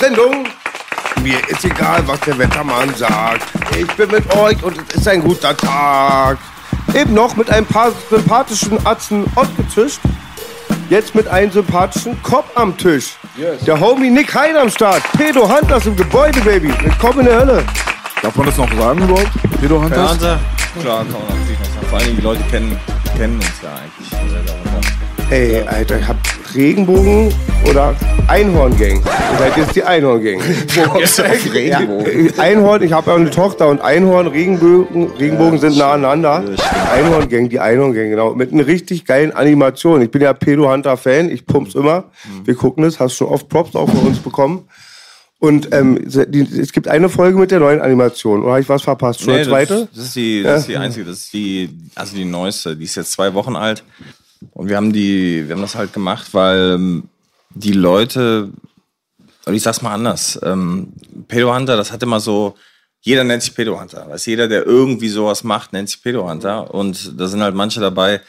Sendung? Mir ist egal, was der Wettermann sagt. Ich bin mit euch und es ist ein guter Tag. Eben noch mit einem paar sympathischen Atzen Ott gezischt. Jetzt mit einem sympathischen Kopf am Tisch. Der Homie Nick Hein am Start. Pedo Hunters im Gebäude, Baby. Willkommen in der Hölle. Darf man das noch sagen überhaupt? Pedo Hunters? Hunter? Klar, kann man natürlich noch sagen. Vor allen Dingen die Leute kennen, kennen uns ja eigentlich. Ey, Alter, ich hab Regenbogen oder Einhorngang. Und halt jetzt die Einhorngang. Regenbogen. Ja, Einhorn, ich habe ja eine Tochter und Einhorn, Regenbogen, Regenbogen sind nah aneinander. Einhorngang, die Einhorngang, genau. Mit einer richtig geilen Animation. Ich bin ja Pedo Hunter Fan, ich pump's immer. Wir gucken es, hast schon oft Props auch von uns bekommen. Und ähm, die, es gibt eine Folge mit der neuen Animation. Oder habe ich was verpasst? Schon Nee, eine zweite? Das, das, ist die, das ist die einzige, das ist die, also die neueste. Die ist jetzt zwei Wochen alt. Und wir haben die, wir haben das halt gemacht, weil ähm, die Leute, ich sag's mal anders, ähm, Pedo Hunter, das hat immer so, jeder nennt sich Pedo Hunter. Weiß jeder, der irgendwie sowas macht, nennt sich Pedo Hunter. Und da sind halt manche dabei,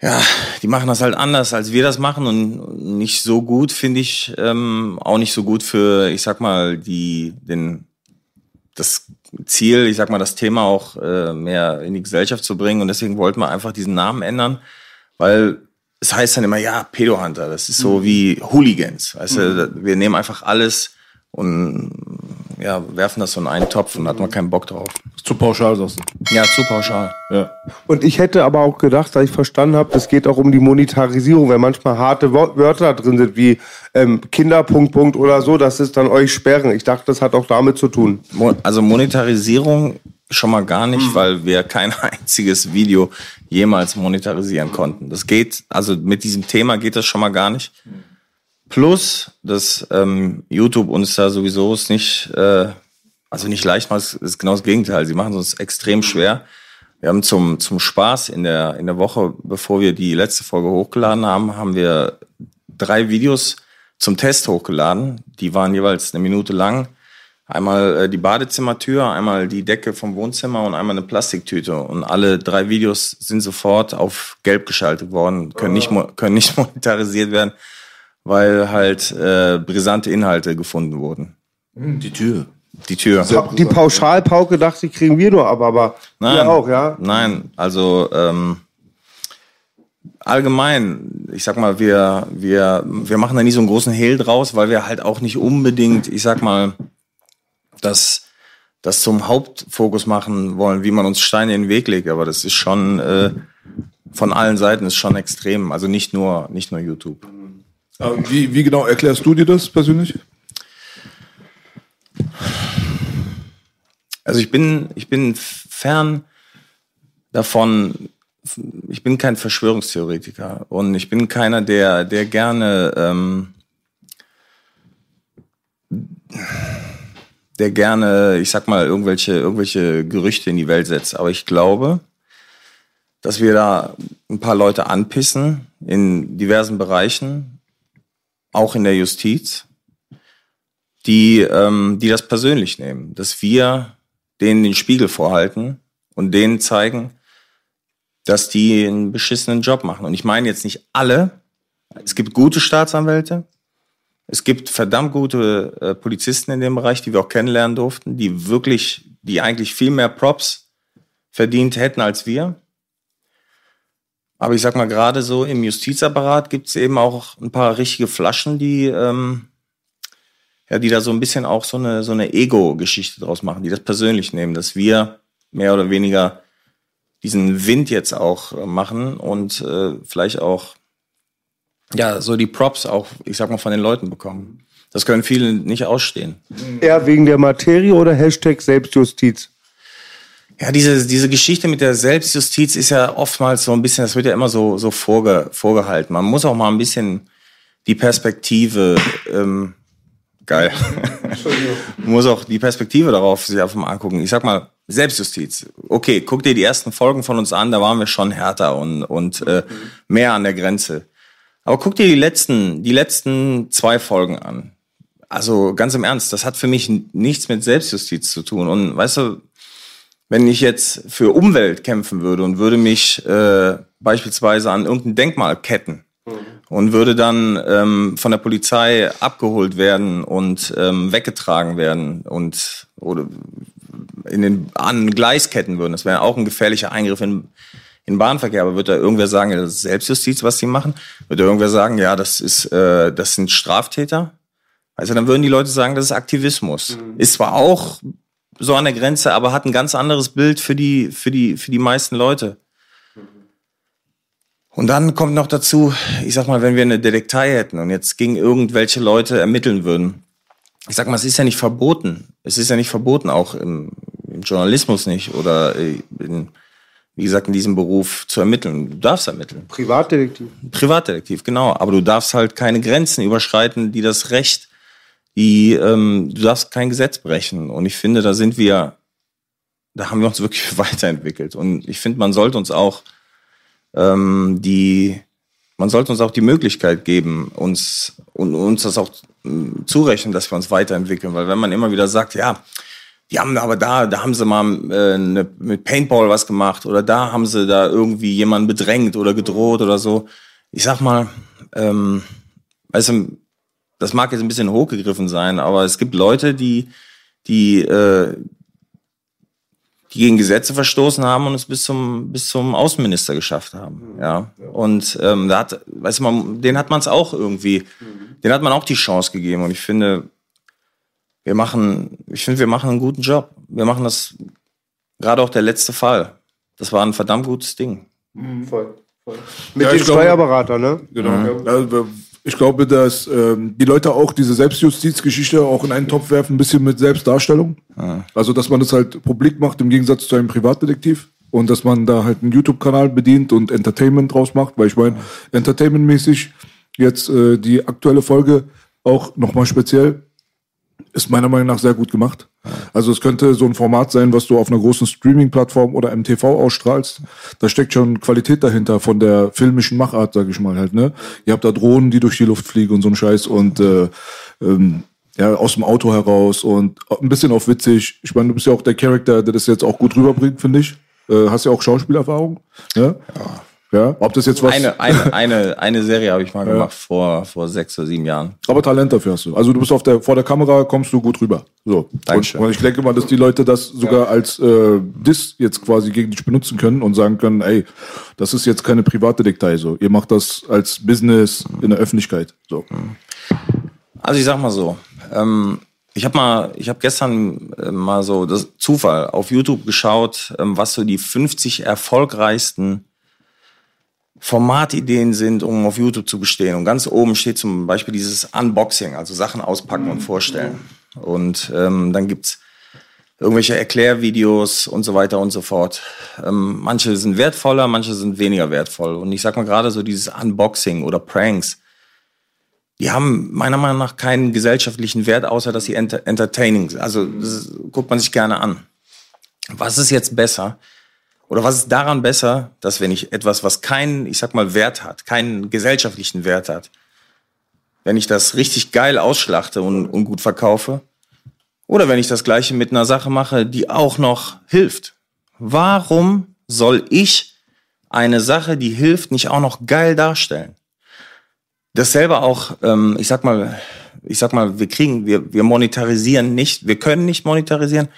ja, die machen das halt anders, als wir das machen und nicht so gut, finde ich, ähm, auch nicht so gut für, ich sag mal, die, den, das Ziel, ich sag mal, das Thema auch äh, mehr in die Gesellschaft zu bringen. Und deswegen wollten wir einfach diesen Namen ändern, weil es heißt dann immer, ja, Pedohunter, das ist so wie Hooligans, weißt du, wir nehmen einfach alles und ja, werfen das so in einen Topf und da hat man keinen Bock drauf. Ist zu pauschal, sagst du. Ja, zu pauschal. Ja. Und ich hätte aber auch gedacht, dass ich verstanden habe, es geht auch um die Monetarisierung, weil manchmal harte Wörter drin sind, wie ähm, Kinder, Punkt, oder so, dass es dann euch sperren. Ich dachte, das hat auch damit zu tun. Also Monetarisierung schon mal gar nicht, weil wir kein einziges Video jemals monetarisieren konnten. Das geht, also mit diesem Thema geht das schon mal gar nicht. Plus, dass ähm, YouTube uns da sowieso es nicht, äh, also nicht leicht macht, ist genau das Gegenteil. Sie machen es uns extrem schwer. Wir haben zum, zum Spaß in der, in der Woche, bevor wir die letzte Folge hochgeladen haben, haben wir drei Videos zum Test hochgeladen. Die waren jeweils eine Minute lang. Einmal äh, die Badezimmertür, einmal die Decke vom Wohnzimmer und einmal eine Plastiktüte. Und alle drei Videos sind sofort auf gelb geschaltet worden, können, nicht, können nicht monetarisiert werden, weil halt äh, brisante Inhalte gefunden wurden. Die Tür. Die Tür. Die Pauschalpauke dachte ich, kriegen wir nur ab, aber Nein, ihr auch, ja? Nein, also ähm, allgemein, ich sag mal, wir, wir, wir machen da nie so einen großen Hehl draus, weil wir halt auch nicht unbedingt, ich sag mal, das, das zum Hauptfokus machen wollen, wie man uns Steine in den Weg legt. Aber das ist schon äh, von allen Seiten ist schon extrem. Also nicht nur, nicht nur YouTube. Aber Wie, wie genau erklärst du dir das persönlich? Also ich bin, ich bin fern davon, ich bin kein Verschwörungstheoretiker und ich bin keiner, der, der gerne, ähm, der gerne, ich sag mal, irgendwelche, irgendwelche Gerüchte in die Welt setzt. Aber ich glaube, dass wir da ein paar Leute anpissen in diversen Bereichen, auch in der Justiz, die, ähm, die das persönlich nehmen, dass wir denen den Spiegel vorhalten und denen zeigen, dass die einen beschissenen Job machen. Und ich meine jetzt nicht alle. Es gibt gute Staatsanwälte. Es gibt verdammt gute äh, Polizisten in dem Bereich, die wir auch kennenlernen durften, die wirklich, die eigentlich viel mehr Props verdient hätten als wir. Aber ich sag mal, gerade so im Justizapparat gibt es eben auch ein paar richtige Flaschen, die, ähm, ja, die da so ein bisschen auch so eine, so eine Ego-Geschichte draus machen, die das persönlich nehmen, dass wir mehr oder weniger diesen Wind jetzt auch äh, machen und äh, vielleicht auch ja, so die Props auch, ich sag mal, von den Leuten bekommen. Das können viele nicht ausstehen. Eher wegen der Materie oder Hashtag Selbstjustiz? Ja, diese, diese Geschichte mit der Selbstjustiz ist ja oftmals so ein bisschen, das wird ja immer so, so vorge, vorgehalten. Man muss auch mal ein bisschen die Perspektive, ähm, geil, muss auch die Perspektive darauf sich einfach mal angucken. Ich sag mal, Selbstjustiz. Okay, guck dir die ersten Folgen von uns an, da waren wir schon härter und, und äh, mehr an der Grenze. Aber guck dir die letzten, die letzten zwei Folgen an. Also ganz im Ernst, das hat für mich nichts mit Selbstjustiz zu tun. Und weißt du, wenn ich jetzt für Umwelt kämpfen würde und würde mich äh, beispielsweise an irgendein Denkmal ketten mhm. und würde dann ähm, von der Polizei abgeholt werden und ähm, weggetragen werden und oder in den an Gleisketten würden, das wäre auch ein gefährlicher Eingriff in in Bahnverkehr, aber wird da irgendwer sagen, das ist Selbstjustiz, was sie machen? Wird da irgendwer sagen, ja, das ist, äh, das sind Straftäter? Also dann würden die Leute sagen, das ist Aktivismus. Mhm. Ist zwar auch so an der Grenze, aber hat ein ganz anderes Bild für die, für die, für die meisten Leute. Und dann kommt noch dazu, ich sag mal, wenn wir eine Detektei hätten und jetzt gegen irgendwelche Leute ermitteln würden. Ich sag mal, es ist ja nicht verboten. Es ist ja nicht verboten, auch im, im Journalismus nicht oder in, wie gesagt, in diesem Beruf zu ermitteln. Du darfst ermitteln. Privatdetektiv. Privatdetektiv, genau. Aber du darfst halt keine Grenzen überschreiten, die das Recht die, ähm, du darfst kein Gesetz brechen. Und ich finde, da sind wir, da haben wir uns wirklich weiterentwickelt. Und ich finde, man sollte uns auch ähm, die, man sollte uns auch die Möglichkeit geben, uns und uns das auch äh, zurechnen, dass wir uns weiterentwickeln. Weil wenn man immer wieder sagt, ja, die haben aber da, da haben sie mal äh, ne, mit Paintball was gemacht oder da haben sie da irgendwie jemanden bedrängt oder gedroht oder so. Ich sag mal, ähm, du, das mag jetzt ein bisschen hochgegriffen sein, aber es gibt Leute, die, die, äh, die gegen Gesetze verstoßen haben und es bis zum, bis zum Außenminister geschafft haben. Ja. Und ähm, da hat, weißt du, man, den hat man es auch irgendwie, den hat man auch die Chance gegeben. Und ich finde, wir machen, ich finde, wir machen einen guten Job. Wir machen das, gerade auch der letzte Fall. Das war ein verdammt gutes Ding. Mhm. Voll. Voll. Mit ja, dem Steuerberater, ne? Genau. Ja. Also, ich glaube, dass ähm, die Leute auch diese Selbstjustizgeschichte auch in einen Topf werfen, ein bisschen mit Selbstdarstellung. Ah. Also, dass man das halt publik macht im Gegensatz zu einem Privatdetektiv. Und dass man da halt einen YouTube-Kanal bedient und Entertainment draus macht. Weil ich meine, ah. entertainmentmäßig jetzt äh, die aktuelle Folge auch nochmal speziell ist meiner Meinung nach sehr gut gemacht. Also es könnte so ein Format sein, was du auf einer großen Streaming-Plattform oder MTV ausstrahlst. Da steckt schon Qualität dahinter von der filmischen Machart, sag ich mal halt. Ne? Ihr habt da Drohnen, die durch die Luft fliegen und so ein Scheiß und äh, ähm, ja aus dem Auto heraus und ein bisschen auch witzig. Ich meine, du bist ja auch der Charakter, der das jetzt auch gut rüberbringt, finde ich. Äh, hast ja auch Schauspielerfahrung. Ne? Ja. Ja, ob das jetzt was. Eine, eine, eine, eine Serie habe ich mal ja. gemacht vor, vor sechs oder sieben Jahren. Aber Talent dafür hast du. Also du bist auf der, vor der Kamera, kommst du gut rüber. So. Dankeschön. Und, und ich denke mal, dass die Leute das sogar ja. als äh, Diss jetzt quasi gegen dich benutzen können und sagen können, ey, das ist jetzt keine private Detail. So. Ihr macht das als Business in der Öffentlichkeit. So. Also ich sag mal so, ähm, ich habe mal, ich habe gestern äh, mal so das Zufall auf YouTube geschaut, ähm, was so die 50 erfolgreichsten Formatideen sind, um auf YouTube zu bestehen. Und ganz oben steht zum Beispiel dieses Unboxing, also Sachen auspacken und vorstellen. Und ähm, dann gibt's irgendwelche Erklärvideos und so weiter und so fort. Ähm, manche sind wertvoller, manche sind weniger wertvoll. Und ich sag mal gerade so dieses Unboxing oder Pranks, die haben meiner Meinung nach keinen gesellschaftlichen Wert, außer dass sie enter entertaining sind. Also das guckt man sich gerne an. Was ist jetzt besser? Oder was ist daran besser, dass wenn ich etwas, was keinen, ich sag mal, Wert hat, keinen gesellschaftlichen Wert hat, wenn ich das richtig geil ausschlachte und, und gut verkaufe, oder wenn ich das gleiche mit einer Sache mache, die auch noch hilft. Warum soll ich eine Sache, die hilft, nicht auch noch geil darstellen? Dasselbe auch, ähm, ich sag mal, ich sag mal, wir kriegen, wir, wir monetarisieren nicht, wir können nicht monetarisieren,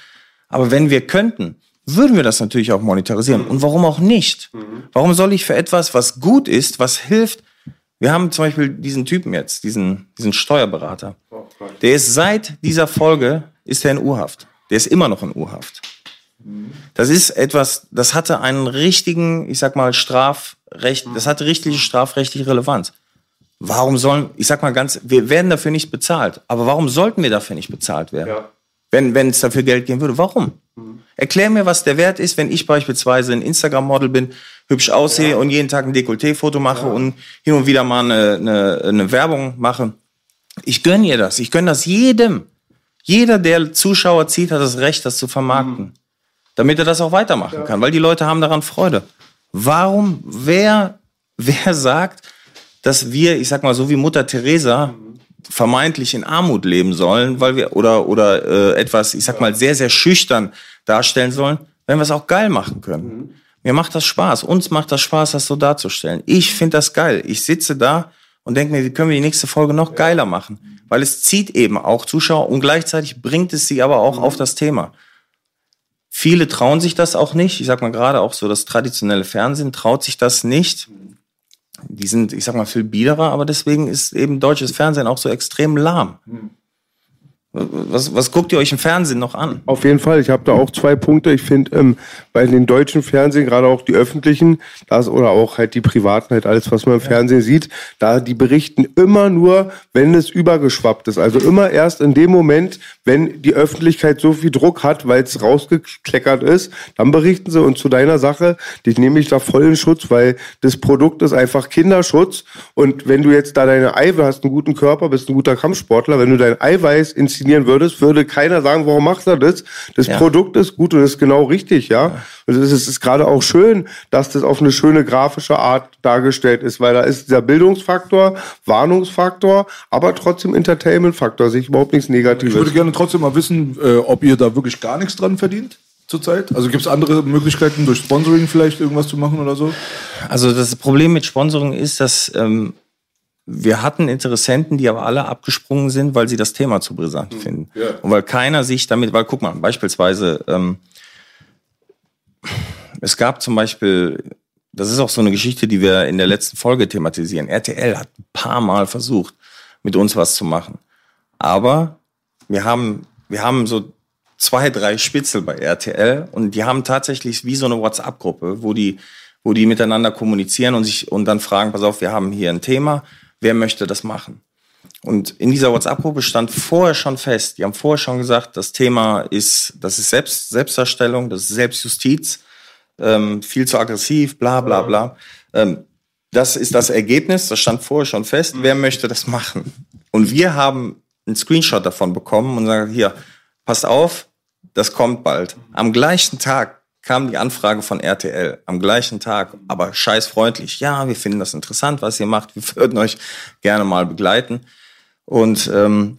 aber wenn wir könnten, würden wir das natürlich auch monetarisieren. Und warum auch nicht? Warum soll ich für etwas, was gut ist, was hilft? Wir haben zum Beispiel diesen Typen jetzt, diesen, diesen Steuerberater. Der ist seit dieser Folge, ist er in Urhaft. Der ist immer noch in Urhaft. Das ist etwas, das hatte einen richtigen, ich sag mal, Strafrecht, das hatte richtige strafrechtliche Relevanz. Warum sollen, ich sag mal ganz, wir werden dafür nicht bezahlt. Aber warum sollten wir dafür nicht bezahlt werden? Ja. Wenn, wenn es dafür Geld geben würde. Warum? Erklär mir, was der Wert ist, wenn ich beispielsweise ein Instagram-Model bin, hübsch aussehe und jeden Tag ein Dekolleté-Foto mache und hin und wieder mal eine, eine, eine Werbung mache. Ich gönne ihr das. Ich gönne das jedem. Jeder, der Zuschauer zieht, hat das Recht, das zu vermarkten. Damit er das auch weitermachen kann, weil die Leute haben daran Freude. Warum, wer, wer sagt, dass wir, ich sag mal, so wie Mutter Teresa vermeintlich in Armut leben sollen, weil wir oder oder äh, etwas, ich sag mal, sehr sehr schüchtern darstellen sollen, wenn wir es auch geil machen können. Mir macht das Spaß, uns macht das Spaß, das so darzustellen. Ich finde das geil. Ich sitze da und denke mir, wie können wir die nächste Folge noch geiler machen? Weil es zieht eben auch Zuschauer und gleichzeitig bringt es sie aber auch auf das Thema. Viele trauen sich das auch nicht. Ich sag mal gerade auch so das traditionelle Fernsehen traut sich das nicht. Die sind, ich sag mal, viel biederer, aber deswegen ist eben deutsches Fernsehen auch so extrem lahm. Was, was guckt ihr euch im Fernsehen noch an? Auf jeden Fall. Ich habe da auch zwei Punkte. Ich finde, ähm, bei den deutschen Fernsehen, gerade auch die öffentlichen, das oder auch halt die privaten, halt alles, was man im Fernsehen sieht, da die berichten immer nur, wenn es übergeschwappt ist. Also immer erst in dem Moment, wenn die Öffentlichkeit so viel Druck hat, weil es rausgekleckert ist, dann berichten sie. Und zu deiner Sache, dich nehme ich da voll in Schutz, weil das Produkt ist einfach Kinderschutz. Und wenn du jetzt da deine Eiweiß hast, einen guten Körper, bist ein guter Kampfsportler, wenn du dein Eiweiß inszenieren würdest, würde keiner sagen, warum macht er das? Das Ja. Produkt ist gut und ist genau richtig, ja. Und es ist, es ist gerade auch schön, dass das auf eine schöne grafische Art dargestellt ist, weil da ist dieser Bildungsfaktor, Warnungsfaktor, aber trotzdem Entertainment-Faktor, sehe ich überhaupt nichts Ich würde Negatives. gerne trotzdem mal wissen, äh, ob ihr da wirklich gar nichts dran verdient zurzeit. Also gibt es andere Möglichkeiten, durch Sponsoring vielleicht irgendwas zu machen oder so? Also das Problem mit Sponsoring ist, dass ähm, wir hatten Interessenten, die aber alle abgesprungen sind, weil sie das Thema zu brisant finden. Ja. Und weil keiner sich damit, weil guck mal, beispielsweise, ähm, es gab zum Beispiel, das ist auch so eine Geschichte, die wir in der letzten Folge thematisieren. RTL hat ein paar Mal versucht, mit uns was zu machen. Aber wir haben, wir haben so zwei, drei Spitzel bei RTL und die haben tatsächlich wie so eine WhatsApp-Gruppe, wo die, wo die miteinander kommunizieren und sich und dann fragen, pass auf, wir haben hier ein Thema, wer möchte das machen? Und in dieser WhatsApp-Gruppe stand vorher schon fest, die haben vorher schon gesagt, das Thema ist, das ist Selbst, Selbstdarstellung, das ist Selbstjustiz, ähm, viel zu aggressiv, bla bla bla. Ähm, das ist das Ergebnis, das stand vorher schon fest, wer möchte das machen? Und wir haben einen Screenshot davon bekommen und sagen, hier, passt auf, das kommt bald. Am gleichen Tag kam die Anfrage von RTL, am gleichen Tag, aber scheißfreundlich. Ja, wir finden das interessant, was ihr macht, wir würden euch gerne mal begleiten. Und ähm,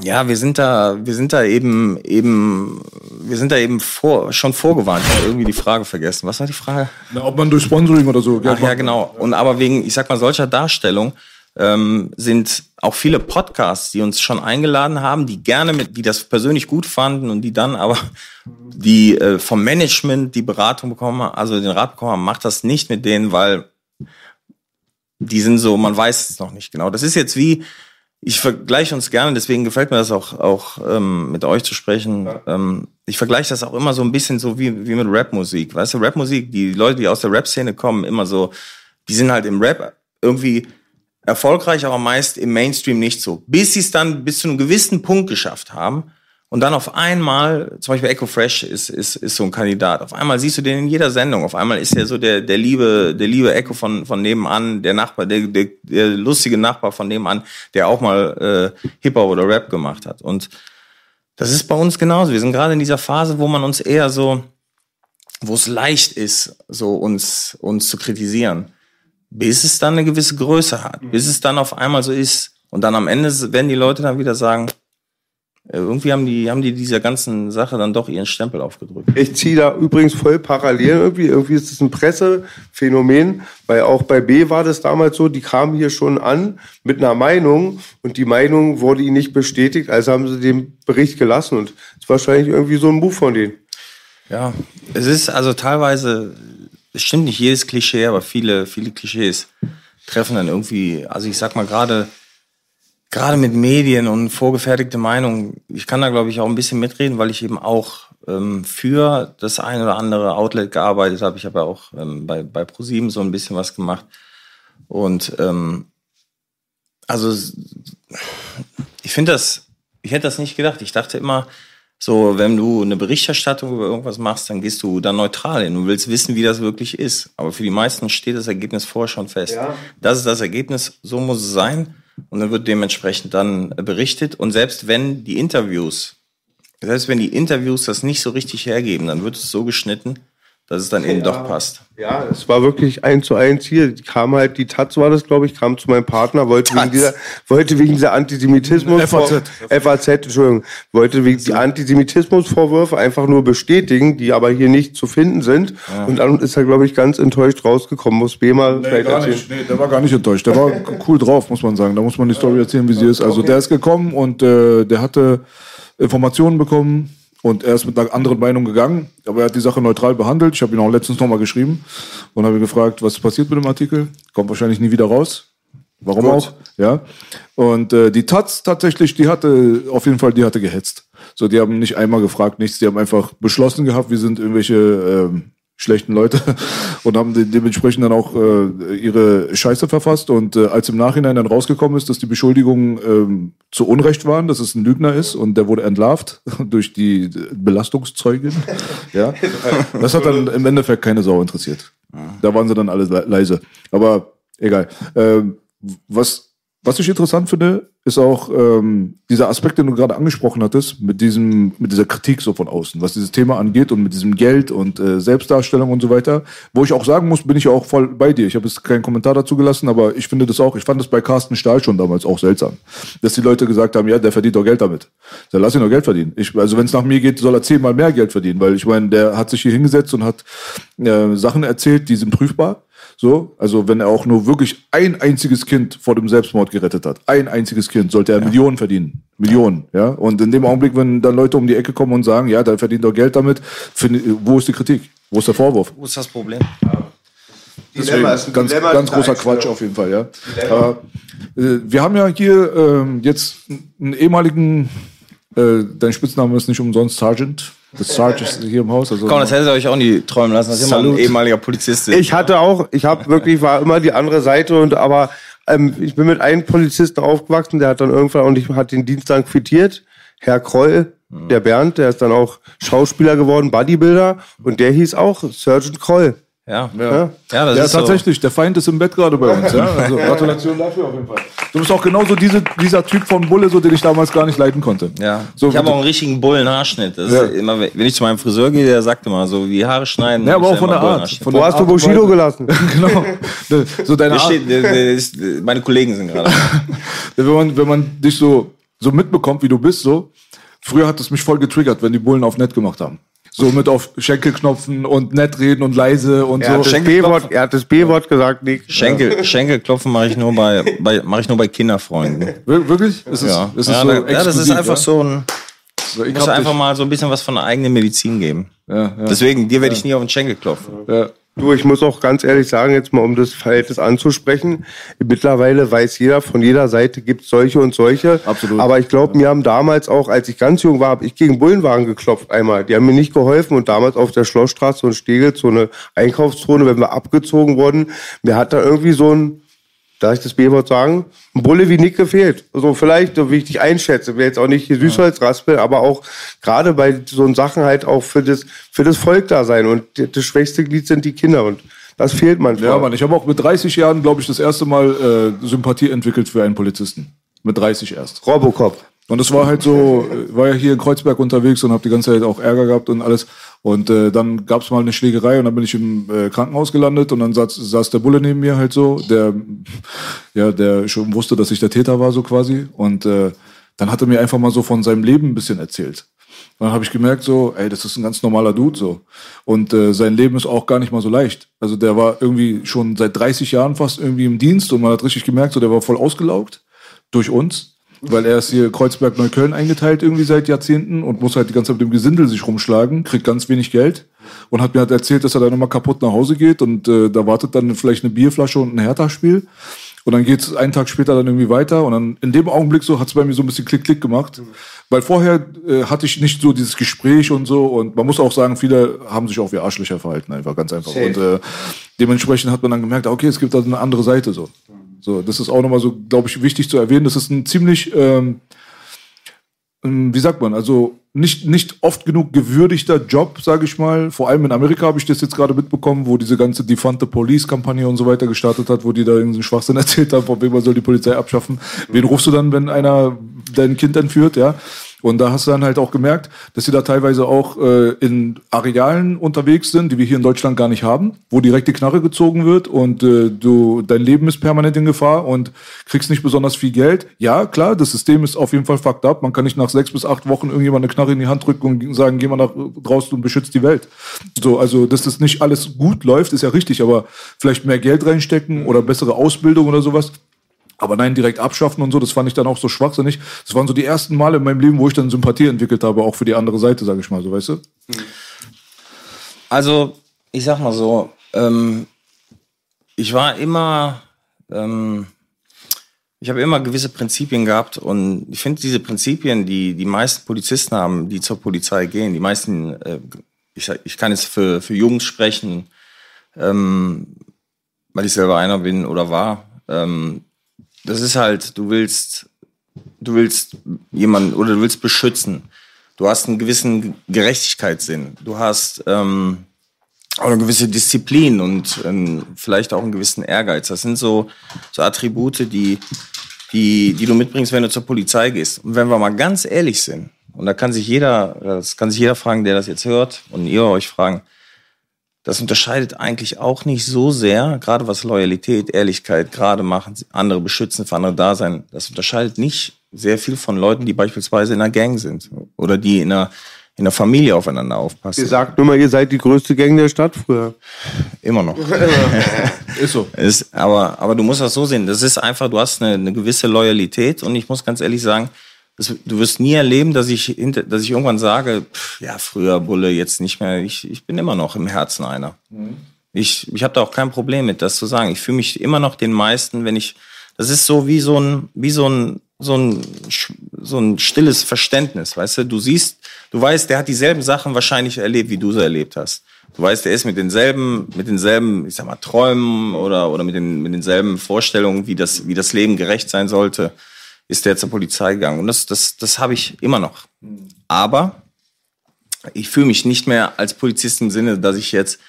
ja, wir sind da, wir sind da eben, eben, wir sind da eben vor, schon vorgewarnt. Ich habe irgendwie die Frage vergessen. Was war die Frage? Na, ob man durch Sponsoring oder so Ach ja, genau. Und aber wegen, ich sag mal, solcher Darstellung ähm, sind auch viele Podcasts, die uns schon eingeladen haben, die gerne mit, die das persönlich gut fanden und die dann aber die äh, vom Management die Beratung bekommen, haben, also den Rat bekommen haben, macht das nicht mit denen, weil die sind so, man weiß es noch nicht genau. Das ist jetzt wie, ich vergleiche uns gerne, deswegen gefällt mir das auch, auch ähm, mit euch zu sprechen. Ähm, ich vergleiche das auch immer so ein bisschen so wie, wie mit Rapmusik. Weißt du, Rapmusik, die Leute, die aus der Rap-Szene kommen, immer so, die sind halt im Rap irgendwie erfolgreich, aber meist im Mainstream nicht so. Bis sie es dann bis zu einem gewissen Punkt geschafft haben. Und dann auf einmal, zum Beispiel Echo Fresh ist, ist, ist so ein Kandidat. Auf einmal siehst du den in jeder Sendung. Auf einmal ist er so der, der liebe, der liebe Echo von, von nebenan, der Nachbar, der, der, der lustige Nachbar von nebenan, der auch mal äh, Hip-Hop oder Rap gemacht hat. Und das ist bei uns genauso. Wir sind gerade in dieser Phase, wo man uns eher so, wo es leicht ist, so uns, uns zu kritisieren. Bis es dann eine gewisse Größe hat. Bis es dann auf einmal so ist. Und dann am Ende werden die Leute dann wieder sagen, irgendwie haben die, haben die dieser ganzen Sache dann doch ihren Stempel aufgedrückt. Ich ziehe da übrigens voll parallel irgendwie. Irgendwie ist es ein Pressephänomen, weil auch bei B war das damals so, die kamen hier schon an mit einer Meinung und die Meinung wurde ihnen nicht bestätigt, also haben sie den Bericht gelassen und es ist wahrscheinlich irgendwie so ein Move von denen. Ja, es ist also teilweise, es stimmt nicht jedes Klischee, aber viele, viele Klischees treffen dann irgendwie, also ich sag mal gerade, gerade mit Medien und vorgefertigte Meinungen, ich kann da glaube ich auch ein bisschen mitreden, weil ich eben auch ähm, für das ein oder andere Outlet gearbeitet habe. Ich habe ja auch ähm, bei, bei ProSieben so ein bisschen was gemacht. Und ähm, Also, ich finde das, ich hätte das nicht gedacht. Ich dachte immer, so, wenn du eine Berichterstattung über irgendwas machst, dann gehst du da neutral hin. Du willst wissen, wie das wirklich ist. Aber für die meisten steht das Ergebnis vorher schon fest. Ja. Das ist das Ergebnis, so muss es sein. Und dann wird dementsprechend dann berichtet. Und selbst wenn die Interviews, selbst wenn die Interviews das nicht so richtig hergeben, dann wird es so geschnitten, dass es dann eben ja. doch passt. Ja, es war wirklich eins zu eins hier. Kam halt, die Taz war das, glaube ich, kam zu meinem Partner, wollte Taz. wegen dieser, wollte wegen dieser Antisemitismus, FAZ. FAZ, Entschuldigung, wollte wegen die Antisemitismusvorwürfe einfach nur bestätigen, die aber hier nicht zu finden sind. Ja. Und dann ist er, glaube ich, ganz enttäuscht rausgekommen. Muss Bema nee, vielleicht gar erzählen. Nicht. Nee, der war gar nicht enttäuscht. Der war cool drauf, muss man sagen. Da muss man die Story erzählen, wie sie ist. Also okay. der ist gekommen und äh, der hatte Informationen bekommen und er ist mit einer anderen Meinung gegangen, aber er hat die Sache neutral behandelt. Ich habe ihn auch letztens nochmal geschrieben und habe ihn gefragt, was passiert mit dem Artikel. Kommt wahrscheinlich nie wieder raus. Warum Gut. auch? Ja. Und äh, die Taz tatsächlich, die hatte auf jeden Fall, die hatte gehetzt. So, die haben nicht einmal gefragt, nichts. Die haben einfach beschlossen gehabt, wir sind irgendwelche ähm, schlechten Leute und haben de dementsprechend dann auch äh, ihre Scheiße verfasst. Und äh, als im Nachhinein dann rausgekommen ist, dass die Beschuldigungen ähm, zu Unrecht waren, dass es ein Lügner ist und der wurde entlarvt durch die Belastungszeugin, ja, das hat dann im Endeffekt keine Sau interessiert. Da waren sie dann alle leise. Aber egal. Ähm, was was ich interessant finde, ist auch ähm, dieser Aspekt, den du gerade angesprochen hattest, mit diesem, mit dieser Kritik so von außen, was dieses Thema angeht und mit diesem Geld und äh, Selbstdarstellung und so weiter. Wo ich auch sagen muss, bin ich auch voll bei dir. Ich habe jetzt keinen Kommentar dazu gelassen, aber ich finde das auch, ich fand das bei Carsten Stahl schon damals auch seltsam. Dass die Leute gesagt haben, ja, der verdient doch Geld damit. Dann lass ihn doch Geld verdienen. Ich, also wenn es nach mir geht, soll er zehnmal mehr Geld verdienen, weil ich meine, der hat sich hier hingesetzt und hat äh, Sachen erzählt, die sind prüfbar so, also wenn er auch nur wirklich ein einziges Kind vor dem Selbstmord gerettet hat, ein einziges Kind, sollte er ja. Millionen verdienen. Millionen, ja. Und in dem Augenblick, wenn dann Leute um die Ecke kommen und sagen, ja, der verdient doch Geld damit, find, wo ist die Kritik? Wo ist der Vorwurf? Wo ist das Problem? Ja. Deswegen, ganz, ganz großer Quatsch auf jeden Fall, ja. Aber, äh, wir haben ja hier äh, jetzt einen ehemaligen, äh, dein Spitzname ist nicht umsonst Sergeant, das Sarge ist hier im Haus. Also Komm, das hätte ihr euch auch nie träumen lassen, dass immer ein ehemaliger Polizist ist. Ich hatte auch, ich habe wirklich, war immer die andere Seite und aber ähm, ich bin mit einem Polizisten aufgewachsen, der hat dann irgendwann und ich hat den Dienst dann quittiert. Herr Kroll, der Bernd, der ist dann auch Schauspieler geworden, Bodybuilder und der hieß auch Sergeant Kroll. Ja, ja. ja, das ja ist tatsächlich. So. Der Feind ist im Bett gerade bei uns. Ja? Also Gratulation dafür auf jeden Fall. Du bist auch genauso diese, dieser Typ von Bulle, so den ich damals gar nicht leiten konnte. Ja. So, ich habe auch einen richtigen Bullenhaarschnitt. Das ja. immer, wenn ich zu meinem Friseur gehe, der sagt immer so, wie Haare schneiden. Ja, aber auch von der Art. Von Wo hast du Bushido gelassen? genau. So deine Art. Steht, meine Kollegen sind gerade. wenn, man, wenn man dich so, so mitbekommt, wie du bist, so. Früher hat es mich voll getriggert, wenn die Bullen auf nett gemacht haben. So mit auf Schenkelknopfen und nett reden und leise und er so. Hat B-Wort, er hat das B-Wort gesagt, nicht. Schenkel, Schenkelklopfen mache ich nur bei, bei mache ich nur bei Kinderfreunden. Wirklich? Ist ja. Es, ist ja, so ja, das ist einfach ja? so ein. So, ich muss einfach mal so ein bisschen was von der eigenen Medizin geben. Ja, ja. Deswegen, dir werde ich nie auf den Schenkel klopfen. Ja. Du, ich muss auch ganz ehrlich sagen, jetzt mal um das Verhältnis anzusprechen, mittlerweile weiß jeder, von jeder Seite gibt es solche und solche. Absolut. Aber ich glaube, mir haben damals auch, als ich ganz jung war, habe ich gegen Bullenwagen geklopft einmal. Die haben mir nicht geholfen und damals auf der Schlossstraße und Stegel so eine Einkaufszone, wenn wir abgezogen wurden, mir hat da irgendwie so ein darf ich das B-Wort sagen? Ein Bulle wie Nick gefehlt. Also vielleicht, wie ich dich einschätze, will jetzt auch nicht hier Süßholzraspel, aber auch gerade bei so Sachen halt auch für das, für das Volk da sein. Und das schwächste Glied sind die Kinder. Und das fehlt manchmal. Ja, Mann, ich habe auch mit 30 Jahren, glaube ich, das erste Mal äh, Sympathie entwickelt für einen Polizisten. Mit 30 erst. Robocop. Und es war halt so, äh, war ja hier in Kreuzberg unterwegs und habe die ganze Zeit auch Ärger gehabt und alles. Und äh, dann gab es mal eine Schlägerei und dann bin ich im äh, Krankenhaus gelandet und dann saß, saß der Bulle neben mir halt so, der ja, der schon wusste, dass ich der Täter war so quasi. Und äh, dann hat er mir einfach mal so von seinem Leben ein bisschen erzählt. Und dann habe ich gemerkt so, ey, das ist ein ganz normaler Dude so. Und äh, sein Leben ist auch gar nicht mal so leicht. Also der war irgendwie schon seit 30 Jahren fast irgendwie im Dienst und man hat richtig gemerkt, so der war voll ausgelaugt durch uns weil er ist hier Kreuzberg-Neukölln eingeteilt irgendwie seit Jahrzehnten und muss halt die ganze Zeit mit dem Gesindel sich rumschlagen, kriegt ganz wenig Geld und hat mir halt erzählt, dass er dann nochmal kaputt nach Hause geht und äh, da wartet dann vielleicht eine Bierflasche und ein Hertha-Spiel. Und dann geht's einen Tag später dann irgendwie weiter und dann in dem Augenblick so hat's bei mir so ein bisschen Klick-Klick gemacht. Weil vorher äh, hatte ich nicht so dieses Gespräch und so und man muss auch sagen, viele haben sich auch wie Arschlöcher verhalten, einfach ganz einfach. Safe. Und äh, dementsprechend hat man dann gemerkt, okay, es gibt da eine andere Seite so. So, das ist auch nochmal so, glaube ich, wichtig zu erwähnen. Das ist ein ziemlich, ähm, ähm, wie sagt man, also nicht, nicht oft genug gewürdigter Job, sage ich mal. Vor allem in Amerika habe ich das jetzt gerade mitbekommen, wo diese ganze Defante Police-Kampagne und so weiter gestartet hat, wo die da irgendeinen Schwachsinn erzählt haben, von wem man soll die Polizei abschaffen. Wen rufst du dann, wenn einer dein Kind entführt, ja? Und da hast du dann halt auch gemerkt, dass sie da teilweise auch äh, in Arealen unterwegs sind, die wir hier in Deutschland gar nicht haben, wo direkt die Knarre gezogen wird und äh, du dein Leben ist permanent in Gefahr und kriegst nicht besonders viel Geld. Ja, klar, das System ist auf jeden Fall fucked up. Man kann nicht nach sechs bis acht Wochen irgendjemand eine Knarre in die Hand drücken und sagen, geh mal nach draußen und beschützt die Welt. So, also dass das nicht alles gut läuft, ist ja richtig, aber vielleicht mehr Geld reinstecken oder bessere Ausbildung oder sowas aber nein, direkt abschaffen und so, das fand ich dann auch so schwachsinnig. Das waren so die ersten Male in meinem Leben, wo ich dann Sympathie entwickelt habe, auch für die andere Seite, sage ich mal so, weißt du? Also, ich sag mal so, ähm, ich war immer, ähm, ich habe immer gewisse Prinzipien gehabt und ich finde diese Prinzipien, die die meisten Polizisten haben, die zur Polizei gehen, die meisten, äh, ich, ich kann jetzt für, für Jungs sprechen, ähm, weil ich selber einer bin oder war, ähm, das ist halt, du willst, du willst jemanden oder du willst beschützen. Du hast einen gewissen Gerechtigkeitssinn. Du hast ähm, eine gewisse Disziplin und ähm, vielleicht auch einen gewissen Ehrgeiz. Das sind so, so Attribute, die, die, die du mitbringst, wenn du zur Polizei gehst. Und wenn wir mal ganz ehrlich sind, und da kann sich jeder, das kann sich jeder fragen, der das jetzt hört, und ihr euch fragen, das unterscheidet eigentlich auch nicht so sehr, gerade was Loyalität, Ehrlichkeit, gerade machen, andere beschützen, für andere da sein. Das unterscheidet nicht sehr viel von Leuten, die beispielsweise in einer Gang sind oder die in einer, in einer Familie aufeinander aufpassen. Ihr sagt nur mal, ihr seid die größte Gang der Stadt früher. Immer noch. Ist so. Ist, aber, aber du musst das so sehen. Das ist einfach, du hast eine, eine gewisse Loyalität und ich muss ganz ehrlich sagen, das, du wirst nie erleben, dass ich, dass ich irgendwann sage, pff, ja, früher Bulle, jetzt nicht mehr. Ich, ich bin immer noch im Herzen einer. Mhm. Ich, ich habe da auch kein Problem mit, das zu sagen. Ich fühle mich immer noch den meisten, wenn ich, das ist so wie so ein, wie so ein, so ein, so ein stilles Verständnis, weißt du? Du siehst, du weißt, der hat dieselben Sachen wahrscheinlich erlebt, wie du sie erlebt hast. Du weißt, der ist mit denselben, mit denselben, ich sag mal, Träumen oder, oder mit den, mit denselben Vorstellungen, wie das, wie das Leben gerecht sein sollte ist der zur Polizei gegangen. Und das, das, das habe ich immer noch. Aber ich fühle mich nicht mehr als Polizist im Sinne, dass ich jetzt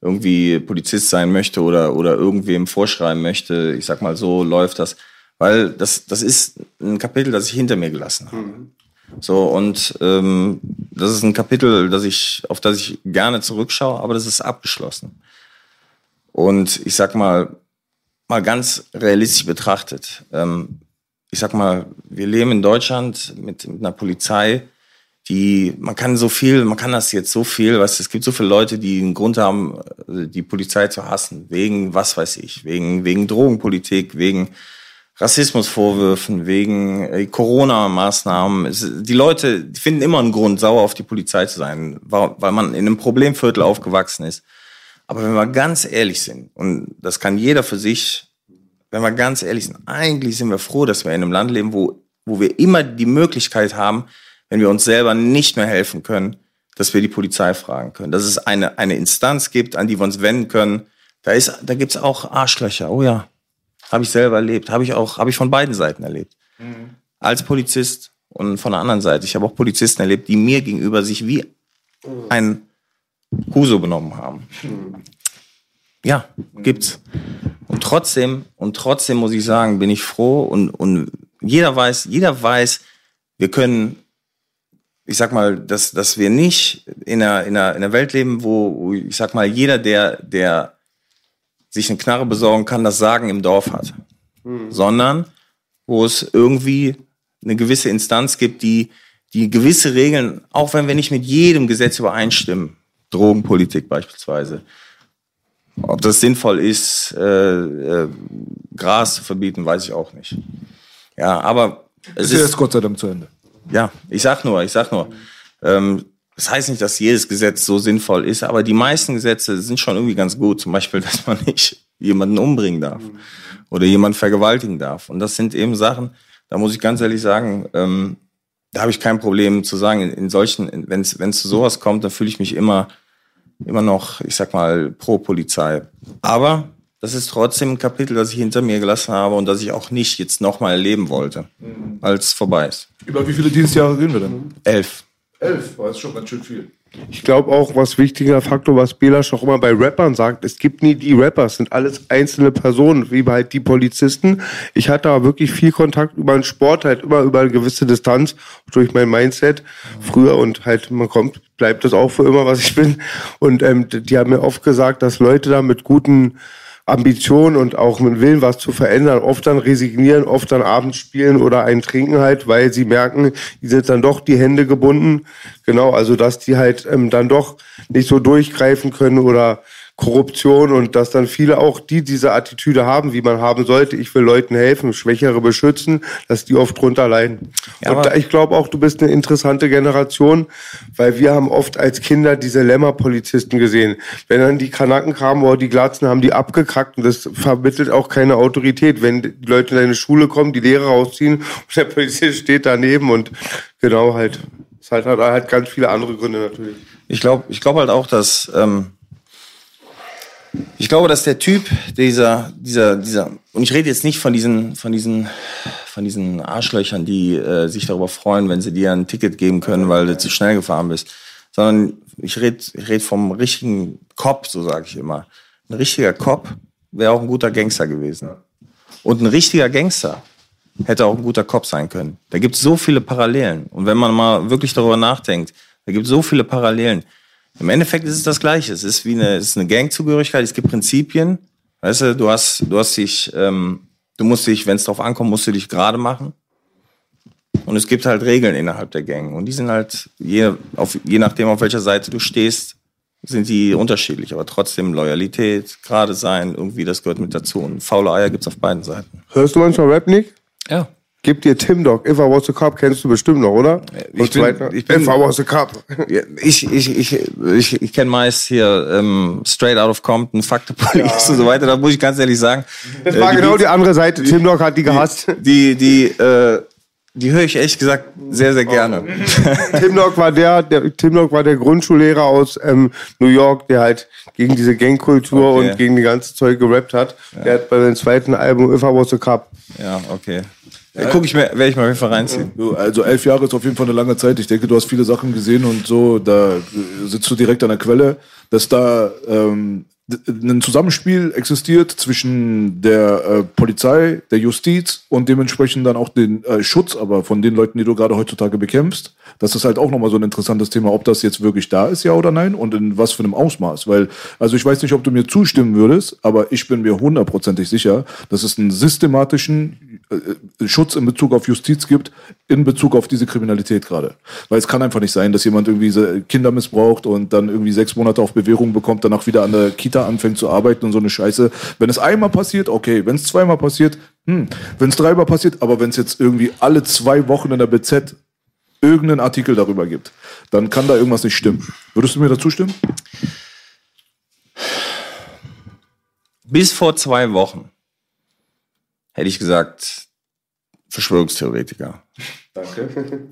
irgendwie Polizist sein möchte oder, oder irgendwem vorschreiben möchte. Ich sag mal, so läuft das. Weil das, das ist ein Kapitel, das ich hinter mir gelassen habe. Mhm. So, und ähm, das ist ein Kapitel, das ich, auf das ich gerne zurückschaue, aber das ist abgeschlossen. Und ich sag mal, mal ganz realistisch betrachtet, ähm, ich sag mal, wir leben in Deutschland mit, mit einer Polizei, die, man kann so viel, man kann das jetzt so viel, was es gibt so viele Leute, die einen Grund haben, die Polizei zu hassen, wegen, was weiß ich, wegen, wegen Drogenpolitik, wegen Rassismusvorwürfen, wegen äh, Corona-Maßnahmen. Die Leute finden immer einen Grund, sauer auf die Polizei zu sein, weil man in einem Problemviertel aufgewachsen ist. Aber wenn wir ganz ehrlich sind, und das kann jeder für sich wenn wir ganz ehrlich sind, eigentlich sind wir froh, dass wir in einem Land leben, wo, wo wir immer die Möglichkeit haben, wenn wir uns selber nicht mehr helfen können, dass wir die Polizei fragen können. Dass es eine, eine Instanz gibt, an die wir uns wenden können. Da, ist, da gibt's auch Arschlöcher. Oh ja, habe ich selber erlebt. Habe ich auch, habe ich von beiden Seiten erlebt. Mhm. Als Polizist und von der anderen Seite. Ich habe auch Polizisten erlebt, die mir gegenüber sich wie ein Huso benommen haben. Mhm. Ja, gibt's. Und trotzdem, und trotzdem muss ich sagen, bin ich froh und, und jeder weiß, jeder weiß, wir können, ich sag mal, dass, dass wir nicht in einer, in, einer, in einer Welt leben, wo, ich sag mal, jeder, der, der sich eine Knarre besorgen kann, das Sagen im Dorf hat. Mhm. Sondern, wo es irgendwie eine gewisse Instanz gibt, die, die gewisse Regeln, auch wenn wir nicht mit jedem Gesetz übereinstimmen, Drogenpolitik beispielsweise, ob das sinnvoll ist, äh, äh, Gras zu verbieten, weiß ich auch nicht. Ja, aber es ist, ist jetzt Gott sei Dank zu Ende. Ja, ich sag nur, ich sag nur. Ähm, das heißt nicht, dass jedes Gesetz so sinnvoll ist, aber die meisten Gesetze sind schon irgendwie ganz gut. Zum Beispiel, dass man nicht jemanden umbringen darf oder jemanden vergewaltigen darf. Und das sind eben Sachen, da muss ich ganz ehrlich sagen, ähm, da habe ich kein Problem zu sagen, in, in solchen, wenn es zu sowas kommt, dann fühle ich mich immer immer noch, ich sag mal, pro Polizei. Aber das ist trotzdem ein Kapitel, das ich hinter mir gelassen habe und das ich auch nicht jetzt nochmal erleben wollte, als es vorbei ist. Über wie viele Dienstjahre reden wir denn? Elf. Elf, war ist schon ganz schön viel. Ich glaube auch, was wichtiger Faktor, was Belasch auch immer bei Rappern sagt, es gibt nie die Rapper, es sind alles einzelne Personen, wie halt die Polizisten. Ich hatte aber wirklich viel Kontakt über den Sport, halt immer über eine gewisse Distanz durch mein Mindset früher und halt man kommt, bleibt das auch für immer, was ich bin. Und ähm, die haben mir oft gesagt, dass Leute da mit guten Ambition und auch mit Willen, was zu verändern, oft dann resignieren, oft dann abends spielen oder einen trinken halt, weil sie merken, die sind dann doch die Hände gebunden. Genau, also dass die halt ähm, dann doch nicht so durchgreifen können oder Korruption und dass dann viele auch, die diese Attitüde haben, wie man haben sollte, ich will Leuten helfen, Schwächere beschützen, dass die oft drunter leiden. Ja, und ich glaube auch, du bist eine interessante Generation, weil wir haben oft als Kinder diese Lämmerpolizisten gesehen. Wenn dann die Kanaken kamen oder die Glatzen, haben die abgekackt und das vermittelt auch keine Autorität. Wenn die Leute in deine Schule kommen, die Lehrer rausziehen und der Polizist steht daneben und genau halt. Es hat halt ganz viele andere Gründe natürlich. Ich glaube ich glaube halt auch, dass ähm ich glaube, dass der Typ, dieser, dieser, dieser, und ich rede jetzt nicht von diesen, von diesen, von diesen Arschlöchern, die äh, sich darüber freuen, wenn sie dir ein Ticket geben können, weil du zu schnell gefahren bist, sondern ich rede, ich rede vom richtigen Cop, so sage ich immer. Ein richtiger Cop wäre auch ein guter Gangster gewesen. Und ein richtiger Gangster hätte auch ein guter Cop sein können. Da gibt es so viele Parallelen. Und wenn man mal wirklich darüber nachdenkt, da gibt es so viele Parallelen. Im Endeffekt ist es das Gleiche. Es ist wie eine, es ist eine Gangzugehörigkeit. Es gibt Prinzipien. Weißt du, du hast, du hast dich, ähm, du musst dich, wenn es drauf ankommt, musst du dich gerade machen. Und es gibt halt Regeln innerhalb der Gang. Und die sind halt, je, auf, je nachdem, auf welcher Seite du stehst, sind die unterschiedlich. Aber trotzdem Loyalität, gerade sein, irgendwie, das gehört mit dazu. Und faule Eier gibt's auf beiden Seiten. Hörst du manchmal Rap, Nick? Ja. Gib dir Tim Dog, If I Was a Cop, kennst du bestimmt noch, oder? Ich bin, ich bin, If I Was a Cop. Ich, ich, ich, ich, ich kenne meist hier ähm, Straight Out of Compton, Fuck the Police ja. und so weiter. Da muss ich ganz ehrlich sagen. Das war äh, genau die, die andere Seite. Tim Dog hat die gehasst. Die, die, äh, die höre ich ehrlich gesagt sehr, sehr gerne. Oh. Tim Dog war der, der Tim Dog war der Grundschullehrer aus ähm, New York, der halt gegen diese Gangkultur okay. und gegen die ganze Zeug gerappt hat. Ja. Der hat bei seinem zweiten Album If I Was a Cop. Ja, okay. Ja, Guck ich mir, werde ich mal auf jeden Fall reinziehen. Also elf Jahre ist auf jeden Fall eine lange Zeit. Ich denke, du hast viele Sachen gesehen und so, da sitzt du direkt an der Quelle, dass da ähm, ein Zusammenspiel existiert zwischen der äh, Polizei, der Justiz und dementsprechend dann auch den äh, Schutz aber von den Leuten, die du gerade heutzutage bekämpfst. Das ist halt auch nochmal so ein interessantes Thema, ob das jetzt wirklich da ist, ja oder nein und in was für einem Ausmaß. Weil, also ich weiß nicht, ob du mir zustimmen würdest, aber ich bin mir hundertprozentig sicher, dass es einen systematischen äh, Schutz in Bezug auf Justiz gibt, in Bezug auf diese Kriminalität gerade. Weil es kann einfach nicht sein, dass jemand irgendwie Kinder missbraucht und dann irgendwie sechs Monate auf Bewährung bekommt, danach wieder an der Kita anfängt zu arbeiten und so eine Scheiße. Wenn es einmal passiert, okay. Wenn es zweimal passiert, hm. Wenn es dreimal passiert, aber wenn es jetzt irgendwie alle zwei Wochen in der BZ irgendeinen Artikel darüber gibt, dann kann da irgendwas nicht stimmen. Würdest du mir dazu stimmen? Bis vor zwei Wochen hätte ich gesagt, Verschwörungstheoretiker. Danke.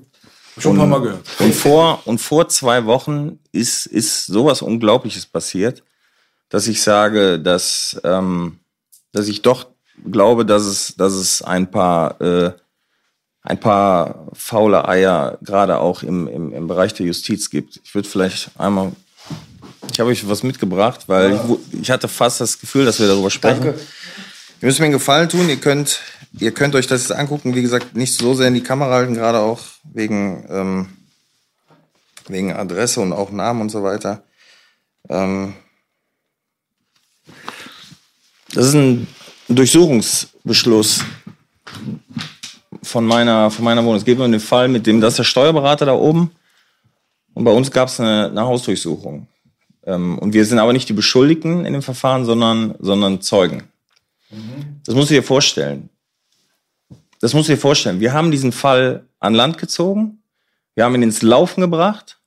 Schon ein paar Mal gehört. Und vor, und vor zwei Wochen ist, ist sowas Unglaubliches passiert, dass ich sage, dass, ähm, dass ich doch glaube, dass es, dass es ein paar äh, ein paar faule Eier gerade auch im, im, im Bereich der Justiz gibt. Ich würde vielleicht einmal, ich habe euch was mitgebracht, weil ja. ich, ich, hatte fast das Gefühl, dass wir darüber sprechen. Danke. Ihr müsst mir einen Gefallen tun, ihr könnt, ihr könnt euch das jetzt angucken, wie gesagt, nicht so sehr in die Kamera halten, gerade auch wegen, ähm, wegen Adresse und auch Namen und so weiter. Ähm, das ist ein Durchsuchungsbeschluss von meiner, von meiner Wohnung. Es geht um den Fall mit dem, das ist der Steuerberater da oben. Und bei uns gab es eine, eine Hausdurchsuchung. Ähm, und wir sind aber nicht die Beschuldigten in dem Verfahren, sondern, sondern Zeugen. Das musst du dir vorstellen. Das musst du dir vorstellen. Wir haben diesen Fall an Land gezogen. Wir haben ihn ins Laufen gebracht.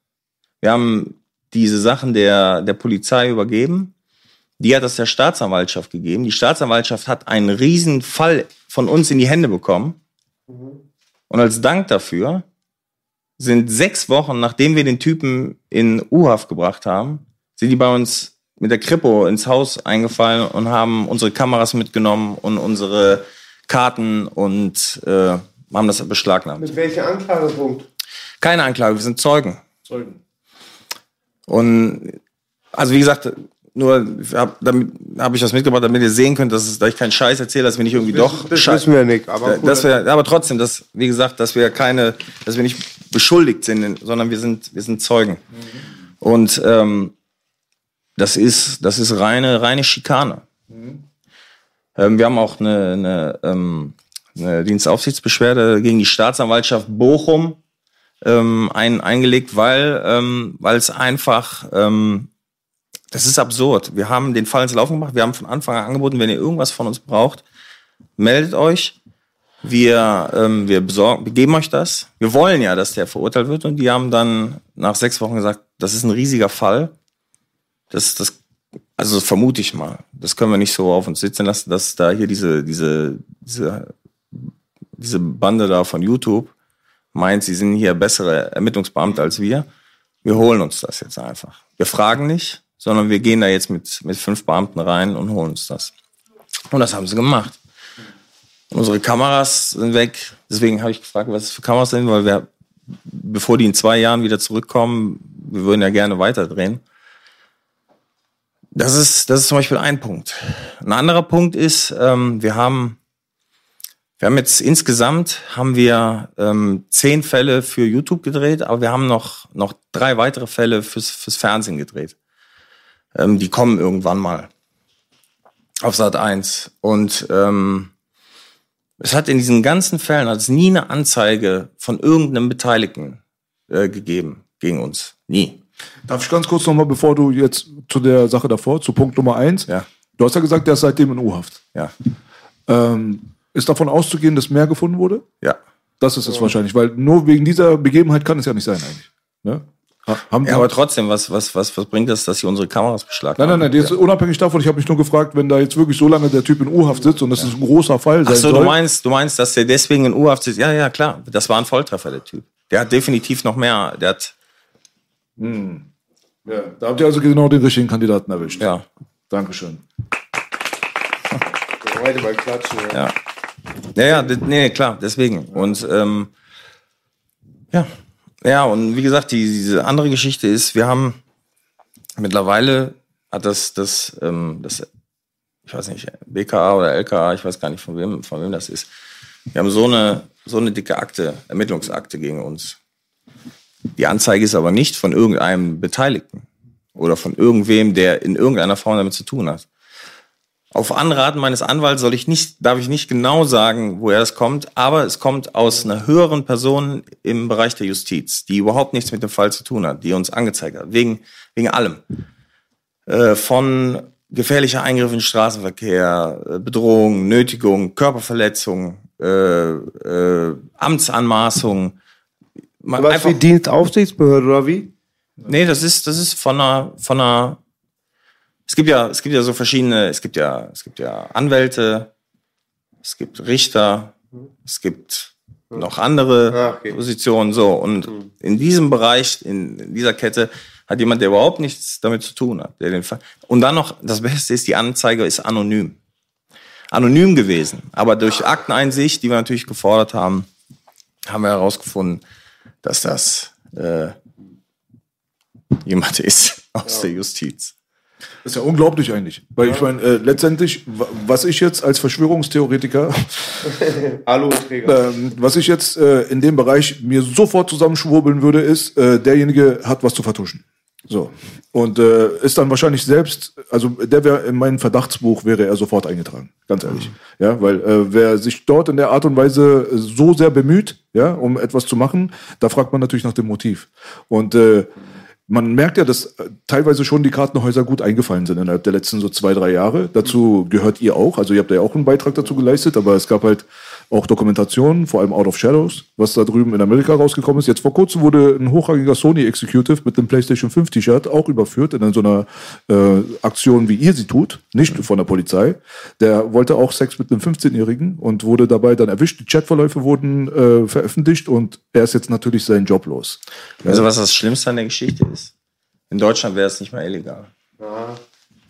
Wir haben diese Sachen der, der Polizei übergeben. Die hat das der Staatsanwaltschaft gegeben. Die Staatsanwaltschaft hat einen riesen Fall von uns in die Hände bekommen. Und als Dank dafür sind sechs Wochen, nachdem wir den Typen in U-Haft gebracht haben, sind die bei uns mit der Kripo ins Haus eingefallen und haben unsere Kameras mitgenommen und unsere Karten und äh, haben das beschlagnahmt. Mit welchem Anklagepunkt? Keine Anklage, wir sind Zeugen. Zeugen. Und also wie gesagt, nur hab, damit habe ich das mitgebracht, damit ihr sehen könnt, dass, es, dass ich keinen Scheiß erzähle, dass wir nicht irgendwie doch Das Scheiß- wissen wir nicht, aber cool. dass wir, aber trotzdem, dass, wie gesagt, dass wir keine, dass wir nicht beschuldigt sind, sondern wir sind, wir sind Zeugen. Und ähm, das ist, das ist reine, reine Schikane. Ähm, wir haben auch eine, eine, ähm, eine Dienstaufsichtsbeschwerde gegen die Staatsanwaltschaft Bochum ähm, ein, eingelegt, weil, ähm, weil es einfach, ähm, das ist absurd. Wir haben den Fall ins Laufen gemacht. Wir haben von Anfang an angeboten, wenn ihr irgendwas von uns braucht, meldet euch. Wir, ähm, wir besorgen, wir geben euch das. Wir wollen ja, dass der verurteilt wird. Und die haben dann nach sechs Wochen gesagt, das ist ein riesiger Fall. Das, das, also vermute ich mal. Das können wir nicht so auf uns sitzen lassen, dass da hier diese, diese, diese, diese Bande da von YouTube meint, sie sind hier bessere Ermittlungsbeamte als wir. Wir holen uns das jetzt einfach. Wir fragen nicht, sondern wir gehen da jetzt mit, mit fünf Beamten rein und holen uns das. Und das haben sie gemacht. Unsere Kameras sind weg. Deswegen habe ich gefragt, was es für Kameras sind, weil wir, bevor die in zwei Jahren wieder zurückkommen, wir würden ja gerne weiterdrehen. Das ist, das ist zum Beispiel ein Punkt. Ein anderer Punkt ist, ähm, wir haben, wir haben jetzt insgesamt haben wir ähm, zehn Fälle für YouTube gedreht, aber wir haben noch noch drei weitere Fälle fürs fürs Fernsehen gedreht. Ähm, die kommen irgendwann mal auf Sat 1 und ähm, es hat in diesen ganzen Fällen hat es nie eine Anzeige von irgendeinem Beteiligten äh, gegeben gegen uns. Nie. Darf ich ganz kurz nochmal, bevor du jetzt zu der Sache davor, zu Punkt Nummer eins. Ja. Du hast ja gesagt, der ist seitdem in U-Haft. Ja. Ähm, ist davon auszugehen, dass mehr gefunden wurde? Ja. Das ist es wahrscheinlich, weil nur wegen dieser Begebenheit kann es ja nicht sein eigentlich. Ne? Ha- Haben Ja, aber trotzdem, was, was, was, was bringt das, dass sie unsere Kameras beschlagnahmen? Nein, nein, nein, das ist unabhängig davon. Ich habe mich nur gefragt, wenn da jetzt wirklich so lange der Typ in U-Haft sitzt und das ist ein großer Fall Ach so, soll. du meinst, du meinst, dass der deswegen in U-Haft sitzt? Ja, ja, klar. Das war ein Volltreffer, der Typ. Der hat definitiv noch mehr. Der hat, ja, da habt ihr also genau den richtigen Kandidaten erwischt. ja, Dankeschön. Heute mal klatschen. Ja. ja. Ja, ja, d- nee, klar, deswegen. Und ähm, ja. Ja, und wie gesagt, die, diese andere Geschichte ist, wir haben mittlerweile hat das, das, ähm, das, ich weiß nicht, BKA oder LKA, ich weiß gar nicht von wem, von wem das ist. Wir haben so eine, so eine dicke Akte, Ermittlungsakte gegen uns. Die Anzeige ist aber nicht von irgendeinem Beteiligten oder von irgendwem, der in irgendeiner Form damit zu tun hat. Auf Anraten meines Anwalts soll ich nicht, darf ich nicht genau sagen, woher das kommt, aber es kommt aus einer höheren Person im Bereich der Justiz, die überhaupt nichts mit dem Fall zu tun hat, die uns angezeigt hat, wegen, wegen allem. Äh, von gefährlicher Eingriff in den Straßenverkehr, äh, Bedrohung, Nötigung, Körperverletzung, äh, äh, Amtsanmaßung. Man- Was wie Dienstaufsichtsbehörde oder wie? Nee, das ist, das ist von einer, von einer, es gibt ja, es gibt ja so verschiedene, es gibt ja, es gibt ja Anwälte, es gibt Richter, es gibt noch andere Ah, okay. Positionen, so. Und in diesem Bereich, in, in dieser Kette, hat jemand, der überhaupt nichts damit zu tun hat, der den Fall, und dann noch, das Beste ist, die Anzeige ist anonym. Anonym gewesen. Aber durch Akteneinsicht, die wir natürlich gefordert haben, haben wir herausgefunden, dass das, äh, jemand ist aus der Justiz. Das ist ja unglaublich eigentlich. Weil ich meine, äh, letztendlich, wa- was ich jetzt als Verschwörungstheoretiker, ähm, was ich jetzt äh, in dem Bereich mir sofort zusammenschwurbeln würde, ist, äh, derjenige hat was zu vertuschen. So. Und äh, ist dann wahrscheinlich selbst, also der wäre in meinem Verdachtsbuch wäre er sofort eingetragen, ganz ehrlich. Ja, weil äh, wer sich dort in der Art und Weise so sehr bemüht, ja, um etwas zu machen, da fragt man natürlich nach dem Motiv. Und äh, man merkt ja, dass äh, teilweise schon die Kartenhäuser gut eingefallen sind innerhalb der letzten so zwei, drei Jahre. Dazu gehört ihr auch. Also ihr habt ja auch einen Beitrag dazu geleistet, aber es gab halt auch Dokumentationen, vor allem Out of Shadows, was da drüben in Amerika rausgekommen ist. Jetzt vor kurzem wurde ein hochrangiger Sony Executive mit einem PlayStation 5 T-Shirt auch überführt in so einer äh, Aktion, wie ihr sie tut, nicht von der Polizei. Der wollte auch Sex mit einem 15-Jährigen und wurde dabei dann erwischt. Die Chatverläufe wurden äh, veröffentlicht und er ist jetzt natürlich seinen Job los. Also was das Schlimmste an der Geschichte ist? In Deutschland wäre es nicht mehr illegal.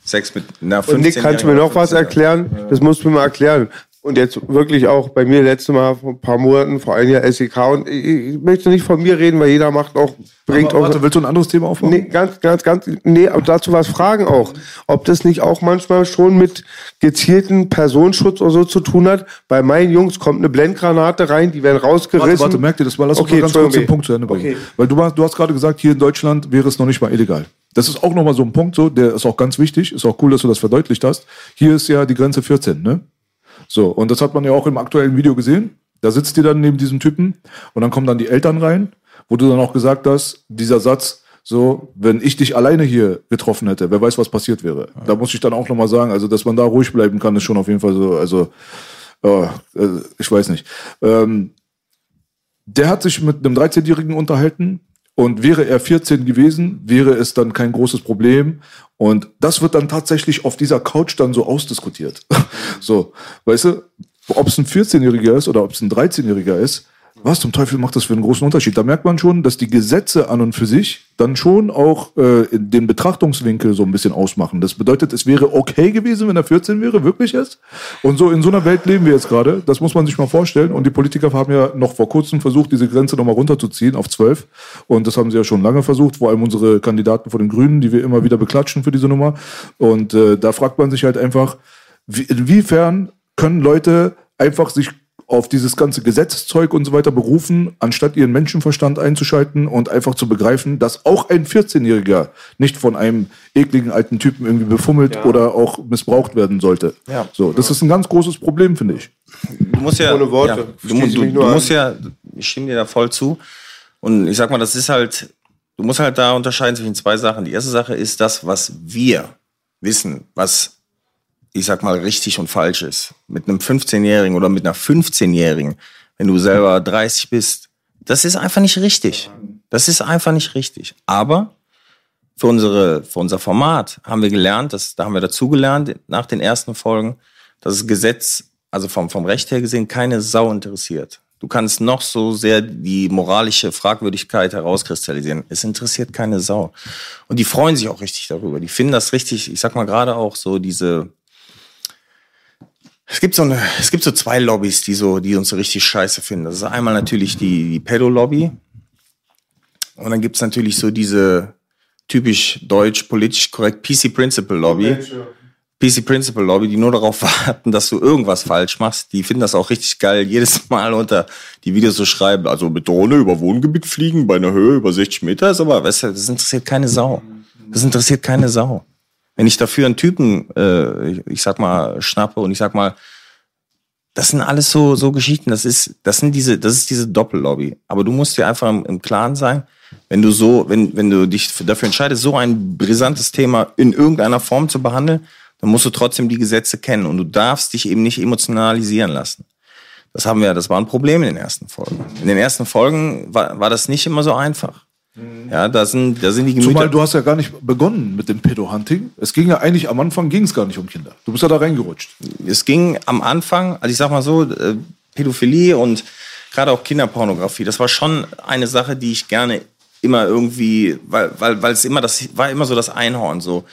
Sex mit einer 15 Und Nick, kannst du mir noch was erklären? Das musst du mir mal erklären. Und jetzt wirklich auch bei mir letztes Mal vor ein paar Monaten, vor einem Jahr SEK. Und ich, ich möchte nicht von mir reden, weil jeder macht auch, bringt Aber, auch. warte, willst du ein anderes Thema aufmachen? Nee, ganz, ganz, ganz, nee, aber dazu was fragen auch. Ob das nicht auch manchmal schon mit gezielten Personenschutz oder so zu tun hat. Bei meinen Jungs kommt eine Blendgranate rein, die werden rausgerissen. Warte, warte, merk dir das mal. Lass Okay, uns mal ganz kurz den Punkt zu Ende bringen. Okay. Weil du, hast- du hast gerade gesagt, hier in Deutschland wäre es noch nicht mal illegal. Das ist auch nochmal so ein Punkt, so, der ist auch ganz wichtig. Ist auch cool, dass du das verdeutlicht hast. Hier ist ja die Grenze 14, ne? So, und das hat man ja auch im aktuellen Video gesehen. Da sitzt ihr dann neben diesem Typen und dann kommen dann die Eltern rein, wo du dann auch gesagt hast, dieser Satz, so, wenn ich dich alleine hier getroffen hätte, wer weiß, was passiert wäre. Da muss ich dann auch nochmal sagen, also, dass man da ruhig bleiben kann, ist schon auf jeden Fall so, also, äh, ich weiß nicht. Ähm, der hat sich mit einem 13-Jährigen unterhalten und wäre er 14 gewesen, wäre es dann kein großes Problem. Und das wird dann tatsächlich auf dieser Couch dann so ausdiskutiert. so, weißt du, ob es ein 14-Jähriger ist oder ob es ein 13-Jähriger ist, was zum Teufel macht das für einen großen Unterschied? Da merkt man schon, dass die Gesetze an und für sich dann schon auch äh, den Betrachtungswinkel so ein bisschen ausmachen. Das bedeutet, es wäre okay gewesen, wenn er 14 wäre, wirklich ist. Und so in so einer Welt leben wir jetzt gerade. Das muss man sich mal vorstellen. Und die Politiker haben ja noch vor kurzem versucht, diese Grenze nochmal runterzuziehen auf 12. Und das haben sie ja schon lange versucht, vor allem unsere Kandidaten von den Grünen, die wir immer wieder beklatschen für diese Nummer. Und äh, da fragt man sich halt einfach, wie, inwiefern können Leute einfach sich auf dieses ganze Gesetzzeug und so weiter berufen, anstatt ihren Menschenverstand einzuschalten und einfach zu begreifen, dass auch ein 14-Jähriger nicht von einem ekligen alten Typen irgendwie befummelt oder auch missbraucht werden sollte. Ja. So, das ist ein ganz großes Problem, finde ich. du musst ja, Ohne Worte. Ja, du, du du, musst ja, ich stimme dir da voll zu. Und ich sag mal, das ist halt, du musst halt da unterscheiden zwischen zwei Sachen. Die erste Sache ist das, was wir wissen, was ich sag mal richtig und falsch ist. Mit einem 15-Jährigen oder mit einer 15-Jährigen, wenn du selber 30 bist, das ist einfach nicht richtig. Das ist einfach nicht richtig. Aber für, unsere, für unser Format haben wir gelernt, dass, da haben wir dazugelernt nach den ersten Folgen, dass das Gesetz, also vom, vom Recht her gesehen, keine Sau interessiert. Du kannst noch so sehr die moralische Fragwürdigkeit herauskristallisieren. Es interessiert keine Sau. Und die freuen sich auch richtig darüber. Die finden das richtig, ich sag mal gerade auch so diese, es gibt so eine, es gibt so zwei Lobbys, die so, die uns so richtig scheiße finden. Das ist einmal natürlich die, die Pedo-Lobby. Und dann gibt's natürlich so diese typisch deutsch, politisch korrekt PC Principle Lobby. PC Principle Lobby, die nur darauf warten, dass du irgendwas falsch machst. Die finden das auch richtig geil, jedes Mal unter die Videos zu schreiben. Also mit Drohne über Wohngebiet fliegen bei einer Höhe über 60 Meter ist aber, weißt du, das interessiert keine Sau. Das interessiert keine Sau. Wenn ich dafür einen Typen, äh, ich, sag mal, schnappe und ich sag mal, das sind alles so, so Geschichten, das ist, das sind diese, das ist diese Doppellobby. Aber du musst dir einfach im, im Klaren sein, wenn du so, wenn, wenn du dich dafür entscheidest, so ein brisantes Thema in irgendeiner Form zu behandeln, dann musst du trotzdem die Gesetze kennen und du darfst dich eben nicht emotionalisieren lassen. Das haben wir, das war ein Problem in den ersten Folgen. In den ersten Folgen war, war das nicht immer so einfach. Ja, da sind, da sind die Gemüter. Zumal du hast ja gar nicht begonnen mit dem Pedo-Hunting. Es ging ja eigentlich, am Anfang ging es gar nicht um Kinder. Du bist ja da reingerutscht. es ging am Anfang, also ich sag mal so, äh, Pädophilie und gerade auch Kinderpornografie, das war schon eine Sache, die ich gerne immer irgendwie, weil, weil, weil es immer, das war immer so das Einhorn, so,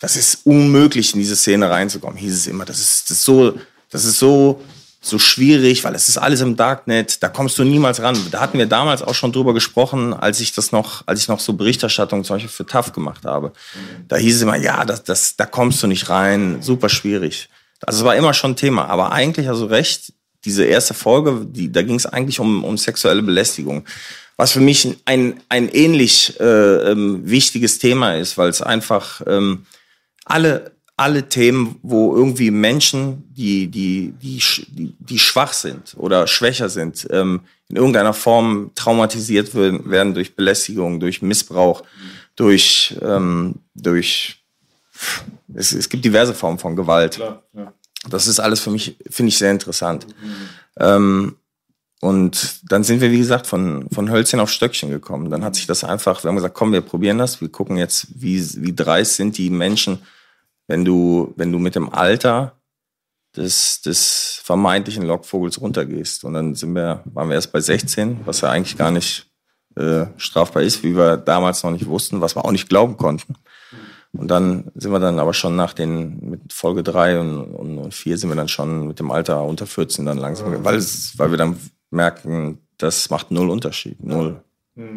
das ist unmöglich, in diese Szene reinzukommen, hieß es immer. Das ist, das ist so, das ist so, so schwierig, weil es ist alles im Darknet, da kommst du niemals ran. Da hatten wir damals auch schon drüber gesprochen, als ich das noch, als ich noch so Berichterstattung zum Beispiel für TAF gemacht habe. Da hieß es immer, ja, das, das, da kommst du nicht rein, super schwierig. Also es war immer schon Thema, aber eigentlich also recht, diese erste Folge, die, da ging es eigentlich um, um sexuelle Belästigung. Was für mich ein, ein ähnlich äh, ähm, wichtiges Thema ist, weil es einfach ähm, alle, alle Themen, wo irgendwie Menschen, die, die, die, die, schwach sind oder schwächer sind, ähm, in irgendeiner Form traumatisiert werden, werden durch Belästigung, durch Missbrauch, durch, ähm, durch es, es gibt diverse Formen von Gewalt. Das ist alles für mich, finde ich, sehr interessant. Ähm, und dann sind wir, wie gesagt, von, von Hölzchen auf Stöckchen gekommen. Dann hat sich das einfach, wir haben gesagt, komm, wir probieren das. Wir gucken jetzt, wie, wie dreist sind die Menschen, wenn du, wenn du mit dem Alter des, des vermeintlichen Lockvogels runtergehst. Und dann sind wir, waren wir erst bei 16, was ja eigentlich gar nicht äh, strafbar ist, wie wir damals noch nicht wussten, was wir auch nicht glauben konnten. Und dann sind wir dann aber schon nach den, mit Folge drei und, und, und vier sind wir dann schon mit dem Alter unter 14 dann langsam, weil es, weil wir dann merken, das macht null Unterschied, null.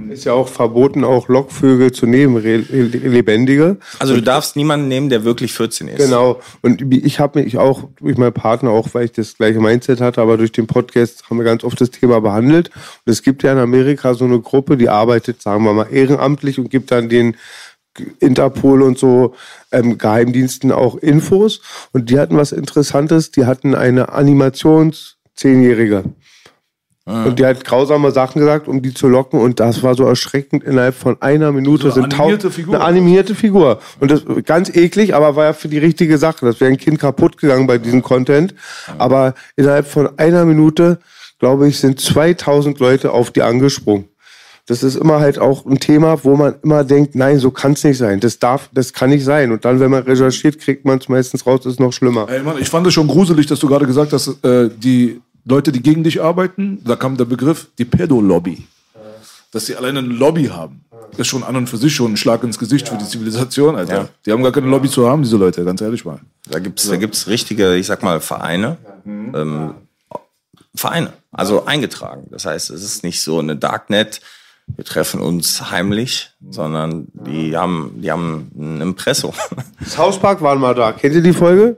Ist ja auch verboten, auch Lockvögel zu nehmen, lebendige. Also du darfst niemanden nehmen, der wirklich 14 ist. Genau. Und ich habe mich auch durch meinen Partner, auch weil ich das gleiche Mindset hatte, aber durch den Podcast haben wir ganz oft das Thema behandelt. Und es gibt ja in Amerika so eine Gruppe, die arbeitet, sagen wir mal, ehrenamtlich und gibt dann den Interpol und so ähm, Geheimdiensten auch Infos. Und die hatten was Interessantes. Die hatten eine Animations-Zehnjährige. Und die hat grausame Sachen gesagt, um die zu locken. Und das war so erschreckend. Innerhalb von einer Minute So eine sind tau- animierte Figur. Eine animierte Figur. Und das ganz eklig, aber war ja für die richtige Sache. Das wäre ein Kind kaputt gegangen bei diesem Content. Aber innerhalb von einer Minute, glaube ich, sind 2000 Leute auf die angesprungen. Das ist immer halt auch ein Thema, wo man immer denkt, nein, so kann es nicht sein. Das darf, das kann nicht sein. Und dann, wenn man recherchiert, kriegt man es meistens raus, ist noch schlimmer. Ey, Mann, ich fand es schon gruselig, dass du gerade gesagt hast, äh, die Leute, die gegen dich arbeiten, da kam der Begriff, die Pädo-Lobby. Dass sie alleine eine Lobby haben. Das ist schon an und für sich schon ein Schlag ins Gesicht für die Zivilisation, Alter. Ja. Die haben gar keine Lobby zu haben, diese Leute, ganz ehrlich mal. Da gibt's da gibt's richtige, ich sag mal, Vereine. Ähm, Vereine, also eingetragen. Das heißt, es ist nicht so eine Darknet, wir treffen uns heimlich, sondern die haben, die haben ein Impresso. South Park waren mal da. Kennt ihr die Folge?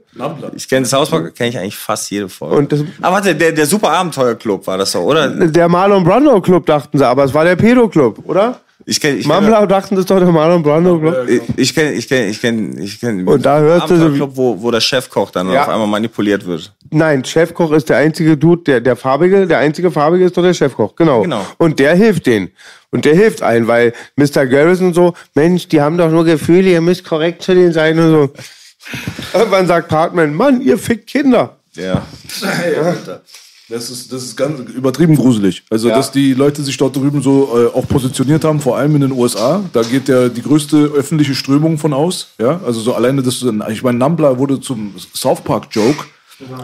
Ich kenne das Hauspark, kenne ich eigentlich fast jede Folge. Und das- Aber warte, der, der Super Abenteuer-Club war das so, oder? Der Marlon Brando Club dachten sie, aber es war der Pedo Club, oder? Ich kenne, ich kenne, Mamla dachten, das ist doch der Marlon Brando Club. ich, ich kenne, ich kenne, ich kenne, ich kenne. Und da hörst du so Club, wo, wo der Chefkoch dann Ja. auf einmal manipuliert wird. Nein, Chefkoch ist der einzige Dude, der, der farbige, der einzige farbige ist doch der Chefkoch, genau. Genau. Und der hilft denen. Und der hilft allen, weil Mr. Garrison so, Mensch, die haben doch nur Gefühle, ihr müsst korrekt zu denen sein und so. Irgendwann sagt Parkman, Mann, ihr fickt Kinder. Ja. Das ist, das ist ganz übertrieben gruselig. Also, Ja. dass die Leute sich dort drüben so äh, auch positioniert haben, vor allem in den USA. Da geht ja die größte öffentliche Strömung von aus. Ja, also so alleine, dass du, ich meine, Nambla wurde zum South Park Joke.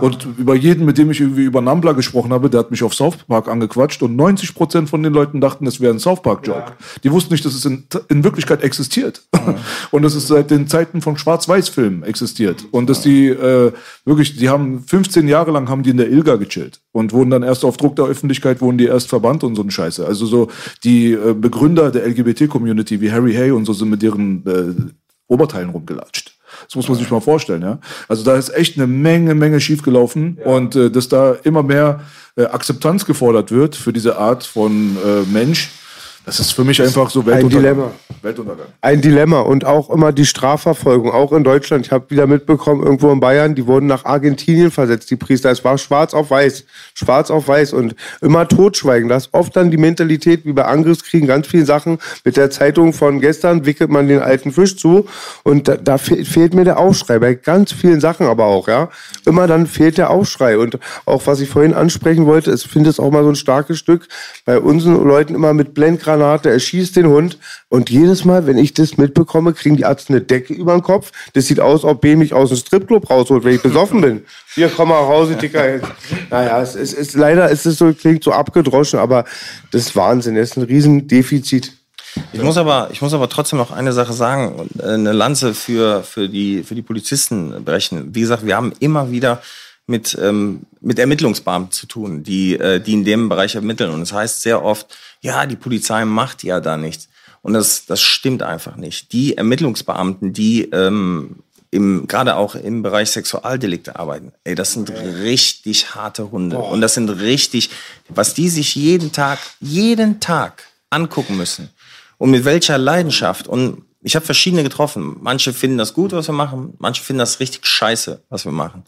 Und über jeden, mit dem ich irgendwie über Nambla gesprochen habe, der hat mich auf South Park angequatscht und 90 Prozent von den Leuten dachten, es wäre ein South Park Joke. Die wussten nicht, dass es in, in Wirklichkeit existiert. Und dass es seit den Zeiten von Schwarz-Weiß-Filmen existiert. Und dass die äh, wirklich, die haben 15 Jahre lang haben die in der Ilga gechillt und wurden dann erst auf Druck der Öffentlichkeit, wurden die erst verbannt und so eine Scheiße. Also so die äh, Begründer der LGBT-Community wie Harry Hay und so sind mit deren äh, Oberteilen rumgelatscht. Das muss man sich mal vorstellen, ja. Also da ist echt eine Menge, Menge schiefgelaufen und äh, dass da immer mehr äh, Akzeptanz gefordert wird für diese Art von äh, Mensch, das ist für mich einfach so Weltuntergang. Dilemma. Weltuntergang. Ein Dilemma und auch immer die Strafverfolgung, auch in Deutschland. Ich habe wieder mitbekommen, irgendwo in Bayern, die wurden nach Argentinien versetzt, die Priester. Es war schwarz auf weiß, schwarz auf weiß und immer totschweigen. Das ist oft dann die Mentalität, wie bei Angriffskriegen, ganz viele Sachen. Mit der Zeitung von gestern wickelt man den alten Fisch zu und da, da fe fehlt mir der Aufschrei. Bei ganz vielen Sachen aber auch, ja. Immer dann fehlt der Aufschrei und auch was ich vorhin ansprechen wollte, ich finde es auch mal so ein starkes Stück, bei unseren Leuten immer mit Blendgranate, er schießt den Hund und jedes Mal, wenn ich das mitbekomme, kriegen die Ärzte eine Decke über den Kopf. Das sieht aus, ob B mich aus dem Stripclub rausholt, wenn ich besoffen bin. Hier, komm mal raus, Dicker. Naja, es ist, ist, leider ist es so, klingt so abgedroschen, aber das ist Wahnsinn. Das ist ein Riesendefizit. Ich muss aber, ich muss aber trotzdem noch eine Sache sagen äh, eine Lanze für, für die, für die Polizisten brechen. Wie gesagt, wir haben immer wieder mit, ähm, mit Ermittlungsbeamten zu tun, die, äh, die in dem Bereich ermitteln. Und es das heißt sehr oft, ja, die Polizei macht ja da nichts. Und das, das stimmt einfach nicht. Die Ermittlungsbeamten, die ähm, im, gerade auch im Bereich Sexualdelikte arbeiten, ey, das sind richtig harte Hunde. Und das sind richtig, was die sich jeden Tag, jeden Tag angucken müssen. Und mit welcher Leidenschaft. Und ich habe verschiedene getroffen. Manche finden das gut, was wir machen. Manche finden das richtig scheiße, was wir machen.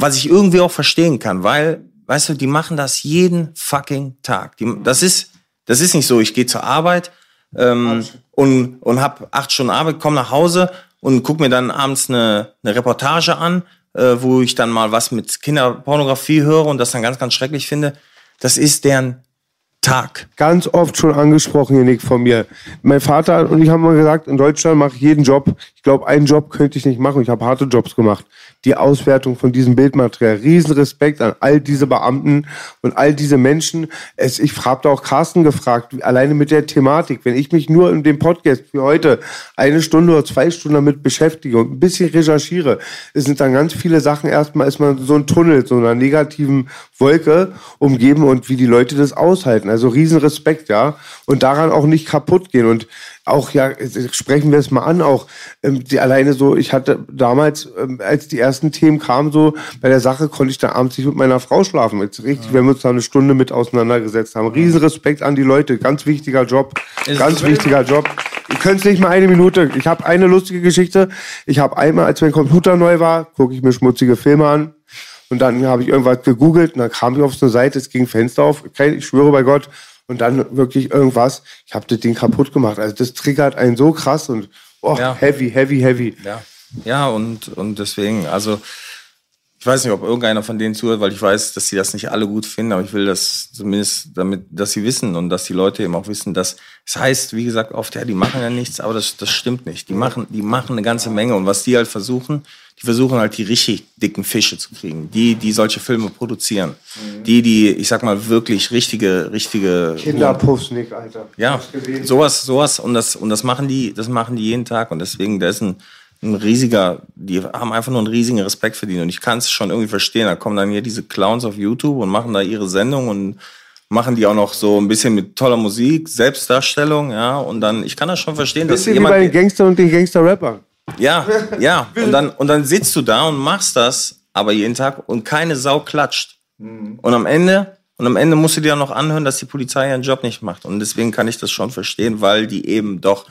Was ich irgendwie auch verstehen kann, weil, weißt du, die machen das jeden fucking Tag. Die, das ist, das ist nicht so, ich gehe zur Arbeit ähm, und, und hab acht Stunden Arbeit, komme nach Hause und guck mir dann abends eine, eine Reportage an, äh, wo ich dann mal was mit Kinderpornografie höre und das dann ganz, ganz schrecklich finde. Das ist deren Tag. Ganz oft schon angesprochen, hier Nick, von mir. Mein Vater und ich haben mal gesagt, in Deutschland mache ich jeden Job. Ich glaube, einen Job könnte ich nicht machen. Ich habe harte Jobs gemacht. Die Auswertung von diesem Bildmaterial. Riesenrespekt an all diese Beamten und all diese Menschen. Es, ich habe auch Carsten gefragt, alleine mit der Thematik, wenn ich mich nur in dem Podcast wie heute eine Stunde oder zwei Stunden damit beschäftige und ein bisschen recherchiere, es sind dann ganz viele Sachen erstmal ist man so ein Tunnel, so einer negativen Wolke umgeben und wie die Leute das aushalten. Also Riesenrespekt, ja. Und daran auch nicht kaputt gehen. Und auch ja, sprechen wir es mal an, auch ähm, die alleine so, ich hatte damals, ähm, als die ersten Themen kamen, so bei der Sache konnte ich da abends nicht mit meiner Frau schlafen. Jetzt richtig, ja. wenn wir uns da eine Stunde mit auseinandergesetzt haben. Riesenrespekt an die Leute, ganz wichtiger Job, ist ganz wichtiger Job. Ihr könnt nicht mal eine Minute. Ich habe eine lustige Geschichte. Ich habe einmal, als mein Computer neu war, gucke ich mir schmutzige Filme an. Und dann habe ich irgendwas gegoogelt und dann kam ich auf so eine Seite, es ging Fenster auf. Ich schwöre bei Gott, und dann wirklich irgendwas. Ich habe das Ding kaputt gemacht. Also das triggert einen so krass und oh, ja. heavy, heavy, heavy. Ja, ja und, und deswegen, also ich weiß nicht, ob irgendeiner von denen zuhört, weil ich weiß, dass sie das nicht alle gut finden, aber ich will das zumindest damit, dass sie wissen und dass die Leute eben auch wissen, dass es das heißt, wie gesagt, oft, ja, die machen ja nichts, aber das, das stimmt nicht. Die machen, die machen eine ganze Menge und was die halt versuchen, die versuchen halt die richtig dicken Fische zu kriegen, die, die solche Filme produzieren, mhm. die, die, ich sag mal, wirklich richtige, richtige Kinderpuffs, Nick, Alter. Ja, sowas, sowas und das, und das machen die, das machen die jeden Tag und deswegen, da ist ein, ein riesiger, die haben einfach nur einen riesigen Respekt verdient und ich kann es schon irgendwie verstehen. Da kommen dann hier diese Clowns auf YouTube und machen da ihre Sendung und machen die auch noch so ein bisschen mit toller Musik, Selbstdarstellung, ja, und dann, ich kann das schon verstehen, dass jemand... Wie bei den Gangster und den Gangster-Rapper. Ja, ja, und dann, und dann sitzt du da und machst das, aber jeden Tag und keine Sau klatscht. Mhm. Und am Ende, und am Ende musst du dir auch noch anhören, dass die Polizei ihren Job nicht macht. Und deswegen kann ich das schon verstehen, weil die eben doch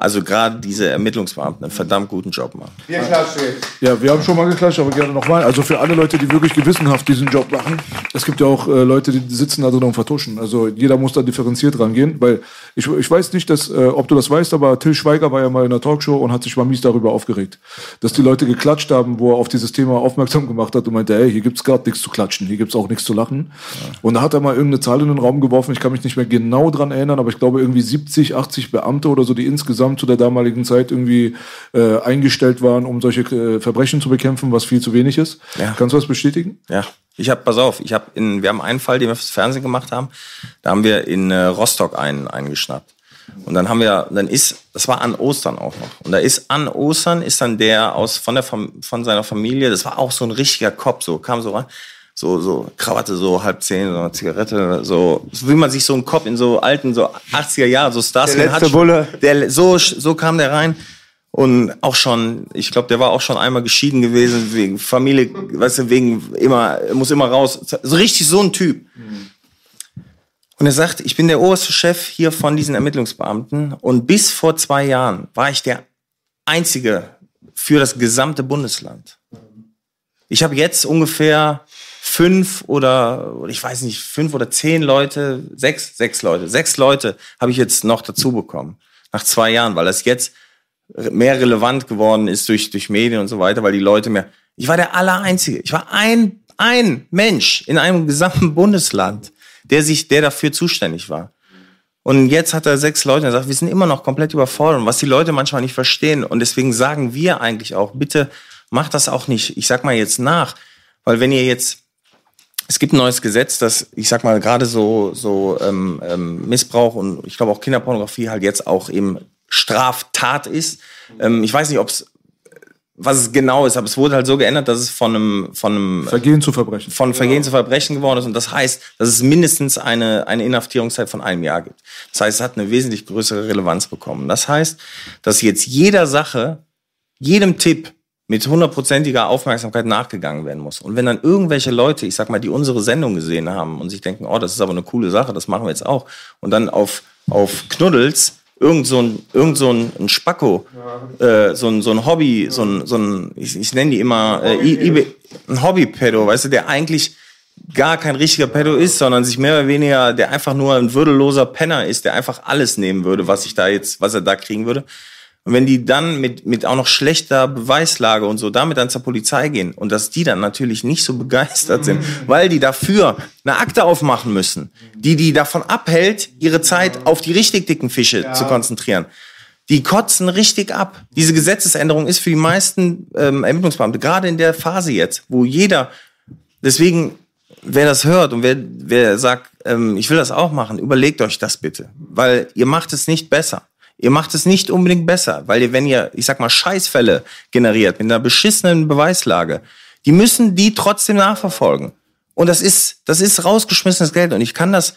also gerade diese Ermittlungsbeamten einen verdammt guten Job machen. Wir klatschen Ja, wir haben schon mal geklatscht, aber gerne nochmal. Also für alle Leute, die wirklich gewissenhaft diesen Job machen. Es gibt ja auch äh, Leute, die sitzen da drin und vertuschen. Also jeder muss da differenziert rangehen, weil ich, ich weiß nicht, dass, äh, ob du das weißt, aber Till Schweiger war ja mal in einer Talkshow und hat sich mal mies darüber aufgeregt, dass die Leute geklatscht haben, wo er auf dieses Thema aufmerksam gemacht hat und meinte, hey, hier gibt's gerade nichts zu klatschen, hier gibt's auch nichts zu lachen. Ja. Und da hat er mal irgendeine Zahl in den Raum geworfen, ich kann mich nicht mehr genau dran erinnern, aber ich glaube irgendwie 70, 80 Beamte oder so, die insgesamt zu der damaligen Zeit irgendwie äh, eingestellt waren, um solche äh, Verbrechen zu bekämpfen, was viel zu wenig ist. Ja. Kannst du das bestätigen? Ja. Ich habe, pass auf, ich habe in, wir haben einen Fall, den wir fürs Fernsehen gemacht haben. Da haben wir in äh, Rostock einen eingeschnappt. Und dann haben wir, dann ist, das war an Ostern auch noch. Und da ist an Ostern ist dann der aus von der von seiner Familie, das war auch so ein richtiger Kopf, so kam so rein, so so Krawatte so halb zehn, so eine Zigarette, so wie man sich so einen Kopf in so alten so 80er Jahren so Stars der letzte hat. Bulle. Der so so kam der rein und auch schon, ich glaube, der war auch schon einmal geschieden gewesen wegen Familie, weißt du, wegen immer, muss immer raus. So richtig so ein Typ. Und er sagt, ich bin der oberste Chef hier von diesen Ermittlungsbeamten und bis vor zwei Jahren war ich der einzige für das gesamte Bundesland. Ich habe jetzt ungefähr fünf oder ich weiß nicht fünf oder zehn Leute, sechs, sechs Leute, sechs Leute habe ich jetzt noch dazu bekommen nach zwei Jahren, weil das jetzt mehr relevant geworden ist durch, durch Medien und so weiter, weil die Leute mehr. Ich war der Allereinzige. Ich war ein, ein Mensch in einem gesamten Bundesland, der sich, der dafür zuständig war. Und jetzt hat er sechs Leute und sagt, wir sind immer noch komplett überfordert, was die Leute manchmal nicht verstehen. Und deswegen sagen wir eigentlich auch, bitte macht das auch nicht, ich sag mal jetzt nach. Weil wenn ihr jetzt, es gibt ein neues Gesetz, das, ich sag mal, gerade so, so ähm, ähm, Missbrauch und ich glaube auch Kinderpornografie halt jetzt auch eben Straftat ist. Ähm, ich weiß nicht, ob es was es genau ist, aber es wurde halt so geändert, dass es von einem von einem Vergehen zu Verbrechen von Vergehen ja. zu Verbrechen geworden ist und das heißt, dass es mindestens eine eine Inhaftierungszeit von einem Jahr gibt. Das heißt, es hat eine wesentlich größere Relevanz bekommen. Das heißt, dass jetzt jeder Sache, jedem Tipp mit hundertprozentiger Aufmerksamkeit nachgegangen werden muss. Und wenn dann irgendwelche Leute, ich sag mal, die unsere Sendung gesehen haben und sich denken, oh, das ist aber eine coole Sache, das machen wir jetzt auch, und dann auf auf Knuddels irgend so ein, irgend so ein, ein Spacko, äh, so ein, so ein Hobby, so ein, so ein ich, ich nenne die immer äh, Hobby ein Hobby-Pedo, weißt du, der eigentlich gar kein richtiger Pedo ist, sondern sich mehr oder weniger, der einfach nur ein würdeloser Penner ist, der einfach alles nehmen würde, was ich da jetzt, was er da kriegen würde. Und wenn die dann mit, mit auch noch schlechter Beweislage und so damit dann zur Polizei gehen und dass die dann natürlich nicht so begeistert sind, weil die dafür eine Akte aufmachen müssen, die die davon abhält, ihre Zeit auf die richtig dicken Fische ja. zu konzentrieren. Die kotzen richtig ab. Diese Gesetzesänderung ist für die meisten ähm, Ermittlungsbeamte, gerade in der Phase jetzt, wo jeder, deswegen, wer das hört und wer, wer sagt, ähm, ich will das auch machen, überlegt euch das bitte. Weil ihr macht es nicht besser. Ihr macht es nicht unbedingt besser, weil ihr, wenn ihr, ich sag mal, Scheißfälle generiert mit einer beschissenen Beweislage, die müssen die trotzdem nachverfolgen. Und das ist, das ist rausgeschmissenes Geld. Und ich kann das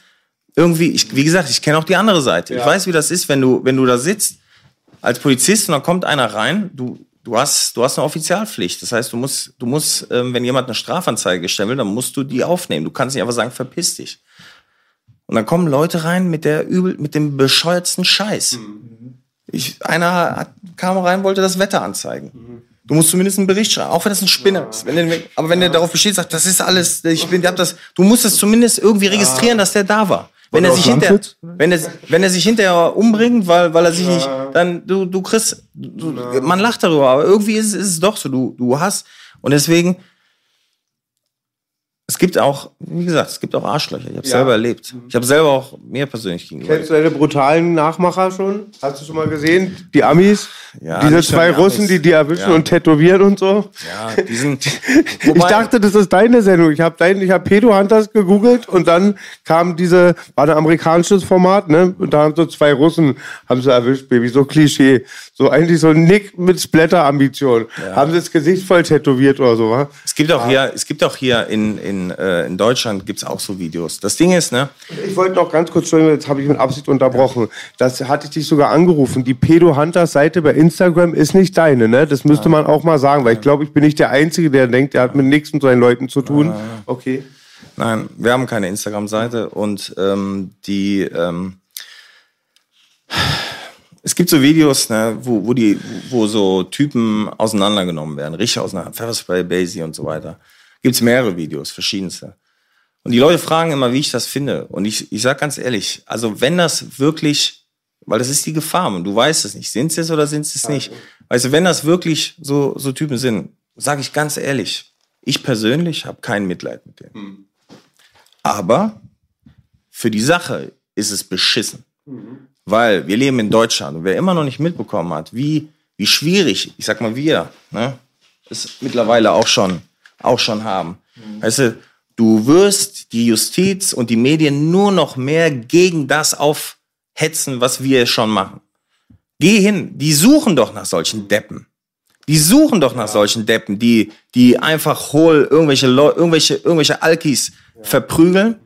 irgendwie, ich, wie gesagt, ich kenne auch die andere Seite. Ja. Ich weiß, wie das ist, wenn du, wenn du da sitzt als Polizist und dann kommt einer rein, du, du hast, du hast eine Offizialpflicht. Das heißt, du musst, du musst, ähm, wenn jemand eine Strafanzeige stellen will, dann musst du die aufnehmen. Du kannst nicht einfach sagen, verpiss dich. Und dann kommen Leute rein mit der übel, mit dem bescheuertsten Scheiß. Mhm. Ich, einer hat, kam rein, wollte das Wetter anzeigen. Mhm. Du musst zumindest einen Bericht schreiben, auch wenn das ein Spinner ist. Wenn der, aber wenn der darauf besteht, sagt, das ist alles, ich bin, ich hab das, du musst es zumindest irgendwie registrieren, dass der da war. Wenn er sich hinterher, wenn er, wenn er sich hinterher umbringt, weil, weil er sich nicht, dann, du, du kriegst, du, man lacht darüber, aber irgendwie ist, ist es doch so, du, du hast, und deswegen, es gibt auch, wie gesagt, es gibt auch Arschlöcher. Ich habe ja. selber erlebt. Ich habe selber auch mir persönlich gegenüber. Kennst du deine brutalen Nachmacher schon? Hast du schon mal gesehen? Die Amis? Ja, Diese zwei die Russen, die die erwischen ja. und tätowieren und so? Ja, die sind. ich dachte, das ist deine Sendung. Ich habe dein, ich habe Pedo Hunters gegoogelt und dann kam diese, war ein amerikanisches Format, ne? Und da haben so zwei Russen, haben sie erwischt, Baby. So Klischee. So eigentlich so ein Nick mit Splatter-Ambition. Ja. Haben sie das Gesicht voll tätowiert oder so, wa? Es gibt auch hier, es gibt auch hier in, in, äh, in Deutschland gibt's auch so Videos. Das Ding ist, ne? Ich wollte noch ganz kurz, Entschuldigung, jetzt habe ich mit Absicht unterbrochen. Das hatte ich dich sogar angerufen. Die Pedo Hunters Seite bei Instagram ist nicht deine, ne? Das müsste man auch mal sagen, weil ich glaube, ich bin nicht der Einzige, der denkt, der hat mit nichts mit seinen Leuten zu tun. Okay. Nein, wir haben keine Instagram-Seite und ähm, die ähm, es gibt so Videos, ne, wo, wo die, wo so Typen auseinandergenommen werden, richtig auseinander, Pfefferspray, Basie und so weiter. Gibt's mehrere Videos, verschiedenste. Und die Leute fragen immer, wie ich das finde. Und ich, ich sag ganz ehrlich, also wenn das wirklich, weil das ist die Gefahr, und du weißt es nicht, sind es oder sind es nicht. Weißt du, wenn das wirklich so, so Typen sind, sage ich ganz ehrlich, ich persönlich habe kein Mitleid mit denen. Hm. Aber für die Sache ist es beschissen. Mhm. Weil wir leben in Deutschland und wer immer noch nicht mitbekommen hat, wie, wie schwierig, ich sag mal wir, ne, es mittlerweile auch schon, auch schon haben. Mhm. Weißt du, du wirst die Justiz und die Medien nur noch mehr gegen das aufhetzen, was wir schon machen. Geh hin, die suchen doch nach solchen Deppen. Die suchen doch nach ja. solchen Deppen, die, die einfach hohl irgendwelche, irgendwelche, irgendwelche Alkis ja. verprügeln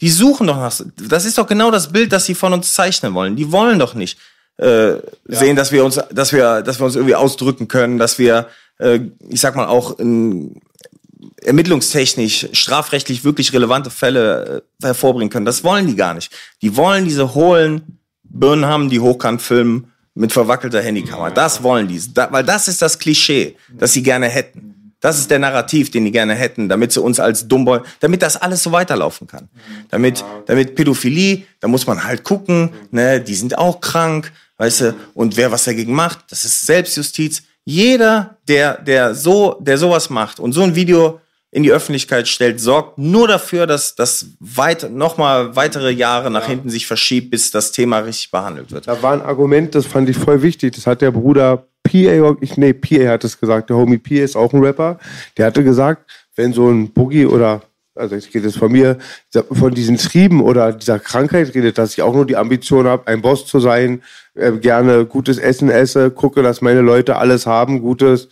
die suchen doch nach. Das ist doch genau das Bild, das sie von uns zeichnen wollen. Die wollen doch nicht äh, ja. sehen, dass wir uns, dass wir, dass wir uns irgendwie ausdrücken können, dass wir, äh, ich sag mal auch in, ermittlungstechnisch, strafrechtlich wirklich relevante Fälle äh, hervorbringen können. Das wollen die gar nicht. Die wollen diese hohlen Birnen haben, die hochkant filmen mit verwackelter Handykamera. Das wollen die, da, weil das ist das Klischee, das sie gerne hätten. Das ist der Narrativ, den die gerne hätten, damit sie uns als Dummboy, damit das alles so weiterlaufen kann. Damit, damit Pädophilie, da muss man halt gucken, ne, die sind auch krank, weißt du, und wer was dagegen macht, das ist Selbstjustiz. Jeder, der, der so, der sowas macht und so ein Video in die Öffentlichkeit stellt, sorgt nur dafür, dass das weit, nochmal weitere Jahre nach ja. hinten sich verschiebt, bis das Thema richtig behandelt wird. Da war ein Argument, das fand ich voll wichtig. Das hat der Bruder PA, ich, nee, PA hat es gesagt, der Homie PA ist auch ein Rapper, der hatte gesagt, wenn so ein Boogie oder, also ich geht jetzt von mir, von diesen Trieben oder dieser Krankheit redet, dass ich auch nur die Ambition habe, ein Boss zu sein, äh, gerne gutes Essen esse, gucke, dass meine Leute alles haben, gutes,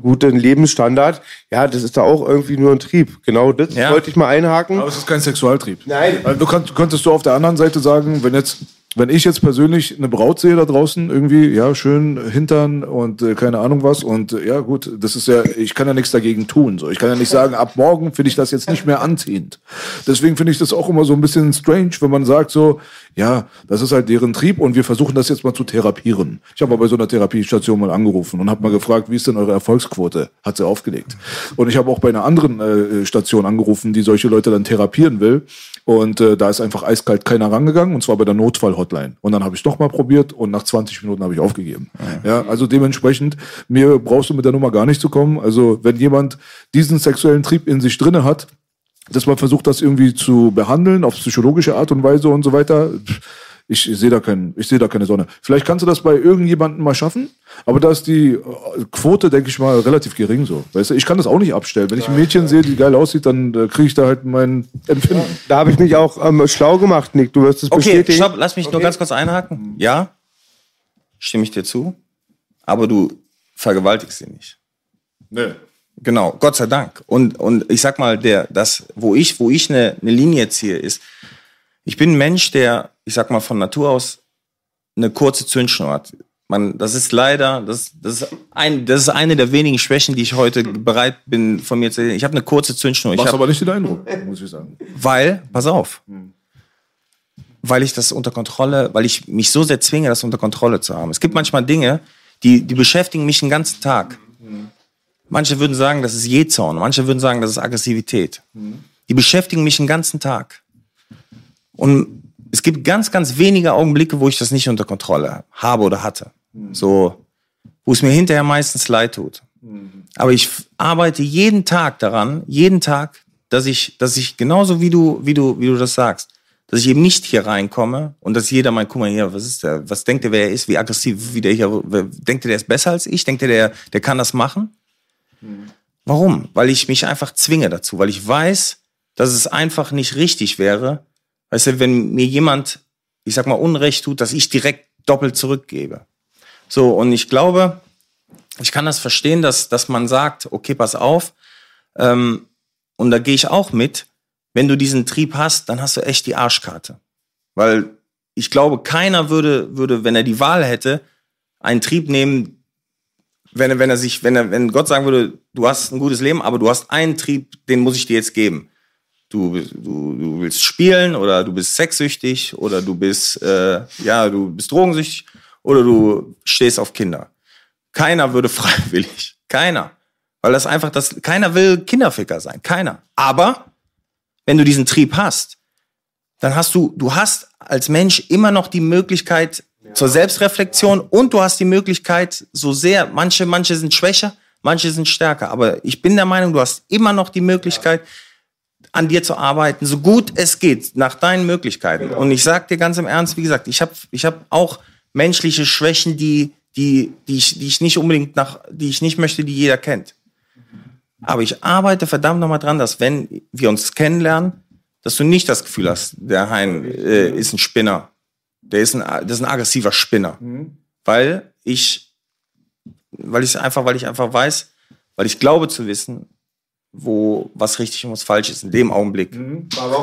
guten Lebensstandard. Ja, das ist da auch irgendwie nur ein Trieb. Genau das ja. wollte ich mal einhaken. Aber es ist kein Sexualtrieb. Nein. Du kannst, könntest du auf der anderen Seite sagen, wenn jetzt wenn ich jetzt persönlich eine Braut sehe da draußen, irgendwie, ja, schön Hintern und äh, keine Ahnung was und äh, ja, gut, das ist ja, ich kann ja nichts dagegen tun. So. Ich kann ja nicht sagen, ab morgen finde ich das jetzt nicht mehr anziehend. Deswegen finde ich das auch immer so ein bisschen strange, wenn man sagt so, ja, das ist halt deren Trieb und wir versuchen das jetzt mal zu therapieren. Ich habe mal bei so einer Therapiestation mal angerufen und habe mal gefragt, wie ist denn eure Erfolgsquote? Hat sie aufgelegt. Und ich habe auch bei einer anderen äh, Station angerufen, die solche Leute dann therapieren will. Und äh, da ist einfach eiskalt keiner rangegangen, und zwar bei der Notfall-Hotline. Und dann habe ich noch mal probiert und nach 20 Minuten habe ich aufgegeben. Ja. ja, also dementsprechend, mir brauchst du mit der Nummer gar nicht zu kommen. Also wenn jemand diesen sexuellen Trieb in sich drinne hat, dass man versucht, das irgendwie zu behandeln, auf psychologische Art und Weise und so weiter Ich sehe da kein, ich sehe da keine Sonne. Vielleicht kannst du das bei irgendjemandem mal schaffen, aber da ist die äh, Quote, denke ich mal, relativ gering so. Weißt du, ich kann das auch nicht abstellen. Wenn ich ein Mädchen sehe, die geil aussieht, dann äh, kriege ich da halt mein Empfinden. Da habe ich mich auch ähm, schlau gemacht, Nick. Du wirst es Okay, bestätigen. stopp, lass mich nur ganz kurz einhaken. Ja, stimme ich dir zu, aber du vergewaltigst sie nicht. Nee. Genau, Gott sei Dank. Und, und ich sag mal, der, das, wo ich, wo ich eine, eine Linie ziehe, ist, ich bin ein Mensch, der, ich sag mal, von Natur aus eine kurze Zündschnur hat. Man, das ist leider, das, das, ist ein, das ist eine der wenigen Schwächen, die ich heute bereit bin, von mir zu sehen. Ich habe eine kurze Zündschnur. Ich Machst hab, aber nicht den Eindruck, muss ich sagen. weil, pass auf, weil ich das unter Kontrolle, weil ich mich so sehr zwinge, das unter Kontrolle zu haben. Es gibt manchmal Dinge, die, die beschäftigen mich den ganzen Tag. Manche würden sagen, das ist Jezorn, manche würden sagen, das ist Aggressivität. Die beschäftigen mich den ganzen Tag. Und es gibt ganz, ganz wenige Augenblicke, wo ich das nicht unter Kontrolle habe oder hatte. So, wo es mir hinterher meistens leid tut. Aber ich arbeite jeden Tag daran, jeden Tag, dass ich, dass ich genauso wie du, wie du, wie du das sagst, dass ich eben nicht hier reinkomme und dass jeder meint, guck mal hier, was ist der, was denkt der, wer er ist, wie aggressiv, wie der hier, wer- denkt der, der ist besser als ich, denkt der, der, der kann das machen? Warum? Weil ich mich einfach zwinge dazu, weil ich weiß, dass es einfach nicht richtig wäre, weißt du, wenn mir jemand, ich sag mal, Unrecht tut, dass ich direkt doppelt zurückgebe. So, und ich glaube, ich kann das verstehen, dass, dass man sagt, okay, pass auf, ähm, und da gehe ich auch mit, wenn du diesen Trieb hast, dann hast du echt die Arschkarte. Weil ich glaube, keiner würde, würde, wenn er die Wahl hätte, einen Trieb nehmen, wenn er, wenn er sich, wenn er, wenn Gott sagen würde, du hast ein gutes Leben, aber du hast einen Trieb, den muss ich dir jetzt geben. Du, du, du willst spielen oder du bist sexsüchtig oder du bist, äh, ja, du bist drogensüchtig oder du stehst auf Kinder. Keiner würde freiwillig. Keiner. Weil das einfach das, keiner will Kinderficker sein. Keiner. Aber, wenn du diesen Trieb hast, dann hast du, du hast als Mensch immer noch die Möglichkeit zur Selbstreflexion und du hast die Möglichkeit, so sehr, manche, manche sind schwächer, manche sind stärker. Aber ich bin der Meinung, du hast immer noch die Möglichkeit, an dir zu arbeiten, so gut es geht, nach deinen Möglichkeiten. Und ich sag dir ganz im Ernst, wie gesagt, ich habe ich hab auch menschliche Schwächen, die, die, die, ich, die ich nicht unbedingt nach, die ich nicht möchte, die jeder kennt. Aber ich arbeite verdammt nochmal dran, dass wenn wir uns kennenlernen, dass du nicht das Gefühl hast, der Hein äh, ist ein Spinner. Der ist ein, das ist ein aggressiver Spinner. Weil ich, weil ich einfach, weil ich einfach weiß, weil ich glaube zu wissen, wo was richtig und was falsch ist in dem Augenblick.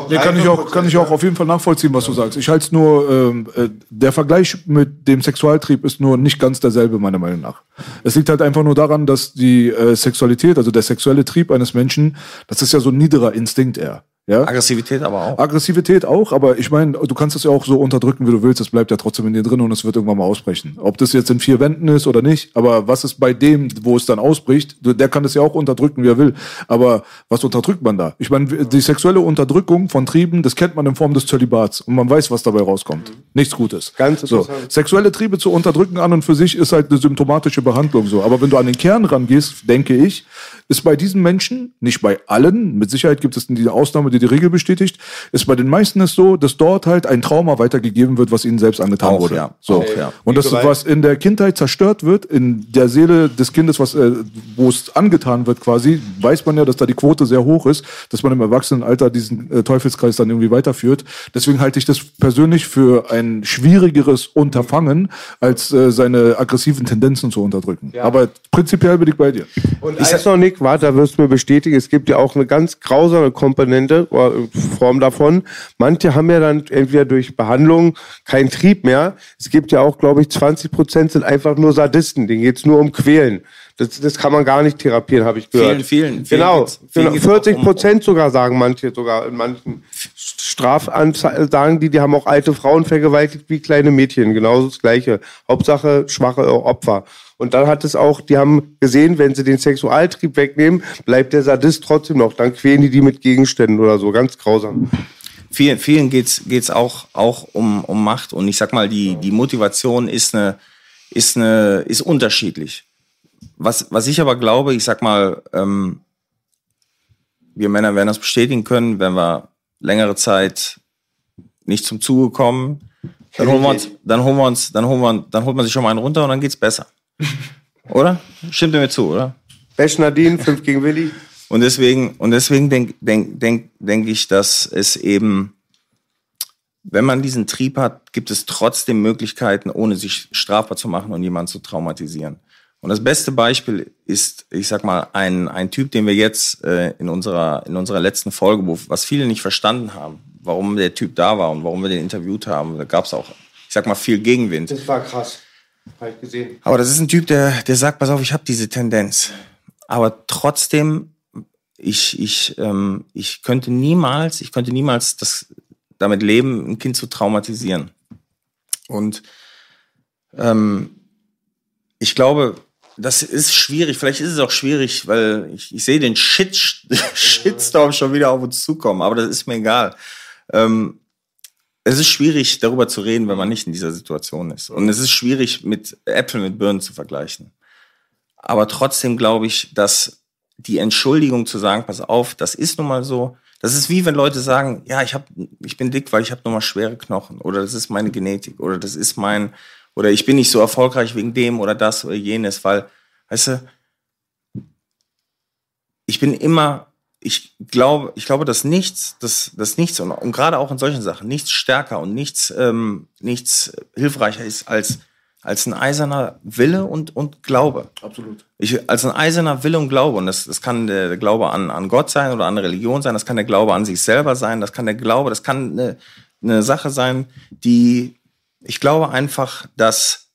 Nee, kann ich auch, kann ich auch auf jeden Fall nachvollziehen, was du sagst. Ich halte es nur, ähm, äh, der Vergleich mit dem Sexualtrieb ist nur nicht ganz derselbe, meiner Meinung nach. Es liegt halt einfach nur daran, dass die äh, Sexualität, also der sexuelle Trieb eines Menschen, das ist ja so ein niederer Instinkt eher. Ja? Aggressivität aber auch. Aggressivität auch, aber ich meine, du kannst es ja auch so unterdrücken, wie du willst. Es bleibt ja trotzdem in dir drin und es wird irgendwann mal ausbrechen. Ob das jetzt in vier Wänden ist oder nicht, aber was ist bei dem, wo es dann ausbricht? Der kann es ja auch unterdrücken, wie er will. Aber was unterdrückt man da? Ich meine, die sexuelle Unterdrückung von Trieben, das kennt man in Form des Zölibats und man weiß, was dabei rauskommt. Nichts Gutes. Ganz so. Sexuelle Triebe zu unterdrücken an und für sich ist halt eine symptomatische Behandlung so. Aber wenn du an den Kern rangehst, denke ich, ist bei diesen Menschen, nicht bei allen, mit Sicherheit gibt es diese Ausnahme, die die Regel bestätigt, ist bei den meisten es so, dass dort halt ein Trauma weitergegeben wird, was ihnen selbst angetan Auch, wurde. ja. So. Auch, ja. Und das, was in der Kindheit zerstört wird, in der Seele des Kindes, was, äh, wo es angetan wird quasi, weiß man ja, dass da die Quote sehr hoch ist, dass man im Erwachsenenalter diesen äh, Teufelskreis dann irgendwie weiterführt. Deswegen halte ich das persönlich für ein schwierigeres Unterfangen, als äh, seine aggressiven Tendenzen zu unterdrücken. Aber prinzipiell bin ich bei dir. Und eins noch, Nick, warte, da wirst du mir bestätigen, es gibt ja auch eine ganz grausame Komponente oder Form davon. Manche haben ja dann entweder durch Behandlung keinen Trieb mehr. Es gibt ja auch, glaube ich, 20 Prozent sind einfach nur Sadisten, denen geht's nur um Quälen. Das, das kann man gar nicht therapieren, habe ich gehört. Vielen, vielen, vielen Genau, vielen genau geht's auch 40 um- Prozent sogar sagen manche, sogar in manchen Strafanzeigen sagen die, die haben auch alte Frauen vergewaltigt wie kleine Mädchen. Genauso das Gleiche. Hauptsache schwache Opfer. Und dann hat es auch, die haben gesehen, wenn sie den Sexualtrieb wegnehmen, bleibt der Sadist trotzdem noch. Dann quälen die die mit Gegenständen oder so. Ganz grausam. vielen, vielen geht's geht's auch auch um um Macht und ich sag mal die die Motivation ist eine ist eine ist unterschiedlich. Was was ich aber glaube, ich sag mal, ähm, wir Männer werden das bestätigen können, wenn wir längere Zeit nicht zum Zuge kommen, Dann holen wir uns, dann holen wir uns, dann holen wir, dann holt man sich schon mal einen runter und dann geht's besser. Oder? Stimmt ihr mir zu, oder? Besch Nadine, 5 gegen Willi. Und deswegen, und deswegen denke denk, denk, denk ich, dass es eben, wenn man diesen Trieb hat, gibt es trotzdem Möglichkeiten, ohne sich strafbar zu machen und jemanden zu traumatisieren. Und das beste Beispiel ist, ich sag mal, ein, ein Typ, den wir jetzt äh, in, unserer, in unserer letzten Folge, wo, was viele nicht verstanden haben, warum der Typ da war und warum wir den interviewt haben, da gab es auch, ich sag mal, viel Gegenwind. Das war krass. Ich gesehen. Aber das ist ein Typ, der, der sagt, pass auf, ich habe diese Tendenz. Aber trotzdem, ich, ich, ähm, ich könnte niemals, ich könnte niemals das damit leben, ein Kind zu traumatisieren. Und ähm, ich glaube, das ist schwierig. Vielleicht ist es auch schwierig, weil ich, ich sehe den Shit, Shitstorm schon wieder auf uns zukommen. Aber das ist mir egal. Ähm, es ist schwierig, darüber zu reden, wenn man nicht in dieser Situation ist. Und es ist schwierig, mit Äpfel mit Birnen zu vergleichen. Aber trotzdem glaube ich, dass die Entschuldigung zu sagen, pass auf, das ist nun mal so. Das ist wie wenn Leute sagen, ja, ich hab, ich bin dick, weil ich habe nun mal schwere Knochen oder das ist meine Genetik oder das ist mein oder ich bin nicht so erfolgreich wegen dem oder das oder jenes, weil, weißt du, ich bin immer, ich glaube, ich glaube, dass nichts, dass, dass nichts und, und gerade auch in solchen Sachen nichts stärker und nichts, ähm, nichts hilfreicher ist als als ein eiserner Wille und, und Glaube. Absolut. Ich, als ein eiserner Wille und Glaube. Und das, das kann der Glaube an, an Gott sein oder an Religion sein, das kann der Glaube an sich selber sein, das kann der Glaube, das kann eine, eine Sache sein, die, ich glaube einfach, dass,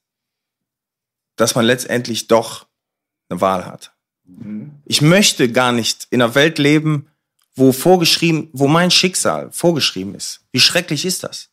dass man letztendlich doch eine Wahl hat. Ich möchte gar nicht in einer Welt leben, wo vorgeschrieben, wo mein Schicksal vorgeschrieben ist. Wie schrecklich ist das?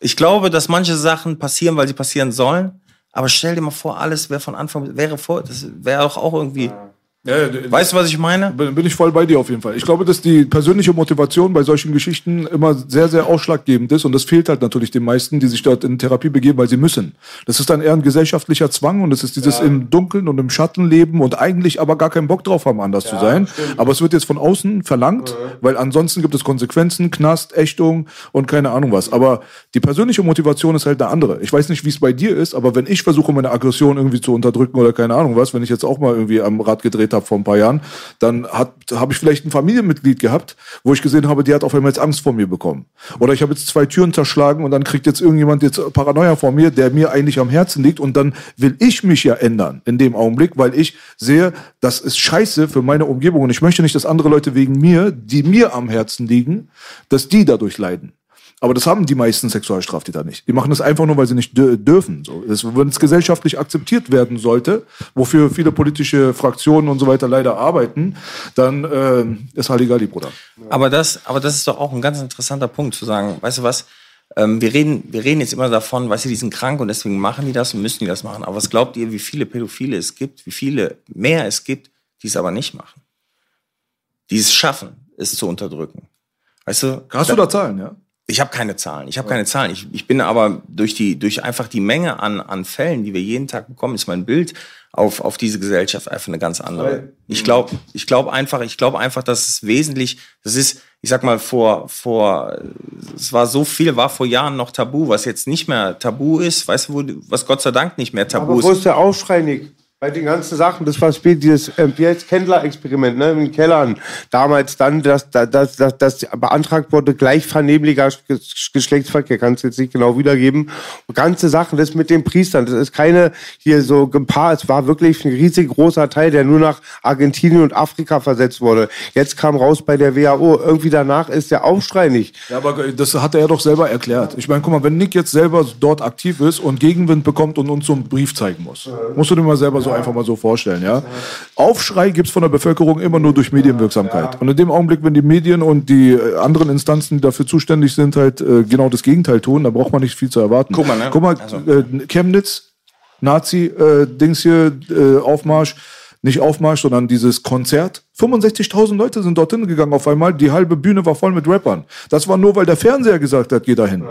Ich glaube, dass manche Sachen passieren, weil sie passieren sollen. Aber stell dir mal vor, alles wäre von Anfang, wäre vor, das wäre auch, auch irgendwie Ja, ja, Weißt du, was ich meine? Bin, bin ich voll bei dir auf jeden Fall. Ich glaube, dass die persönliche Motivation bei solchen Geschichten immer sehr, sehr ausschlaggebend ist. Und das fehlt halt natürlich den meisten, die sich dort in Therapie begeben, weil sie müssen. Das ist dann eher ein gesellschaftlicher Zwang und es ist dieses im Dunkeln und im Schatten leben und eigentlich aber gar keinen Bock drauf haben, anders zu sein. Aber es wird jetzt von außen verlangt, weil ansonsten gibt es Konsequenzen, Knast, Ächtung und keine Ahnung was. Aber die persönliche Motivation ist halt eine andere. Ich weiß nicht, wie es bei dir ist, aber wenn ich versuche, meine Aggression irgendwie zu unterdrücken oder keine Ahnung was, wenn ich jetzt auch mal irgendwie am Rad gedreht habe vor ein paar Jahren, dann habe ich vielleicht ein Familienmitglied gehabt, wo ich gesehen habe, die hat auf einmal jetzt Angst vor mir bekommen. Oder ich habe jetzt zwei Türen zerschlagen und dann kriegt jetzt irgendjemand jetzt Paranoia vor mir, der mir eigentlich am Herzen liegt und dann will ich mich ja ändern in dem Augenblick, weil ich sehe, das ist scheiße für meine Umgebung und ich möchte nicht, dass andere Leute wegen mir, die mir am Herzen liegen, dass die dadurch leiden. Aber das haben die meisten Sexualstraftäter nicht. Die machen das einfach nur, weil sie nicht dür dürfen. So, das, wenn es gesellschaftlich akzeptiert werden sollte, wofür viele politische Fraktionen und so weiter leider arbeiten, dann äh, ist Halligalli, Bruder. Aber das, aber das ist doch auch ein ganz interessanter Punkt zu sagen, weißt du was? Ähm, wir reden, wir reden jetzt immer davon, weißt du, die sind krank und deswegen machen die das und müssen die das machen. Aber was glaubt ihr, wie viele Pädophile es gibt, wie viele mehr es gibt, die es aber nicht machen? Die es schaffen, es zu unterdrücken. Weißt du? Hast du da Zahlen, ja? Ich habe keine Zahlen. Ich habe keine Zahlen. Ich, ich bin aber durch die durch einfach die Menge an an Fällen, die wir jeden Tag bekommen, ist mein Bild auf auf diese Gesellschaft einfach eine ganz andere. Ich glaube, ich glaube einfach, ich glaube einfach, dass es wesentlich, das ist, ich sag mal vor vor es war so viel war vor Jahren noch Tabu, was jetzt nicht mehr Tabu ist, weißt du, wo, was Gott sei Dank nicht mehr Tabu Aber wo ist. ist der Aufschrei, Nick? Bei den ganzen Sachen, das war spät, dieses ähm, wie heißt Kendler-Experiment, ne, in den Kellern. Damals dann, dass das, das, das, beantragt wurde, gleich vernehmlicher Ges- Geschlechtsverkehr, kannst jetzt nicht genau wiedergeben. Und ganze Sachen, das mit den Priestern, das ist keine hier so ein paar, es war wirklich ein riesig großer Teil, der nur nach Argentinien und Afrika versetzt wurde. Jetzt kam raus bei der WHO, irgendwie danach ist der Aufschrei nicht. Ja, aber das hat er ja doch selber erklärt. Ich meine, guck mal, wenn Nick jetzt selber dort aktiv ist und Gegenwind bekommt und uns so einen Brief zeigen muss, musst du dir mal selber so einfach mal so vorstellen, ja? Aufschrei gibt's von der Bevölkerung immer nur durch Medienwirksamkeit. Und in dem Augenblick, wenn die Medien und die äh, anderen Instanzen, die dafür zuständig sind, halt äh, genau das Gegenteil tun, dann braucht man nicht viel zu erwarten. Guck mal, ne? Guck mal, Also- äh, Chemnitz, Nazi-Dings hier, äh, Aufmarsch, nicht Aufmarsch, sondern dieses Konzert. 65.000 Leute sind dorthin gegangen auf einmal. Die halbe Bühne war voll mit Rappern. Das war nur, weil der Fernseher gesagt hat, geh dahin.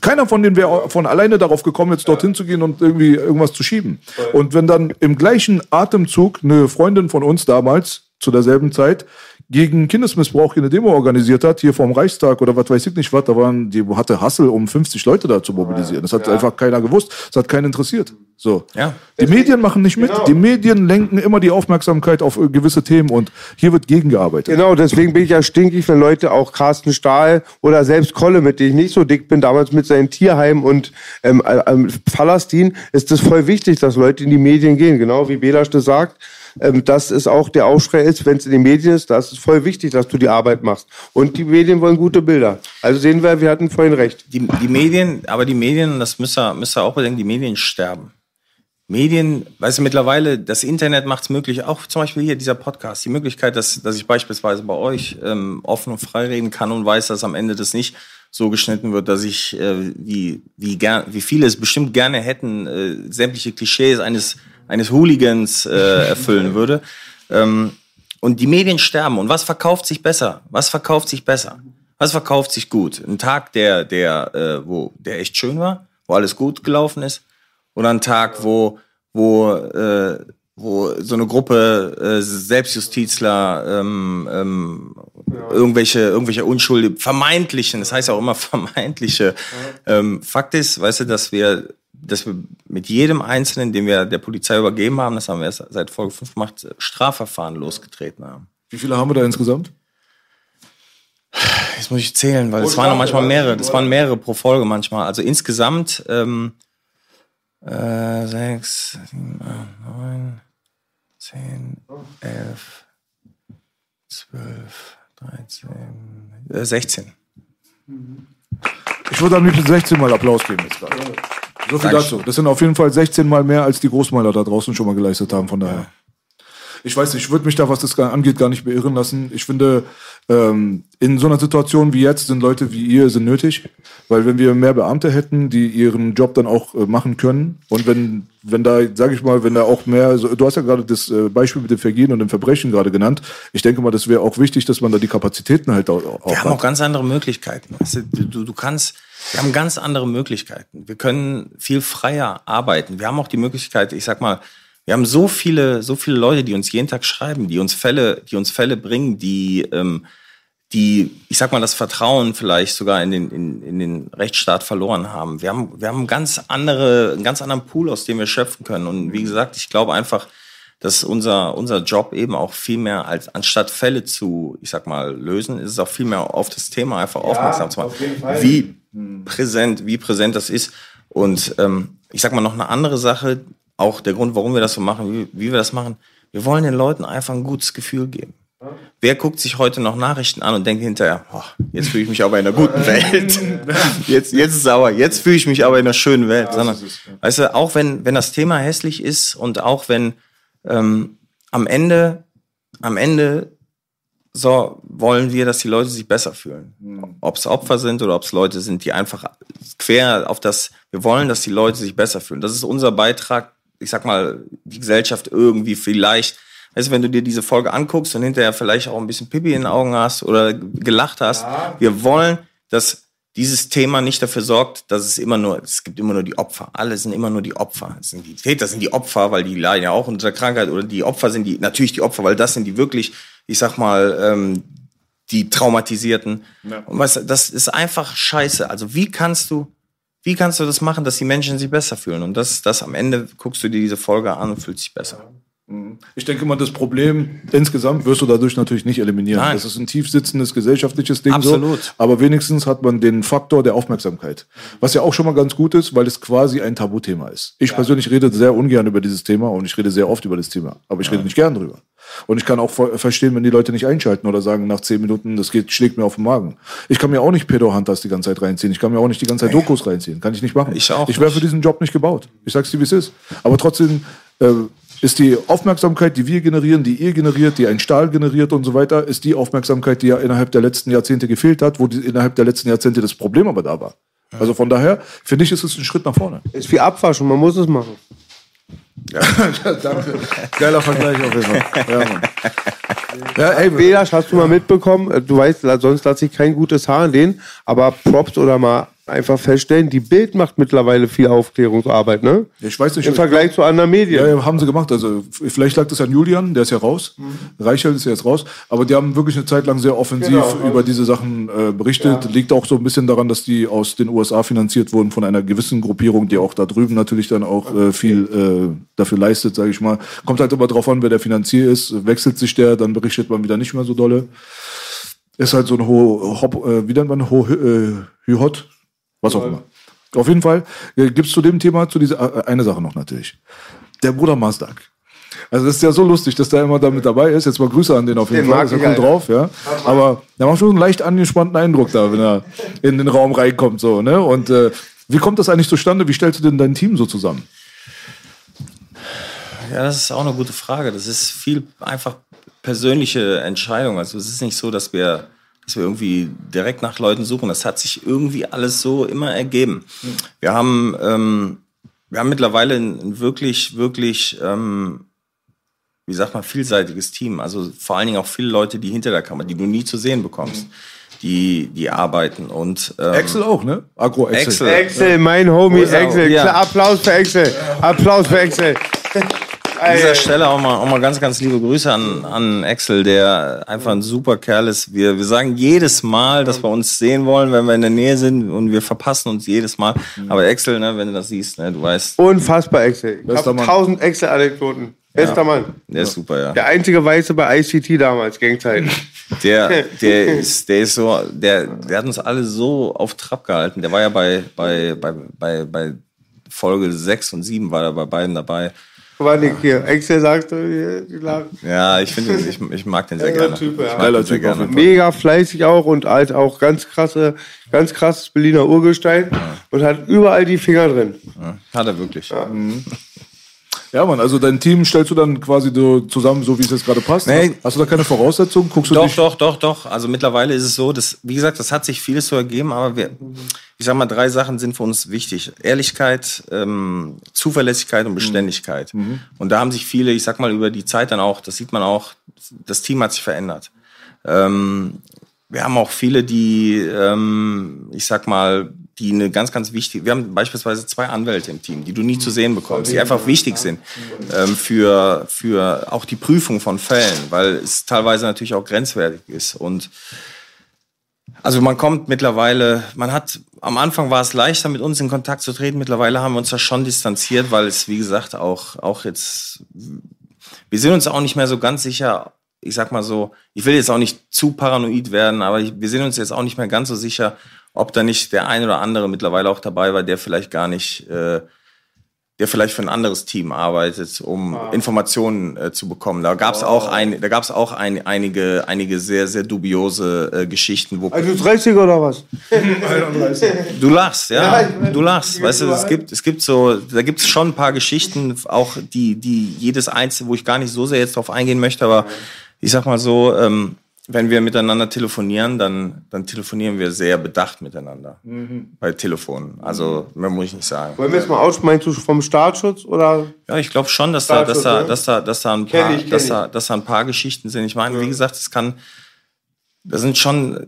Keiner von denen wäre von alleine darauf gekommen, jetzt dorthin zu gehen und irgendwie irgendwas zu schieben. Und wenn dann im gleichen Atemzug eine Freundin von uns damals, zu derselben Zeit, gegen Kindesmissbrauch hier eine Demo organisiert hat, hier vorm Reichstag oder was weiß ich nicht was, da waren, die hatte Hassel, um 50 Leute da zu mobilisieren. Das hat einfach keiner gewusst, das hat keinen interessiert. So. Ja. Die Medien machen nicht mit, die Medien lenken immer die Aufmerksamkeit auf äh, gewisse Themen und hier wird gegengearbeitet. Genau, deswegen bin ich ja stinkig, wenn Leute auch Carsten Stahl oder selbst Kolle, mit dem ich nicht so dick bin, damals mit seinen Tierheim und ähm, ähm, Palästin, ist es voll wichtig, dass Leute in die Medien gehen. Genau wie Belasch das sagt. Ähm, dass es auch der Aufschrei ist, wenn es in den Medien ist, das ist voll wichtig, dass du die Arbeit machst. Und die Medien wollen gute Bilder. Also sehen wir, wir hatten vorhin recht. Die, die Medien, aber die Medien, das müsst ihr, müsst ihr auch bedenken, die Medien sterben. Medien, weißt du, mittlerweile, das Internet macht es möglich, auch zum Beispiel hier dieser Podcast, die Möglichkeit, dass, dass ich beispielsweise bei euch ähm, offen und frei reden kann und weiß, dass am Ende das nicht so geschnitten wird, dass ich, äh, wie, wie, gern, wie viele es bestimmt gerne hätten, äh, sämtliche Klischees eines, eines Hooligans äh, erfüllen würde. Ähm, und die Medien sterben. Und was verkauft sich besser? Was verkauft sich besser? Was verkauft sich gut? Ein Tag, der, der, äh, wo, der echt schön war, wo alles gut gelaufen ist oder ein Tag, wo, wo, äh, wo so eine Gruppe äh, Selbstjustizler ähm, ähm, irgendwelche, irgendwelche unschuldige, vermeintlichen, das heißt ja auch immer vermeintliche. Ähm, Fakt ist, weißt du, dass wir, dass wir mit jedem Einzelnen, den wir der Polizei übergeben haben, das haben wir erst seit Folge 5 gemacht, Strafverfahren losgetreten haben. Wie viele haben wir da insgesamt? Jetzt muss ich zählen, weil es waren noch manchmal mehrere, das waren mehrere pro Folge manchmal. Also insgesamt ähm, äh, sechs, sieben, acht, neun, zehn, elf, zwölf, dreizehn, äh, sechzehn. Ich würde am liebsten 16 Mal Applaus geben jetzt gerade. So viel dazu. Das sind auf jeden Fall 16 Mal mehr, als die Großmeiler da draußen schon mal geleistet haben. Von daher. Ich weiß nicht, ich würde mich da, was das angeht, gar nicht beirren lassen. Ich finde, ähm, in so einer Situation wie jetzt sind Leute wie ihr sind nötig, weil wenn wir mehr Beamte hätten, die ihren Job dann auch äh, machen können und wenn wenn da, sage ich mal, wenn da auch mehr, so, du hast ja gerade das äh, Beispiel mit dem Vergehen und dem Verbrechen gerade genannt. Ich denke mal, das wäre auch wichtig, dass man da die Kapazitäten halt auch, auch Wir haben auch hat. ganz andere Möglichkeiten. Du, du kannst, wir haben ganz andere Möglichkeiten. Wir können viel freier arbeiten. Wir haben auch die Möglichkeit, ich sag mal, wir haben so viele, so viele Leute, die uns jeden Tag schreiben, die uns Fälle, die uns Fälle bringen, die, ähm, die, ich sag mal, das Vertrauen vielleicht sogar in den, in, in den Rechtsstaat verloren haben. Wir haben, wir haben ganz andere, einen ganz anderen Pool, aus dem wir schöpfen können. Und wie gesagt, ich glaube einfach, dass unser, unser Job eben auch viel mehr als, anstatt Fälle zu, ich sag mal, lösen, ist es auch viel mehr auf das Thema einfach aufmerksam zu machen. Wie präsent, wie präsent das ist. Und ähm, ich sag mal noch eine andere Sache, auch der Grund, warum wir das so machen, wie, wie wir das machen. Wir wollen den Leuten einfach ein gutes Gefühl geben. Wer guckt sich heute noch Nachrichten an und denkt hinterher, boah, jetzt fühle ich mich aber in einer guten Welt. Jetzt, jetzt ist sauer, jetzt fühle ich mich aber in einer schönen Welt. Sondern, weißt du, auch wenn, wenn das Thema hässlich ist und auch wenn ähm, am Ende, am Ende so wollen wir, dass die Leute sich besser fühlen. Ob es Opfer sind oder ob es Leute sind, die einfach quer auf das, wir wollen, dass die Leute sich besser fühlen. Das ist unser Beitrag, ich sag mal, die Gesellschaft irgendwie vielleicht, weißt du, wenn du dir diese Folge anguckst und hinterher vielleicht auch ein bisschen Pipi in den Augen hast oder gelacht hast, wir wollen, dass dieses Thema nicht dafür sorgt, dass es immer nur, es gibt immer nur die Opfer. Alle sind immer nur die Opfer. Es sind die Täter sind die Opfer, weil die leiden ja auch unter Krankheit oder die Opfer sind die, natürlich die Opfer, weil das sind die wirklich, ich sag mal, ähm, die Traumatisierten. Und weißt du, das ist einfach scheiße. Also wie kannst du, wie kannst du das machen, dass die Menschen sich besser fühlen? Und das, das am Ende guckst du dir diese Folge an und fühlst dich besser. Ich denke mal, das Problem insgesamt wirst du dadurch natürlich nicht eliminieren. Nein. Das ist ein tief sitzendes gesellschaftliches Ding. Absolut. So, aber wenigstens hat man den Faktor der Aufmerksamkeit. Was ja auch schon mal ganz gut ist, weil es quasi ein Tabuthema ist. Ich persönlich rede sehr ungern über dieses Thema und ich rede sehr oft über das Thema. Aber ich rede nicht gern drüber. Und ich kann auch ver- verstehen, wenn die Leute nicht einschalten oder sagen nach zehn Minuten, das geht, schlägt mir auf den Magen. Ich kann mir auch nicht Pedo Hunters die ganze Zeit reinziehen. Ich kann mir auch nicht die ganze Zeit Dokus reinziehen. Kann ich nicht machen. Ich auch Ich wäre für diesen Job nicht gebaut. Ich sag's dir, wie es ist. Aber trotzdem äh, ist die Aufmerksamkeit, die wir generieren, die ihr generiert, die ein Stahl generiert und so weiter, ist die Aufmerksamkeit, die ja innerhalb der letzten Jahrzehnte gefehlt hat, wo die, innerhalb der letzten Jahrzehnte das Problem aber da war. Also von daher finde ich, ist es ein Schritt nach vorne. Ist wie Abwaschen, man muss es machen. Danke. Geiler Vergleich auf jeden Fall. Ja, Mann. Ja, ey, Belasch, hast du mal mitbekommen, du weißt, sonst lasse ich kein gutes Haar in den, aber Props oder mal einfach feststellen, die Bild macht mittlerweile viel Aufklärungsarbeit, ne? Ich weiß nicht. Im Vergleich zu anderen Medien. Ja, ja, haben sie gemacht. Also vielleicht lag das an Julian, der ist ja raus. Mhm. Reichelt ist ja jetzt raus. Aber die haben wirklich eine Zeit lang sehr offensiv Genau. über diese Sachen äh, berichtet. Liegt auch so ein bisschen daran, dass die aus den USA finanziert wurden von einer gewissen Gruppierung, die auch da drüben natürlich dann auch äh, viel äh, dafür leistet, sage ich mal. Kommt halt immer drauf an, wer der Finanzier ist. Wechselt sich der, dann berichtet man wieder nicht mehr so dolle. Ist halt so ein ho, Hop, äh, wie nennt man ho, äh, Hü-Hot? Was auch immer. Auf jeden Fall äh, gibt's zu dem Thema zu dieser äh, eine Sache noch natürlich. Der Bruder Mazdak. Also das ist ja so lustig, dass der immer da mit dabei ist. Jetzt mal Grüße an den auf jeden Den Fall. mag Also ich, er kommt Alter. drauf, ja. Aber der macht schon einen leicht angespannten Eindruck da, wenn er in den Raum reinkommt, so, ne? Und äh, wie kommt das eigentlich zustande? Wie stellst du denn dein Team so zusammen? Ja, das ist auch eine gute Frage. Das ist viel einfach persönliche Entscheidung. Also es ist nicht so, dass wir, dass wir irgendwie direkt nach Leuten suchen. Das hat sich irgendwie alles so immer ergeben. Wir haben, ähm, wir haben mittlerweile ein, wirklich, wirklich, ähm, wie sagt man, vielseitiges Team. Also vor allen Dingen auch viele Leute, die hinter der Kamera, die du nie zu sehen bekommst, die, die arbeiten. Und ähm, Excel auch, ne? Agro Excel. Excel. Excel, mein Homie? Excel. Ja. Applaus für Excel. Applaus für Excel. An dieser Stelle auch mal, auch mal ganz, ganz liebe Grüße an, an Axel, der einfach ein super Kerl ist. Wir, wir sagen jedes Mal, dass wir uns sehen wollen, wenn wir in der Nähe sind und wir verpassen uns jedes Mal. Aber Axel, ne, wenn du das siehst, ne, du weißt, Unfassbar Excel. Ich Bester habe Mann. tausend Excel-Anekdoten. Bester Mann. der ist super, ja. Der einzige Weiße bei ICT damals, Gangzeiten. Der, der ist, der ist so, der, der hat uns alle so auf Trab gehalten. Der war ja bei, bei, bei, bei, bei Folge 6 und 7 war er bei beiden dabei. War nicht hier. Excel sagt, äh. Ja, ich finde, ich, ich mag den sehr gerne. Typ, ja. Ich Geiler Typ gerne. mega fleißig auch und halt auch ganz krasse, ganz krasses Berliner Urgestein und hat überall die Finger drin. Ja, Hat er wirklich. Ja, Mann, also dein Team stellst du dann quasi so zusammen, so wie es jetzt gerade passt? Nee. Hast, du da keine Voraussetzungen? Guckst du Doch, dich? doch, doch, doch. Also mittlerweile ist es so, dass, wie gesagt, das hat sich vieles so ergeben, aber wir, ich sag mal, drei Sachen sind für uns wichtig. Ehrlichkeit, ähm, Zuverlässigkeit und Beständigkeit. Und da haben sich viele, ich sag mal, über die Zeit dann auch, das sieht man auch, das Team hat sich verändert. Ähm, wir haben auch viele, die, ähm, ich sag mal, die eine ganz, ganz wichtige, wir haben beispielsweise zwei Anwälte im Team, die du nie zu sehen bekommst, die einfach wichtig sind ähm, für, für auch die Prüfung von Fällen, weil es teilweise natürlich auch grenzwertig ist. Und also man kommt mittlerweile, man hat, am Anfang war es leichter, mit uns in Kontakt zu treten. Mittlerweile haben wir uns da schon distanziert, weil es, wie gesagt, auch, auch jetzt, wir sind uns auch nicht mehr so ganz sicher, ich sag mal so, ich will jetzt auch nicht zu paranoid werden, aber wir sind uns jetzt auch nicht mehr ganz so sicher, ob da nicht der ein oder andere mittlerweile auch dabei war, der vielleicht gar nicht, äh, der vielleicht für ein anderes Team arbeitet, um Informationen äh, zu bekommen. Da gab es auch ein, da gab es auch ein, einige, einige sehr, sehr dubiose äh, Geschichten, wo 31 oder was? Du lachst, ja. Ja, ich mein, du lachst. Weißt du, es gibt, es gibt so, da gibt es schon ein paar Geschichten, auch die, die jedes einzelne, wo ich gar nicht so sehr jetzt drauf eingehen möchte, aber ich sag mal so, ähm, wenn wir miteinander telefonieren, dann, dann telefonieren wir sehr bedacht miteinander. Bei Telefonen. Also, mehr muss ich nicht sagen. Wollen wir jetzt mal aussprechen, vom Staatsschutz oder? Ja, ich glaube schon, dass da, dass, da, dass, da, dass, da ein paar, ich, dass, da, dass da ein paar Geschichten sind. Ich meine, wie gesagt, es kann, das sind schon,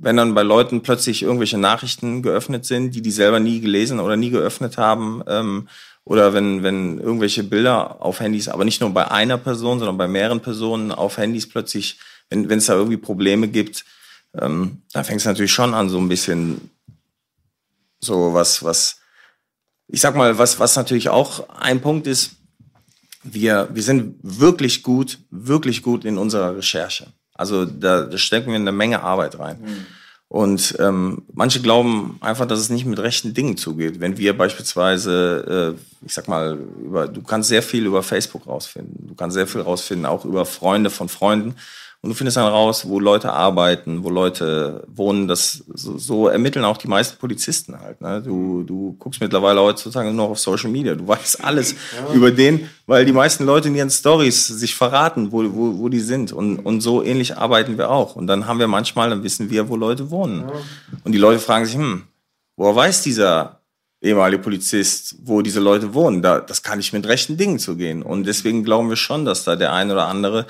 wenn dann bei Leuten plötzlich irgendwelche Nachrichten geöffnet sind, die die selber nie gelesen oder nie geöffnet haben, ähm, oder wenn, wenn irgendwelche Bilder auf Handys, aber nicht nur bei einer Person, sondern bei mehreren Personen auf Handys plötzlich, wenn es da irgendwie Probleme gibt, ähm, dann fängt es natürlich schon an, so ein bisschen so was, was, ich sag mal, was, was natürlich auch ein Punkt ist, wir, wir sind wirklich gut, wirklich gut in unserer Recherche. Also da, da stecken wir eine Menge Arbeit rein. Und ähm, manche glauben einfach, dass es nicht mit rechten Dingen zugeht. Wenn wir beispielsweise, äh, ich sag mal, über, du kannst sehr viel über Facebook rausfinden. Du kannst sehr viel rausfinden, auch über Freunde von Freunden. Und du findest dann raus, wo Leute arbeiten, wo Leute wohnen. Das so, so ermitteln auch die meisten Polizisten halt. Ne? Du, du guckst mittlerweile heutzutage nur noch auf Social Media. Du weißt alles über den, weil die meisten Leute in ihren Stories sich verraten, wo, wo, wo die sind. Und, und so ähnlich arbeiten wir auch. Und dann haben wir manchmal, dann wissen wir, wo Leute wohnen. Und die Leute fragen sich, hm, woher weiß dieser ehemalige Polizist, wo diese Leute wohnen? Da, das kann nicht mit rechten Dingen zugehen. Und deswegen glauben wir schon, dass da der ein oder andere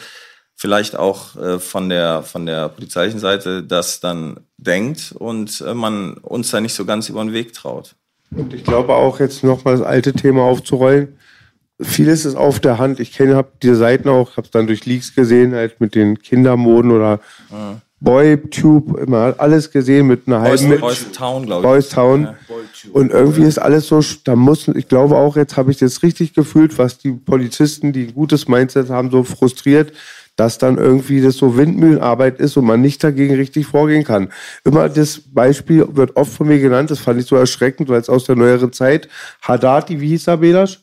vielleicht auch äh, von der von der polizeilichen Seite das dann denkt und äh, man uns da nicht so ganz über den Weg traut. Und ich glaube auch jetzt nochmal das alte Thema aufzurollen. Vieles ist auf der Hand. Ich kenne, habe diese Seiten auch, habe es dann durch Leaks gesehen, halt mit den Kindermoden oder ja. Boytube, immer alles gesehen mit einer Boys, halben. Boys Town, glaube ich. Boys Town. Ja. Und irgendwie ist alles so, da muss, ich glaube auch, jetzt habe ich das richtig gefühlt, was die Polizisten, die ein gutes Mindset haben, so frustriert, dass dann irgendwie das so Windmühlenarbeit ist und man nicht dagegen richtig vorgehen kann. Immer das Beispiel wird oft von mir genannt, das fand ich so erschreckend, weil es aus der neueren Zeit, Haddadi, wie hieß er, Belasch?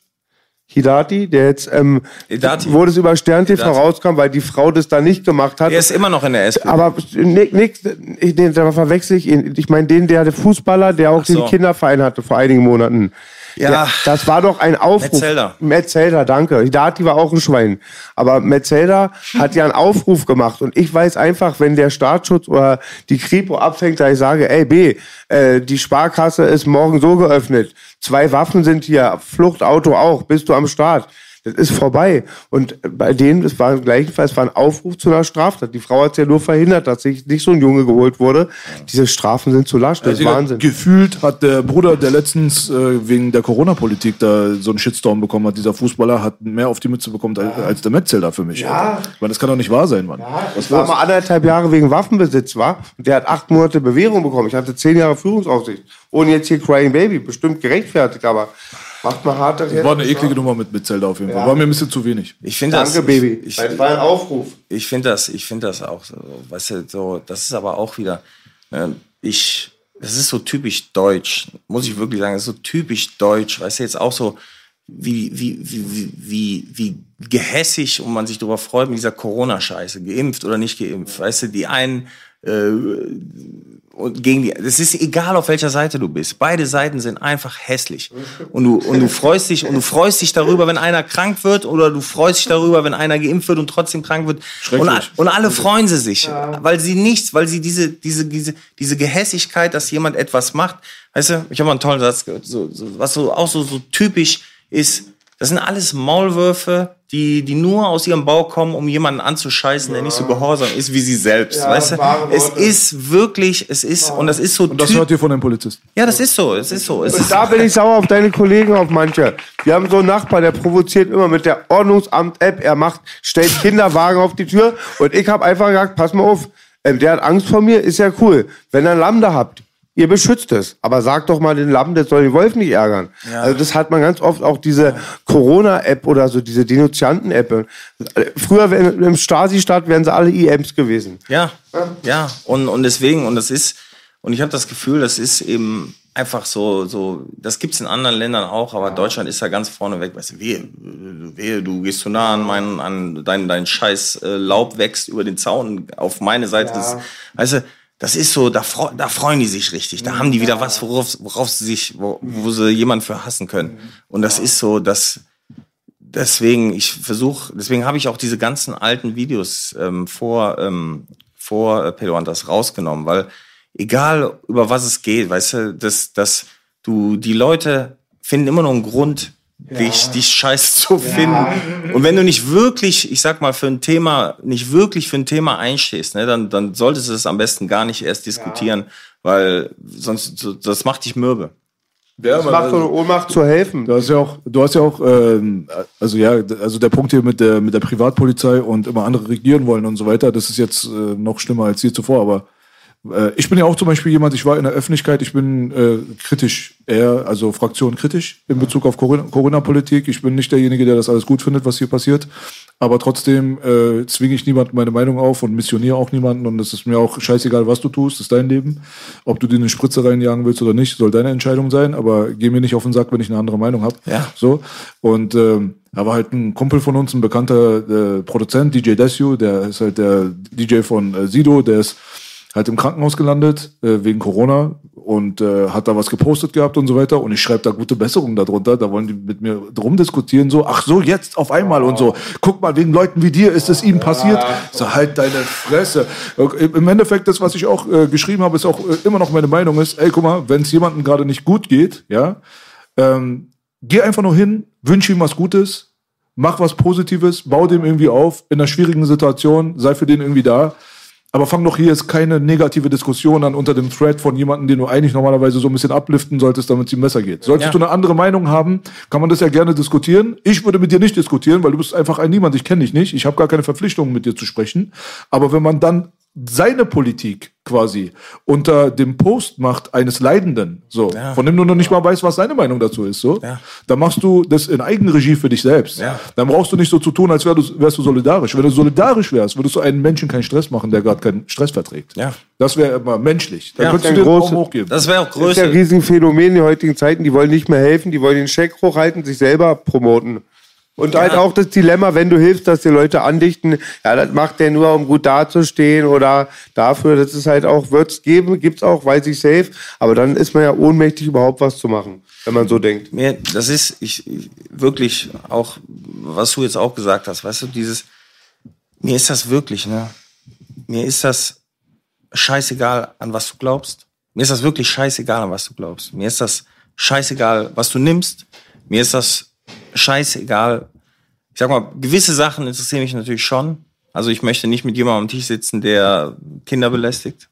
Hidati, der jetzt, ähm, Hidati. wo das über Stern TV rauskam, weil die Frau das da nicht gemacht hat. Er ist immer noch in der SPD. Aber nix, ich, da verwechsel ich ihn. Ich meine den, der, der Fußballer, der auch so. den Kinderverein hatte vor einigen Monaten. Ja. ja. Das war doch ein Aufruf. Metzelder. Metzelder, danke. Hidati war auch ein Schwein. Aber Metzelder hat ja einen Aufruf gemacht. Und ich weiß einfach, wenn der Staatsschutz oder die Kripo abfängt, da ich sage, ey B, äh, die Sparkasse ist morgen so geöffnet. Zwei Waffen sind hier, Fluchtauto auch, bist du am Start. Das ist vorbei. Und bei denen, es war gleichfalls war ein Aufruf zu einer Straftat. Die Frau hat es ja nur verhindert, dass sich nicht so ein Junge geholt wurde. Diese Strafen sind zu lasch. Das ist Wahnsinn. Gefühlt hat der Bruder, der letztens äh, wegen der Corona-Politik da so einen Shitstorm bekommen hat, dieser Fußballer hat mehr auf die Mütze bekommen ja. als der Metzelder für mich. Ja. Ich meine, das kann doch nicht wahr sein, Mann. Ja, das war mal anderthalb Jahre wegen Waffenbesitz, war. Und der hat acht Monate Bewährung bekommen. Ich hatte zehn Jahre Führungsaufsicht. Ohne jetzt hier Crying Baby. Bestimmt gerechtfertigt, aber Macht mal hart. Das war eine eklige Nummer mit, mit Zelda auf jeden Fall. Ja. War mir ein bisschen zu wenig. Ich finde das. Danke, Baby. Ich, das war ein Aufruf. Ich finde das, ich finde das auch so. Weißt du, so, das ist aber auch wieder, äh, ich, das ist so typisch deutsch. Muss ich wirklich sagen, das ist so typisch deutsch. Weißt du, jetzt auch so, wie, wie, wie, wie, wie gehässig und man sich darüber freut mit dieser Corona-Scheiße. Geimpft oder nicht geimpft. Weißt du, die einen, äh, und gegen die. Es ist egal, auf welcher Seite du bist. Beide Seiten sind einfach hässlich. Und du, und du freust dich, und du freust dich darüber, wenn einer krank wird, oder du freust dich darüber, wenn einer geimpft wird und trotzdem krank wird. Und, und alle freuen sie sich, ja. weil sie nichts, weil sie diese, diese, diese, diese Gehässigkeit, dass jemand etwas macht. Weißt du, ich habe mal einen tollen Satz gehört, so, so, was so, auch so, so typisch ist, das sind alles Maulwürfe, die, die nur aus ihrem Bau kommen, um jemanden anzuscheißen, der nicht so gehorsam ist wie sie selbst. Ja, weißt du? Es ist wirklich, es ist, und das ist so. Und das hört ihr von einem Polizisten. Ja, das ist so, es ist so. Es und ist da bin ich sauer auf deine Kollegen, auf manche. Wir haben so einen Nachbar, der provoziert immer mit der Ordnungsamt-App. Er macht, stellt Kinderwagen auf die Tür und ich habe einfach gesagt, pass mal auf, ähm, der hat Angst vor mir, ist ja cool. Wenn ihr ein Lamm da habt, ihr beschützt es. Aber sagt doch mal den Lappen, der soll den Wolf nicht ärgern. Ja. Also das hat man ganz oft auch diese Corona-App oder so, diese Denunzianten-App. Früher im Stasi-Staat wären sie alle IMs gewesen. Ja, ja. Und, und deswegen, und das ist, und ich habe das Gefühl, das ist eben einfach so, so, das gibt's in anderen Ländern auch, aber Deutschland ist ja ganz vorne weg. Weißt du, wehe, wehe, du gehst zu nah an meinen, an dein, dein scheiß äh, Laub wächst über den Zaun auf meine Seite. Ja. Das, weißt du, das ist so, da, da freuen die sich richtig. Da haben die wieder was, worauf, worauf sie sich, wo, wo sie jemanden für hassen können. Und das ist so, dass deswegen, ich versuche, deswegen habe ich auch diese ganzen alten Videos ähm, vor, ähm, vor äh, Pedro Hunters rausgenommen, weil egal über was es geht, weißt du, dass, dass du, die Leute finden immer noch einen Grund, ja. dich, dich scheiße zu finden. Ja. Und wenn du nicht wirklich, ich sag mal, für ein Thema, nicht wirklich für ein Thema einstehst, ne, dann, dann solltest du das am besten gar nicht erst diskutieren, ja. weil sonst, das macht dich mürbe. Ja, das macht so eine Ohnmacht zu helfen. Du hast ja auch, du hast ja auch, ähm, also ja, also der Punkt hier mit der mit der Privatpolizei und immer andere regieren wollen und so weiter, das ist jetzt äh, noch schlimmer als hier zuvor, aber äh, ich bin ja auch zum Beispiel jemand, ich war in der Öffentlichkeit, ich bin äh, kritisch, eher, also Fraktion kritisch in Bezug auf Corona-Politik. Ich bin nicht derjenige, der das alles gut findet, was hier passiert. Aber trotzdem äh, zwinge ich niemanden meine Meinung auf und missioniere auch niemanden. Und es ist mir auch scheißegal, was du tust, das ist dein Leben. Ob du dir eine Spritze reinjagen willst oder nicht, soll deine Entscheidung sein. Aber geh mir nicht auf den Sack, wenn ich eine andere Meinung habe. Ja. So. Und ähm, da war halt ein Kumpel von uns, ein bekannter äh, Produzent, DJ Desio, der ist halt der DJ von äh, Sido, der ist halt im Krankenhaus gelandet äh, wegen Corona und äh, hat da was gepostet gehabt und so weiter und ich schreibe da gute Besserungen darunter. Da wollen die mit mir drum diskutieren so, ach so jetzt auf einmal und so. Guck mal, wegen Leuten wie dir ist es ihnen passiert. So halt deine Fresse. Im Endeffekt das, was ich auch äh, geschrieben habe, ist auch äh, immer noch meine Meinung ist. Ey, guck mal, wenn es jemandem gerade nicht gut geht, ja, ähm, geh einfach nur hin, wünsche ihm was Gutes mach was Positives, bau dem irgendwie auf, in einer schwierigen Situation, sei für den irgendwie da. Aber fang doch hier jetzt keine negative Diskussion an unter dem Thread von jemandem, den du eigentlich normalerweise so ein bisschen upliften solltest, damit es ihm besser geht. Solltest Ja. du eine andere Meinung haben, kann man das ja gerne diskutieren. Ich würde mit dir nicht diskutieren, weil du bist einfach ein Niemand, ich kenne dich nicht, ich habe gar keine Verpflichtung, mit dir zu sprechen. Aber wenn man dann seine Politik quasi unter dem Post macht eines Leidenden, so, Ja. von dem du noch nicht mal weißt, was seine Meinung dazu ist, so, Ja. dann machst du das in Eigenregie für dich selbst. Ja. Dann brauchst du nicht so zu tun, als wär du, wärst du solidarisch. Wenn du solidarisch wärst, würdest du einem Menschen keinen Stress machen, der gerade keinen Stress verträgt. Ja. Das wäre immer menschlich. Dann Ja. könntest du den große- Raum hochgeben. Das wäre auch Das ist ja ein größer. Riesenphänomen in den heutigen Zeiten. Die wollen nicht mehr helfen, die wollen den Scheck hochhalten, sich selber promoten. Und halt auch das Dilemma, wenn du hilfst, dass die Leute andichten, ja, das macht der nur, um gut dazustehen oder dafür, das ist halt auch, wird es geben, gibt's auch, weiß ich safe, aber dann ist man ja ohnmächtig, überhaupt was zu machen, wenn man so denkt. Mir, das ist ich wirklich auch, was du jetzt auch gesagt hast, weißt du, dieses, mir ist das wirklich, ne? Mir ist das scheißegal, an was du glaubst. Mir ist das wirklich scheißegal, an was du glaubst. Mir ist das scheißegal, was du nimmst. Mir ist das scheißegal. Ich sag mal, gewisse Sachen interessieren mich natürlich schon. Also ich möchte nicht mit jemandem am Tisch sitzen, der Kinder belästigt.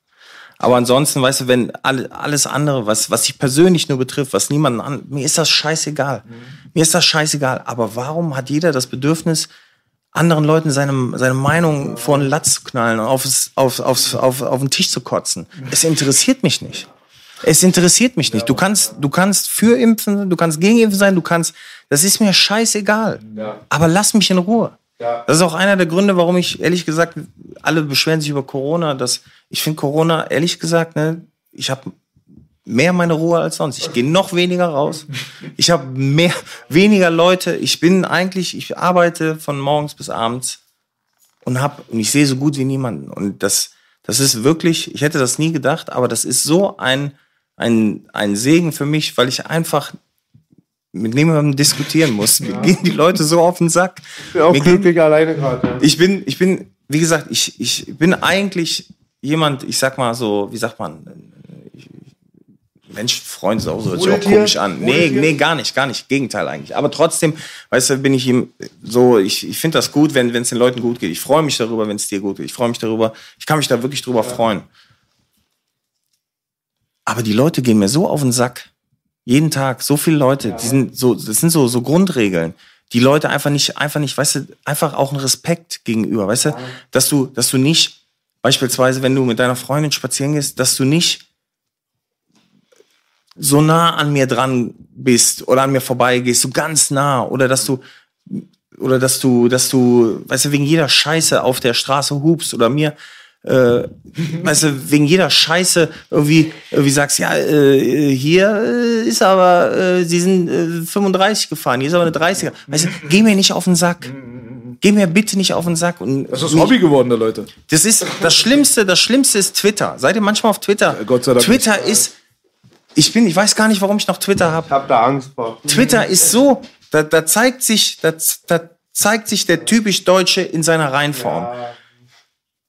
Aber ansonsten, weißt du, wenn alle, alles andere, was, was dich persönlich nur betrifft, was niemanden an, mir ist das scheißegal. Mir ist das scheißegal. Aber warum hat jeder das Bedürfnis, anderen Leuten seine, seine Meinung vor den Latz zu knallen und aufs, auf, aufs, auf, auf den Tisch zu kotzen? Es interessiert mich nicht. Es interessiert mich nicht. Du kannst, du kannst für Impfen, du kannst gegen Impfen sein, du kannst, das ist mir scheißegal. Aber lass mich in Ruhe. Das ist auch einer der Gründe, warum ich, ehrlich gesagt, alle beschweren sich über Corona, dass ich finde Corona, ehrlich gesagt, ne, ich habe mehr meine Ruhe als sonst. Ich gehe noch weniger raus. Ich habe mehr, weniger Leute. Ich bin eigentlich, ich arbeite von morgens bis abends und hab, und ich sehe so gut wie niemanden. Und das, das ist wirklich, ich hätte das nie gedacht, aber das ist so ein, ein, ein Segen für mich, weil ich einfach mit niemandem diskutieren muss. Mir gehen die Leute so auf den Sack. Ich bin auch Mir gehen- glücklich alleine gerade. ich bin, ich bin, wie gesagt, ich, ich bin eigentlich jemand, ich sag mal so, wie sagt man, ich, Mensch, Freund ist auch so, hört sich auch komisch an. Nee, nee, gar nicht, gar nicht. Gegenteil eigentlich. Aber trotzdem, weißt du, bin ich ihm so, ich, ich finde das gut, wenn es den Leuten gut geht. Ich freue mich darüber, wenn es dir gut geht. Ich freue mich darüber, ich kann mich da wirklich drüber freuen. Aber die Leute gehen mir so auf den Sack. Jeden Tag, so viele Leute, die sind so, das sind so, so Grundregeln. Die Leute einfach nicht, einfach nicht, weißt du, einfach auch ein Respekt gegenüber, weißt du, dass du, dass du nicht, beispielsweise, wenn du mit deiner Freundin spazieren gehst, dass du nicht so nah an mir dran bist oder an mir vorbeigehst, so ganz nah oder dass du oder dass du, dass du, weißt du, wegen jeder Scheiße auf der Straße hupst oder mir, äh, weißt du, wegen jeder Scheiße irgendwie, irgendwie sagst, ja, äh, hier äh, ist aber, äh, sie sind äh, 35 gefahren, hier ist aber eine 30er. Weißt du, geh mir nicht auf den Sack. Geh mir bitte nicht auf den Sack. Und Das ist das Hobby geworden der Leute. das ist das Schlimmste, das Schlimmste ist Twitter. Seid ihr manchmal auf Twitter? Gott sei Dank Twitter ist, ich bin, ich weiß gar nicht, warum ich noch Twitter habe. Ich hab da Angst vor. Twitter ist so, da, da zeigt sich, da, da zeigt sich der typisch Deutsche in seiner Reinform.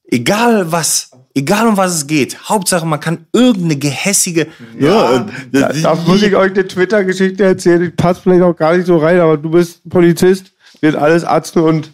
Egal was, egal um was es geht, Hauptsache man kann irgendeine gehässige, ja, Da, da muss ich euch eine Twitter-Geschichte erzählen. Die passt vielleicht auch gar nicht so rein, aber du bist Polizist, wird alles Arzt und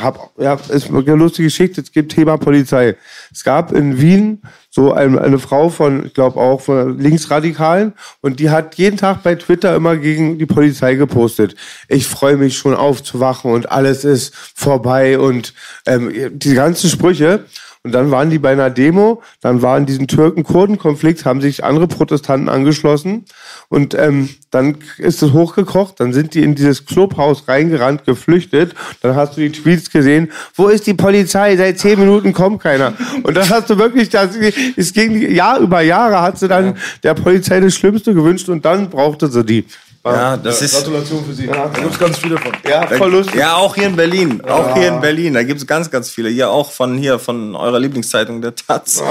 hab, ja, ist eine lustige Geschichte. Es gibt Thema Polizei. Es gab in Wien so eine, eine Frau von, ich glaube auch von Linksradikalen und die hat jeden Tag bei Twitter immer gegen die Polizei gepostet. Ich freue mich schon aufzuwachen und alles ist vorbei und ähm, die ganzen Sprüche. Und dann waren die bei einer Demo, dann waren diesen Türken-Kurden-Konflikt, haben sich andere Protestanten angeschlossen und ähm, dann ist es hochgekocht, dann sind die in dieses Clubhaus reingerannt, geflüchtet. Dann hast du die Tweets gesehen, wo ist die Polizei? Seit zehn Minuten kommt keiner. Und dann hast du wirklich, das, es ging Jahr über Jahre, hat sie dann der Polizei das Schlimmste gewünscht und dann brauchte sie die. Ja, das ist, Gratulation für Sie. Da gibt es ganz viele von. Ja, voll lustig. ja, auch hier in Berlin, auch hier in Berlin, da gibt es ganz, ganz viele. Hier auch von hier, von eurer Lieblingszeitung, der Taz.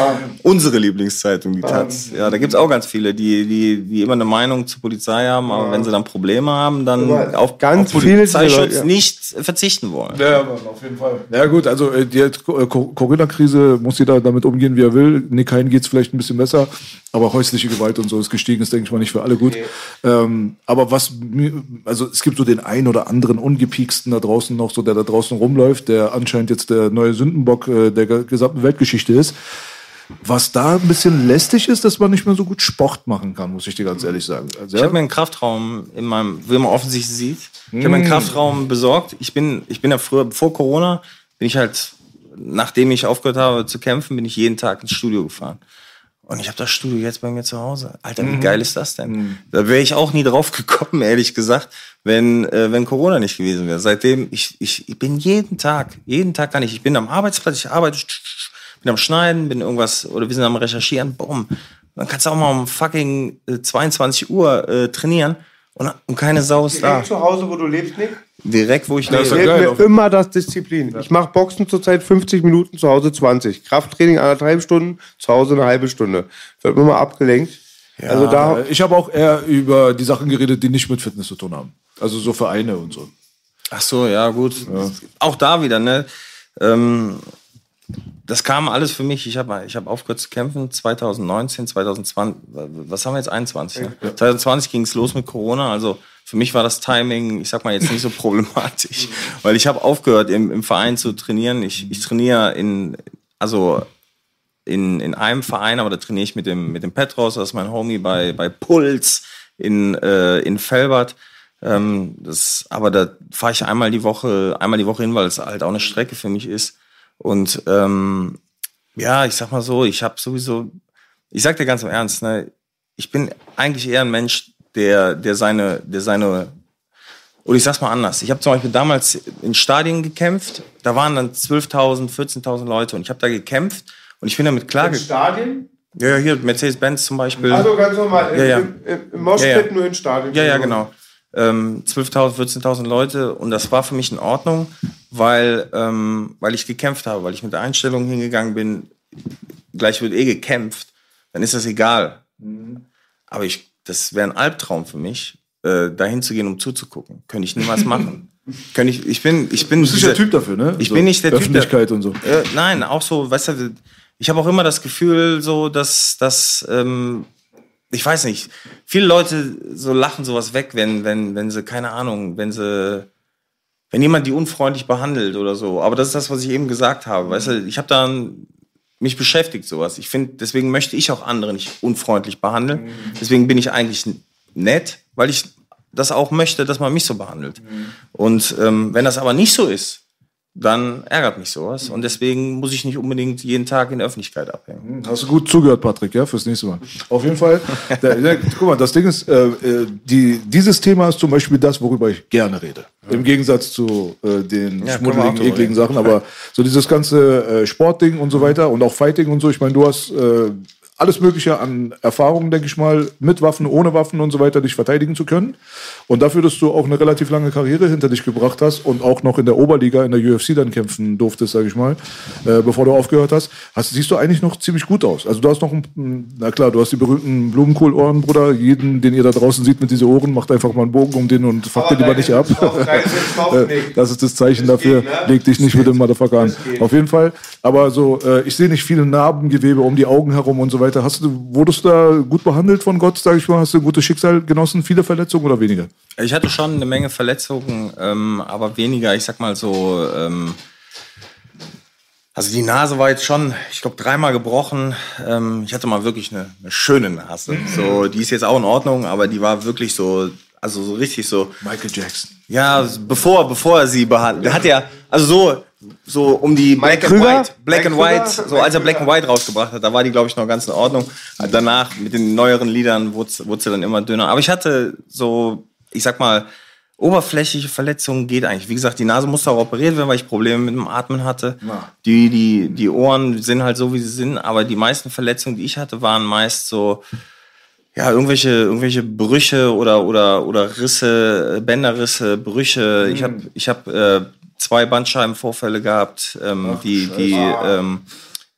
Unsere Lieblingszeitung, die Taz. Ja, da gibt es auch ganz viele, die, die, die immer eine Meinung zur Polizei haben, aber wenn sie dann Probleme haben, dann Aber auf, ganz auf viele Polizeischutz Leute, ja. nicht verzichten wollen. Ja, auf jeden Fall. Ja gut, also äh, die äh, Co- Corona-Krise muss jeder damit umgehen, wie er will. Nick Hein geht's vielleicht ein bisschen besser, aber häusliche Gewalt und so ist gestiegen, ist, denke ich mal, nicht für alle gut. Ähm, aber aber was, also es gibt so den einen oder anderen ungepieksten da draußen noch, so der da draußen rumläuft, der anscheinend jetzt der neue Sündenbock äh, der gesamten Weltgeschichte ist. Was da ein bisschen lästig ist, dass man nicht mehr so gut Sport machen kann, muss ich dir ganz ehrlich sagen. Also, ja? Ich habe mir einen Kraftraum in meinem, wie man offensichtlich sieht, ich habe mir einen mm. Kraftraum besorgt. Ich bin, ich bin ja früher, vor Corona, bin ich halt, nachdem ich aufgehört habe zu kämpfen, bin ich jeden Tag ins Studio gefahren. Und ich habe das Studio jetzt bei mir zu Hause. Alter, wie mhm. geil ist das denn? Mhm. Da wäre ich auch nie drauf gekommen, ehrlich gesagt, wenn, äh, wenn Corona nicht gewesen wäre. Seitdem, ich, ich, ich bin jeden Tag, jeden Tag kann ich, ich bin am Arbeitsplatz, ich arbeite, bin am Schneiden, bin irgendwas, oder wir sind am Recherchieren, bumm. Dann kannst du auch mal um fucking 22 äh, Uhr äh, trainieren und, und keine Sau ist da. zu Hause, wo du lebst, Nick? Direkt, wo ich lebe. Das fehlt mir immer das Disziplin. Ja. Ich mache Boxen zurzeit 50 Minuten, zu Hause 20. Krafttraining anderthalb Stunden, zu Hause eine halbe Stunde. Wird immer abgelenkt. Ja, also da ich habe auch eher über die Sachen geredet, die nicht mit Fitness zu tun haben. Also so Vereine und so. Ach so, ja gut. Ja. Auch da wieder, ne? Ähm, das kam alles für mich. Ich habe ich hab aufgehört zu kämpfen 2019, 2020. Was haben wir jetzt? 21. Ne? Ja. 2020 ging es los mit Corona. Also für mich war das Timing, ich sag mal jetzt nicht so problematisch, weil ich habe aufgehört im, im Verein zu trainieren. Ich, ich trainiere in, also in, in einem Verein, aber da trainiere ich mit dem, mit dem Petros, das ist mein Homie bei, bei Puls in, äh, in Felbert. Ähm, das, aber da fahre ich einmal die Woche, einmal die Woche hin, weil es halt auch eine Strecke für mich ist. Und ähm, ja, ich sag mal so, ich habe sowieso, ich sag dir ganz im Ernst, ne, ich bin eigentlich eher ein Mensch, der, der seine, der seine, oder ich sag's mal anders. Ich habe zum Beispiel damals in Stadien gekämpft, da waren dann 12.000, 14.000 Leute und ich habe da gekämpft und ich bin damit klar. In Stadien? Ja, ja, hier Mercedes-Benz zum Beispiel. Also ganz normal, ja, ja. im, im, im Moshpit ja, ja. nur in Stadien. Ja, ja, genau. Ähm, 12.000, 14.000 Leute und das war für mich in Ordnung, weil, ähm, weil ich gekämpft habe, weil ich mit der Einstellung hingegangen bin, gleich wird eh gekämpft, dann ist das egal. Mhm. Aber ich das wäre ein Albtraum für mich, äh, dahin zu gehen, um zuzugucken. Könnte ich niemals machen. Könnte ich, ich bin, ich bin. Du bist nicht der Typ dafür, ne? Ich so bin nicht der Öffentlichkeit Typ. Öffentlichkeit und so. Äh, nein, auch so, weißt du, ich habe auch immer das Gefühl, so, dass, dass ähm, ich weiß nicht, viele Leute so lachen sowas weg, wenn, wenn, wenn sie, keine Ahnung, wenn sie, wenn jemand die unfreundlich behandelt oder so. Aber das ist das, was ich eben gesagt habe. Weißt du, ich habe dann mich beschäftigt sowas. Ich finde, deswegen möchte ich auch andere nicht unfreundlich behandeln. Mhm. Deswegen bin ich eigentlich nett, weil ich das auch möchte, dass man mich so behandelt. Mhm. Und ähm, wenn das aber nicht so ist, dann ärgert mich sowas. Und deswegen muss ich nicht unbedingt jeden Tag in der Öffentlichkeit abhängen. Hm, hast du gut zugehört, Patrick, ja, fürs nächste Mal. Auf jeden Fall. der, der, guck mal, das Ding ist, äh, äh, die, dieses Thema ist zum Beispiel das, worüber ich gerne rede. Ja. Im Gegensatz zu äh, den ja, schmuddeligen, ekligen Sachen. Aber so dieses ganze äh, Sportding und so weiter und auch Fighting und so. Ich meine, du hast äh, alles Mögliche an Erfahrungen, denke ich mal, mit Waffen, ohne Waffen und so weiter, dich verteidigen zu können. Und dafür, dass du auch eine relativ lange Karriere hinter dich gebracht hast und auch noch in der Oberliga, in der UFC dann kämpfen durftest, sage ich mal, äh, bevor du aufgehört hast, hast, siehst du eigentlich noch ziemlich gut aus. Also du hast noch, ein, na klar, du hast die berühmten Blumenkohlohren, Bruder. Jeden, den ihr da draußen sieht mit diesen Ohren, macht einfach mal einen Bogen um den und fuckt den lieber nicht ab. Äh, das ist das Zeichen das dafür. Geht, ne? Leg dich nicht mit dem Motherfucker an. Auf jeden Fall. Aber so, äh, ich sehe nicht viele Narbengewebe um die Augen herum und so weiter. Hast du, wurdest du da gut behandelt von Gott, sage ich mal? Hast du ein gutes Schicksal genossen? Viele Verletzungen oder weniger? Ich hatte schon eine Menge Verletzungen, ähm, aber weniger, ich sag mal so, ähm, also die Nase war jetzt schon, ich glaube, dreimal gebrochen. Ähm, ich hatte mal wirklich eine, eine, schöne Nase. So, die ist jetzt auch in Ordnung, aber die war wirklich so, also so richtig so. Michael Jackson. Ja, bevor, bevor er sie behandelt. Der hat ja, also so, so um die Black Krüger? and White, Black and White, Krüger? so als er Black and White rausgebracht hat, da war die, glaube ich, noch ganz in Ordnung. Danach mit den neueren Liedern wurde sie dann immer dünner. Aber ich hatte so ich sag mal, oberflächliche Verletzungen geht eigentlich. Wie gesagt, die Nase musste auch operiert werden, weil ich Probleme mit dem Atmen hatte. Ja. Die, die, die Ohren sind halt so, wie sie sind, aber die meisten Verletzungen, die ich hatte, waren meist so, ja, irgendwelche, irgendwelche Brüche oder, oder, oder Risse, Bänderrisse, Brüche. Mhm. Ich habe ich hab, äh, zwei Bandscheibenvorfälle gehabt, ähm, Ach, die, die, ähm,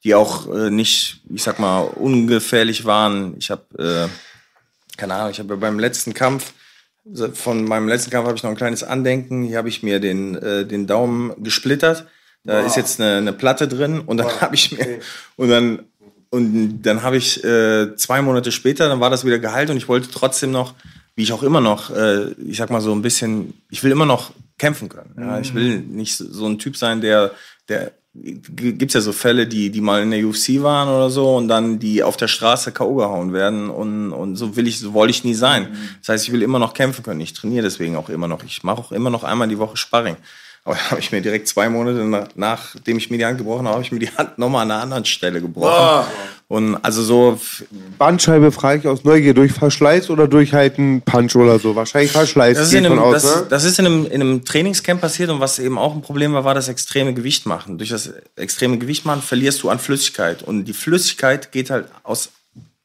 die auch äh, nicht, ich sag mal, ungefährlich waren. Ich habe, äh, keine Ahnung, ich habe beim letzten Kampf von meinem letzten Kampf habe ich noch ein kleines Andenken. Hier habe ich mir den, äh, den Daumen gesplittert. Da wow. ist jetzt eine, eine Platte drin und dann wow. habe ich mir okay. und dann und dann habe ich äh, zwei Monate später, dann war das wieder geheilt und ich wollte trotzdem noch wie ich auch immer noch, äh, ich sag mal so ein bisschen, ich will immer noch kämpfen können. Ja? Ich will nicht so ein Typ sein, der, der gibt es ja so Fälle, die, die mal in der UFC waren oder so und dann die auf der Straße K.O. gehauen werden und, und so will ich, so wollte ich nie sein. Das heißt, ich will immer noch kämpfen können. Ich trainiere deswegen auch immer noch. Ich mache auch immer noch einmal die Woche Sparring. Aber da habe ich mir direkt zwei Monate nach, nachdem ich mir die Hand gebrochen habe, habe ich mir die Hand nochmal an einer anderen Stelle gebrochen. Und also so, Bandscheibe frage ich aus Neugier, durch Verschleiß oder durch halt einen Punch oder so? Wahrscheinlich Verschleiß. das ist, in einem, aus, das, ne? das ist in einem, in einem Trainingscamp passiert und was eben auch ein Problem war, war das extreme Gewicht machen. Durch das extreme Gewicht machen verlierst du an Flüssigkeit. Und die Flüssigkeit geht halt aus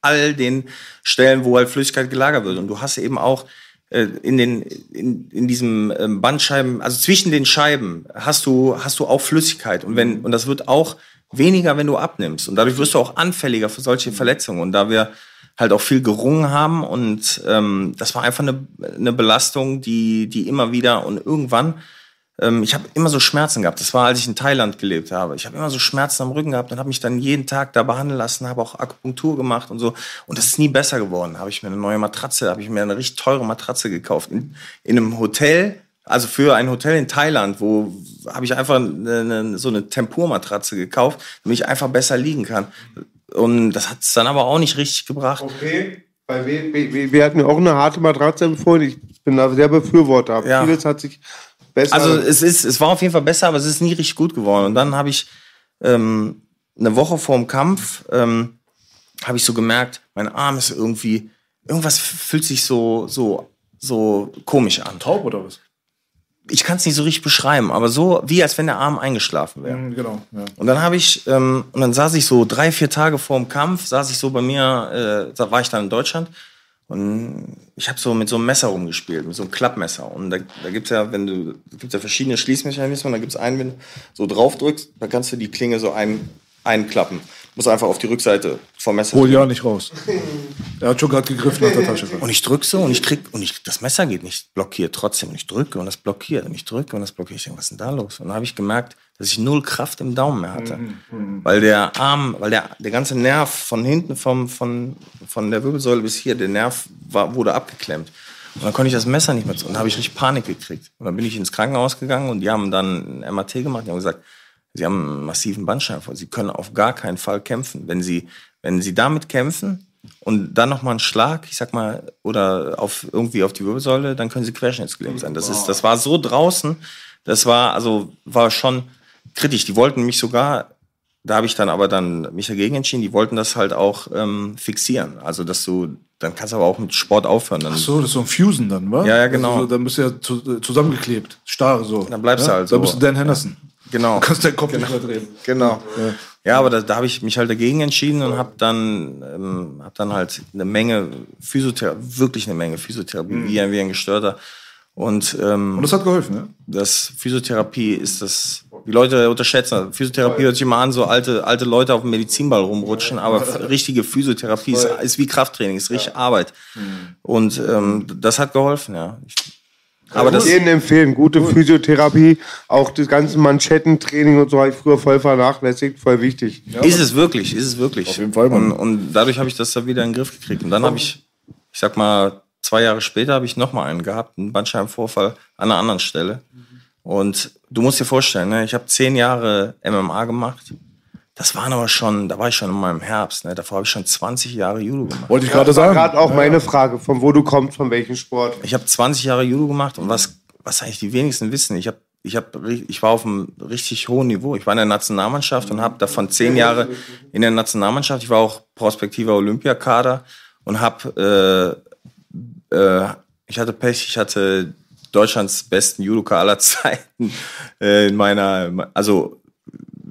all den Stellen, wo halt Flüssigkeit gelagert wird. Und du hast eben auch äh, in den in, in diesem ähm, Bandscheiben, also zwischen den Scheiben hast du hast du auch Flüssigkeit und wenn und das wird auch weniger, wenn du abnimmst und dadurch wirst du auch anfälliger für solche Verletzungen und da wir halt auch viel gerungen haben und ähm, das war einfach eine, eine Belastung, die die immer wieder und irgendwann ähm, ich habe immer so Schmerzen gehabt. Das war, als ich in Thailand gelebt habe. Ich habe immer so Schmerzen am Rücken gehabt und habe mich dann jeden Tag da behandeln lassen, habe auch Akupunktur gemacht und so. Und das ist nie besser geworden. Habe ich mir eine neue Matratze, habe ich mir eine richtig teure Matratze gekauft in, in einem Hotel. Also für ein Hotel in Thailand, wo habe ich einfach eine, eine, so eine Tempurmatratze gekauft, damit ich einfach besser liegen kann. Und das hat es dann aber auch nicht richtig gebracht. Okay. Weil wir, wir, wir hatten ja auch eine harte Matratze empfohlen. Ich bin da sehr Befürworter. Ja. Vieles hat sich besser. Also es ist, es war auf jeden Fall besser, aber es ist nie richtig gut geworden. Und dann habe ich ähm, eine Woche vor dem Kampf ähm, habe ich so gemerkt, mein Arm ist irgendwie irgendwas fühlt sich so so so komisch an. Taub oder was? Ich kann es nicht so richtig beschreiben, aber so wie als wenn der Arm eingeschlafen wäre. Mhm, Genau. Ja. Und dann habe ich, ähm, und dann saß ich so drei, vier Tage vor dem Kampf, saß ich so bei mir, äh, da war ich dann in Deutschland und ich habe so mit so einem Messer rumgespielt, mit so einem Klappmesser. Und da, da gibt's ja, wenn du, gibt's ja verschiedene Schließmechanismen, da gibt's einen, wenn du so drauf drückst, da kannst du die Klinge so ein, einklappen. Du musst einfach auf die Rückseite vom Messer Hol ja nicht raus. Er hat schon gerade gegriffen nach der Tasche. Und ich drück so und ich krieg, und ich, das Messer geht nicht blockiert trotzdem. Und ich drücke und das blockiert und ich drücke und das blockiert. Ich denke, was ist denn da los? Und dann habe ich gemerkt, dass ich null Kraft im Daumen mehr hatte. Weil der Arm, weil der, der ganze Nerv von hinten, vom, von, von der Wirbelsäule bis hier, der Nerv war, wurde abgeklemmt. Und dann konnte ich das Messer nicht mehr zu. Und dann habe ich richtig Panik gekriegt. Und dann bin ich ins Krankenhaus gegangen und die haben dann ein MRT gemacht. Die haben gesagt, sie haben einen massiven Bandscheibenvorfall. Sie können auf gar keinen Fall kämpfen. Wenn sie, wenn sie damit kämpfen und dann noch mal einen Schlag, ich sag mal, oder auf irgendwie auf die Wirbelsäule, dann können sie querschnittsgelähmt sein. Das ist, das war so draußen. Das war also war schon kritisch. Die wollten mich sogar da habe ich dann aber dann mich dagegen entschieden. Die wollten das halt auch ähm, fixieren. Also dass du, dann kannst du aber auch mit Sport aufhören. Dann, Ach so, das ist so ein Fusen dann, wa? Ja, ja, genau. Also, dann bist du ja zu, zusammengeklebt. Starr so. Dann bleibst du ja? halt so. Dann bist du Dan Henderson. Genau. Du kannst deinen Kopf nicht mehr drehen. Genau. Ja, aber da, da habe ich mich halt dagegen entschieden und habe dann, ähm, hab dann halt eine Menge Physiotherapie, wirklich eine Menge Physiotherapie, wie, ein, wie ein Gestörter. Und, ähm, Und das hat geholfen, ne? das Physiotherapie ist das, die Leute unterschätzen. Physiotherapie hört sich immer an, so alte, alte Leute auf dem Medizinball rumrutschen, aber richtige Physiotherapie ist, ist wie Krafttraining, ist richtig Arbeit. Und ähm, das hat geholfen, ja. Ich, aber das, jedem empfehlen, gute Physiotherapie, auch das ganze Manschettentraining und so habe ich früher voll vernachlässigt, voll wichtig. Ist es wirklich, ist es wirklich. Auf jeden Fall, Und, und dadurch habe ich das da wieder in den Griff gekriegt. Und dann habe ich, ich sag mal, zwei Jahre später habe ich nochmal einen gehabt, einen Bandscheibenvorfall an einer anderen Stelle. Und du musst dir vorstellen, ne, ich habe zehn Jahre MMA gemacht. Das waren aber schon, da war ich schon in meinem Herbst. Ne, davor habe ich schon 20 Jahre Judo gemacht. Wollte ich gerade sagen. gerade auch meine Frage, von wo du kommst, von welchem Sport. Ich habe 20 Jahre Judo gemacht und was, was eigentlich die wenigsten wissen, ich habe ich, hab, ich war auf einem richtig hohen Niveau. Ich war in der Nationalmannschaft und habe davon zehn Jahre in der Nationalmannschaft. Ich war auch prospektiver Olympiakader und habe, äh, äh, ich hatte Pech, ich hatte Deutschlands besten Judoka aller Zeiten äh, in meiner, also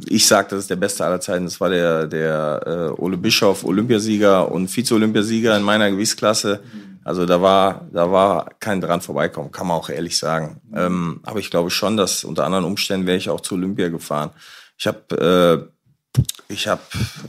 ich sag, das ist der beste aller Zeiten. Das war der, der äh, Ole Bischof, Olympiasieger und Vize-Olympiasieger in meiner Gewichtsklasse. Also da war, da war kein dran vorbeikommen, kann man auch ehrlich sagen. Ähm, aber ich glaube schon, dass unter anderen Umständen wäre ich auch zu Olympia gefahren. Ich habe äh, ich habe,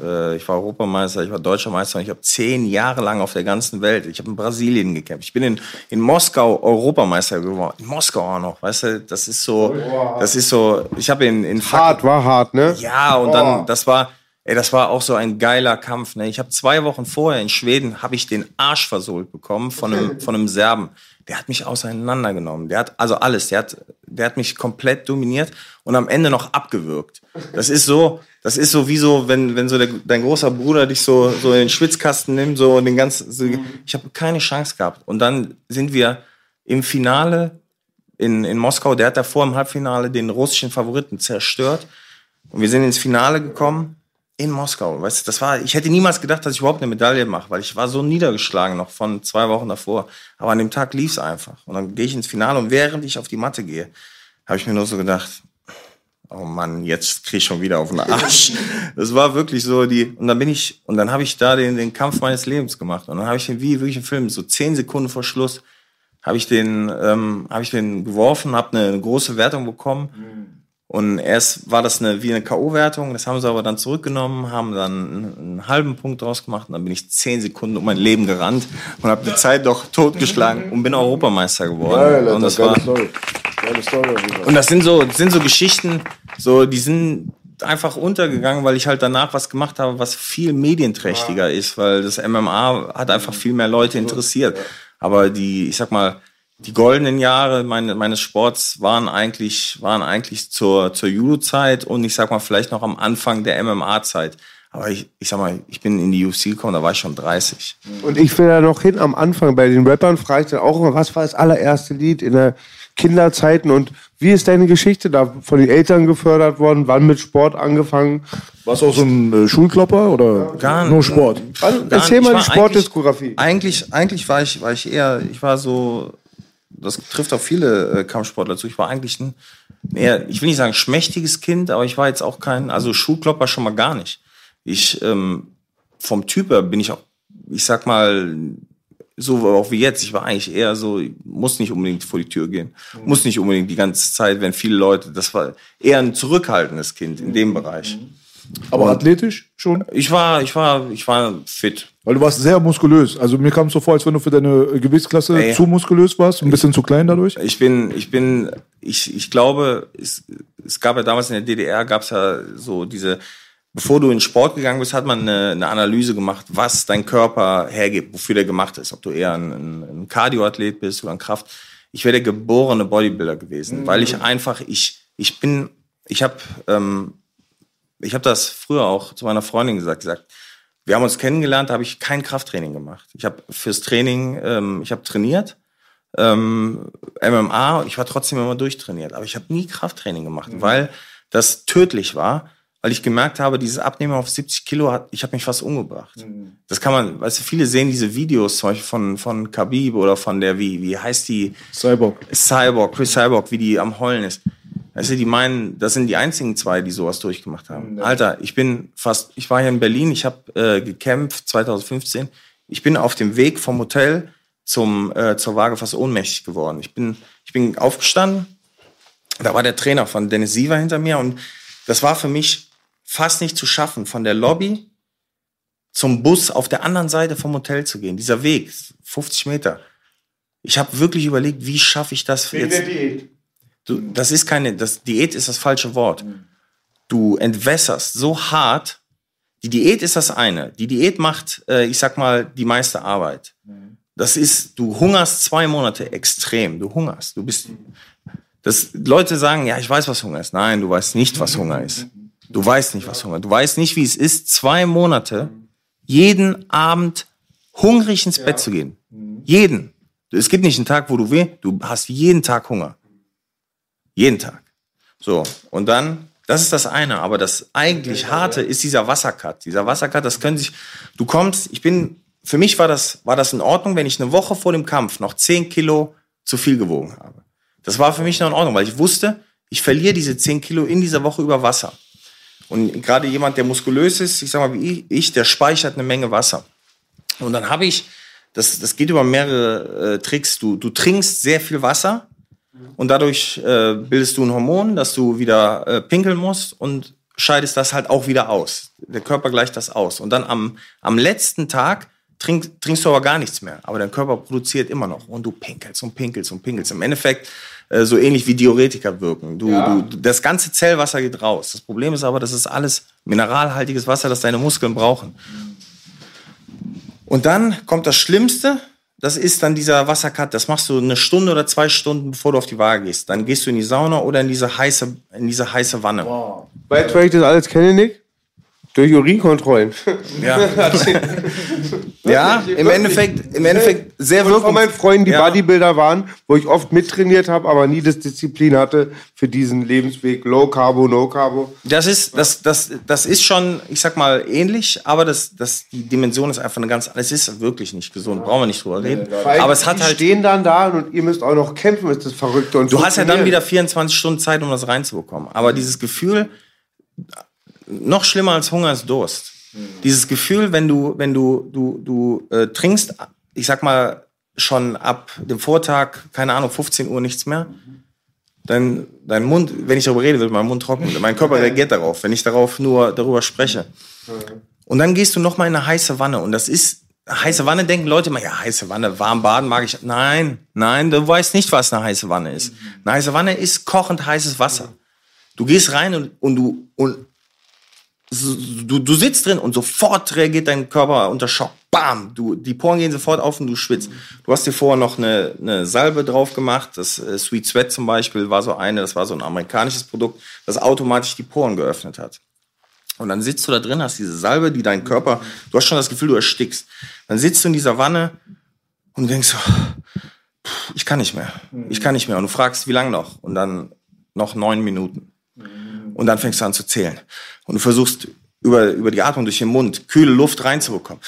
äh, ich war Europameister, ich war Deutscher Meister und ich habe zehn Jahre lang auf der ganzen Welt. Ich habe in Brasilien gekämpft. Ich bin in, in Moskau Europameister geworden. In Moskau auch noch, weißt du? Das ist so, das ist so. Ich habe in in Hart, war hart, ne? ja, und Oh. dann, das war, Ey, das war auch so ein geiler Kampf. Ne? Ich habe zwei Wochen vorher in Schweden habe ich den Arsch versohlt bekommen von einem, von einem Serben. Der hat mich auseinandergenommen. Der hat also alles. Der hat, der hat mich komplett dominiert und am Ende noch abgewürgt. Das ist so, das ist so wie so, wenn, wenn so der, dein großer Bruder dich so, so in den Schwitzkasten nimmt, so den ganzen. So, ich habe keine Chance gehabt. Und dann sind wir im Finale in, in Moskau. Der hat davor im Halbfinale den russischen Favoriten zerstört. Und wir sind ins Finale gekommen in Moskau. Weißt du, das war, ich hätte niemals gedacht, dass ich überhaupt eine Medaille mache, weil ich war so niedergeschlagen noch von zwei Wochen davor. Aber an dem Tag lief es einfach. Und dann gehe ich ins Finale und während ich auf die Matte gehe, habe ich mir nur so gedacht, oh Mann, jetzt krieg ich schon wieder auf den Arsch. Das war wirklich so die, und dann bin ich, und dann habe ich da den, den Kampf meines Lebens gemacht. Und dann habe ich den wie wirklich im Film, so zehn Sekunden vor Schluss, habe ich den, ähm, habe ich den geworfen, habe eine, große Wertung bekommen. Mhm und erst war das eine, wie eine K.O.-Wertung, das haben sie aber dann zurückgenommen, haben dann einen, halben Punkt draus gemacht und dann bin ich zehn Sekunden um mein Leben gerannt und habe die Zeit doch totgeschlagen und bin Europameister geworden. Geil, und das war, Story. Geile Story. Und das sind so, das sind so Geschichten, so, die sind einfach untergegangen, weil ich halt danach was gemacht habe, was viel medienträchtiger ist, weil das MMA hat einfach viel mehr Leute interessiert. Aber die, ich sag mal, die goldenen Jahre meine, meines Sports waren eigentlich, waren eigentlich zur, zur Judo-Zeit und ich sag mal vielleicht noch am Anfang der MMA-Zeit. Aber ich, ich sag mal, ich bin in die UFC gekommen, da war ich schon 30. Und ich will da noch hin am Anfang bei den Rappern, frage ich dann auch immer, was war das allererste Lied in der Kinderzeiten und wie ist deine Geschichte da von den Eltern gefördert worden? Wann mit Sport angefangen? Warst du auch so ein äh, Schulklopper oder gar, nur Sport? Gar, Erzähl mal die Sportdiskografie. Eigentlich, eigentlich, eigentlich war ich, war ich eher, ich war so das trifft auf viele äh, Kampfsportler zu. Ich war eigentlich ein eher, ich will nicht sagen schmächtiges Kind, aber ich war jetzt auch kein, also Schulklopper schon mal gar nicht. Ich, ähm, vom Typ her bin ich auch, ich sag mal, so auch wie jetzt. Ich war eigentlich eher so, muss nicht unbedingt vor die Tür gehen, mhm. muss nicht unbedingt die ganze Zeit, wenn viele Leute, das war eher ein zurückhaltendes Kind in dem Bereich. Mhm. Aber und athletisch schon? Ich war, ich war, ich war fit. Weil du warst sehr muskulös. Also mir kam es so vor, als wenn du für deine Gewichtsklasse Ey. zu muskulös warst, ein bisschen zu klein dadurch. Ich bin, ich bin, ich, ich glaube, es, es gab ja damals in der DDR gab es ja so diese, bevor du in Sport gegangen bist, hat man eine, eine Analyse gemacht, was dein Körper hergibt, wofür der gemacht ist. Ob du eher ein, ein Kardioathlet bist oder ein Kraft. Ich wäre der geborene Bodybuilder gewesen, mhm. weil ich einfach, ich, ich bin, ich habe ähm, ich habe das früher auch zu meiner Freundin gesagt, gesagt, wir haben uns kennengelernt, da habe ich kein Krafttraining gemacht. Ich habe fürs Training, ähm, ich habe trainiert, ähm, MMA, ich war trotzdem immer durchtrainiert, aber ich habe nie Krafttraining gemacht, mhm. weil das tödlich war, weil ich gemerkt habe, dieses Abnehmen auf 70 Kilo hat, ich habe mich fast umgebracht. Mhm. Das kann man, weißt du, viele sehen diese Videos zum Beispiel von, von Khabib oder von der, wie, wie heißt die? Cyborg. Cyborg, Chris Cyborg, wie die am Heulen ist. Weißt du, die meinen, das sind die einzigen zwei, die sowas durchgemacht haben. Ja. Alter, ich bin fast, ich war hier in Berlin, ich habe äh, gekämpft 2015. Ich bin auf dem Weg vom Hotel zum äh, zur Waage fast ohnmächtig geworden. Ich bin ich bin aufgestanden. Da war der Trainer von Dennis Siever hinter mir und das war für mich fast nicht zu schaffen, von der Lobby zum Bus auf der anderen Seite vom Hotel zu gehen. Dieser Weg, 50 Meter. Ich habe wirklich überlegt, wie schaffe ich das Wegen jetzt? Der Diät. Du, das ist keine, das, Diät ist das falsche Wort. Du entwässerst so hart. Die Diät ist das eine. Die Diät macht, äh, ich sag mal, die meiste Arbeit. Das ist, du hungerst zwei Monate extrem. Du hungerst. Du bist, das, Leute sagen, ja, ich weiß, was Hunger ist. Nein, du weißt nicht, was Hunger ist. Du weißt nicht, was Hunger ist. Du weißt nicht, wie es ist, zwei Monate jeden Abend hungrig ins Bett zu gehen. Jeden. Es gibt nicht einen Tag, wo du weh, du hast jeden Tag Hunger. Jeden Tag. So, und dann, das ist das eine, aber das eigentlich harte ist dieser Wassercut. Dieser Wassercut, das können sich, du kommst, ich bin, für mich war das, war das in Ordnung, wenn ich eine Woche vor dem Kampf noch 10 Kilo zu viel gewogen habe. Das war für mich noch in Ordnung, weil ich wusste, ich verliere diese 10 Kilo in dieser Woche über Wasser. Und gerade jemand, der muskulös ist, ich sag mal wie ich, der speichert eine Menge Wasser. Und dann habe ich, das, das geht über mehrere äh, Tricks. Du, du trinkst sehr viel Wasser und dadurch äh, bildest du ein Hormon, dass du wieder äh, pinkeln musst und scheidest das halt auch wieder aus. Der Körper gleicht das aus. Und dann am, am letzten Tag trink, trinkst du aber gar nichts mehr. Aber dein Körper produziert immer noch. Und du pinkelst und pinkelst und pinkelst. Im Endeffekt äh, so ähnlich wie Diuretika wirken. Du, ja. du, das ganze Zellwasser geht raus. Das Problem ist aber, das ist alles mineralhaltiges Wasser, das deine Muskeln brauchen. Und dann kommt das Schlimmste, das ist dann dieser Wassercut. Das machst du eine Stunde oder zwei Stunden, bevor du auf die Waage gehst. Dann gehst du in die Sauna oder in diese heiße, in diese heiße Wanne. Wow. Ich das alles kenne, Nick? Durch Urinkontrollen. Ja. ja, im Endeffekt, im Endeffekt sehr wirkungsvoll. von meinen Freunden, die ja. Bodybuilder waren, wo ich oft mittrainiert habe, aber nie das Disziplin hatte für diesen Lebensweg Low Carbo, No Carbo. Das ist, das, das, das ist schon, ich sag mal, ähnlich, aber das, das, die Dimension ist einfach eine ganz, es ist wirklich nicht gesund, brauchen wir nicht drüber reden. Ja, aber es hat halt. stehen dann da und ihr müsst auch noch kämpfen, ist das Verrückte. Und du hast ja dann wieder 24 Stunden Zeit, um das reinzubekommen. Aber dieses Gefühl, noch schlimmer als Hunger ist Durst. Mhm. Dieses Gefühl, wenn du, wenn du, du, du äh, trinkst, ich sag mal, schon ab dem Vortag, keine Ahnung, 15 Uhr nichts mehr, dann dein Mund, wenn ich darüber rede, wird mein Mund trocken. Mein Körper reagiert darauf, wenn ich darauf nur darüber spreche. Und dann gehst du noch mal in eine heiße Wanne und das ist heiße Wanne denken Leute immer, ja, heiße Wanne, warm baden mag ich. Nein, nein, du weißt nicht, was eine heiße Wanne ist. Eine heiße Wanne ist kochend heißes Wasser. Du gehst rein und, und du und du, du sitzt drin und sofort reagiert dein Körper unter Schock. Bam! Du, die Poren gehen sofort auf und du schwitzt. Du hast dir vorher noch eine, eine Salbe drauf gemacht. Das äh, Sweet Sweat zum Beispiel war so eine, das war so ein amerikanisches Produkt, das automatisch die Poren geöffnet hat. Und dann sitzt du da drin, hast diese Salbe, die deinen Körper, du hast schon das Gefühl, du erstickst. Dann sitzt du in dieser Wanne und denkst so, ich kann nicht mehr. Ich kann nicht mehr. Und du fragst, wie lange noch? Und dann noch neun Minuten. Und dann fängst du an zu zählen. Und du versuchst über, über die Atmung durch den Mund kühle Luft reinzubekommen.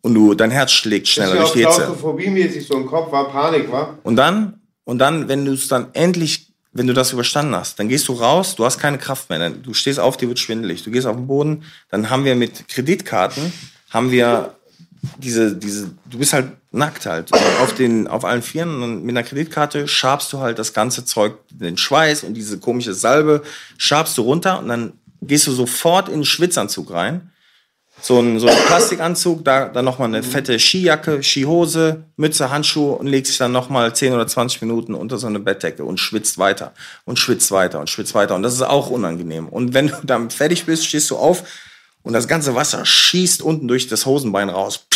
Und du, dein Herz schlägt schneller durch die Hitze. Klaustrophobie-mäßig so im Kopf war, Panik, war. Und dann, und dann, wenn du es dann endlich, wenn du das überstanden hast, dann gehst du raus, du hast keine Kraft mehr, du stehst auf, dir wird schwindelig, du gehst auf den Boden, dann haben wir mit Kreditkarten, haben wir diese, diese, du bist halt nackt halt auf den, auf allen Vieren und mit einer Kreditkarte schabst du halt das ganze Zeug, den Schweiß und diese komische Salbe, schabst du runter und dann gehst du sofort in den Schwitzanzug rein. So ein, so ein Plastikanzug, da dann nochmal eine fette Skijacke, Skihose, Mütze, Handschuhe und legst dich dann nochmal 10 oder 20 Minuten unter so eine Bettdecke und schwitzt weiter und schwitzt weiter und schwitzt weiter. Und das ist auch unangenehm. Und wenn du dann fertig bist, stehst du auf und das ganze Wasser schießt unten durch das Hosenbein raus.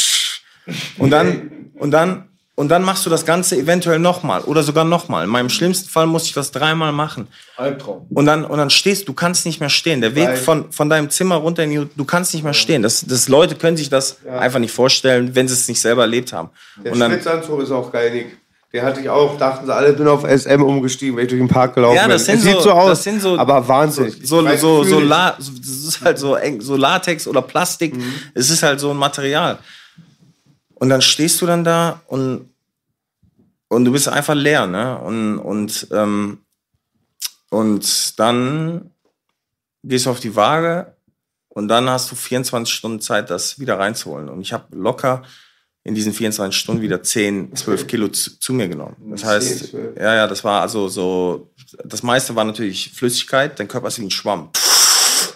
Und dann, und dann, und dann machst du das Ganze eventuell nochmal oder sogar nochmal. In meinem schlimmsten Fall musste ich das dreimal machen. Albtraum. Und dann, und dann stehst du, kannst nicht mehr stehen. Der Weg von, von deinem Zimmer runter in die, du kannst nicht mehr stehen. Das, das Leute können sich das ja. einfach nicht vorstellen, wenn sie es nicht selber erlebt haben. Der und dann, Schwitzanzug ist auch geil, Nick. Den hatte ich auch, dachten sie alle, bin auf SM umgestiegen, wenn ich durch den Park gelaufen bin. Ja, das sind so, sieht so aus, das sind so, aber wahnsinnig. So, so, so, so, La, das ist halt so eng, so Latex oder Plastik. Mhm. Es ist halt so ein Material. Und dann stehst du dann da und, und du bist einfach leer, ne? Und, und, ähm, und dann gehst du auf die Waage und dann hast du 24 Stunden Zeit, das wieder reinzuholen. Und ich habe locker in diesen 24 Stunden wieder 10, 12 Kilo zu, zu mir genommen. Das heißt, ja, ja, das war also so, das meiste war natürlich Flüssigkeit, dein Körper ist wie ein Schwamm. Pff,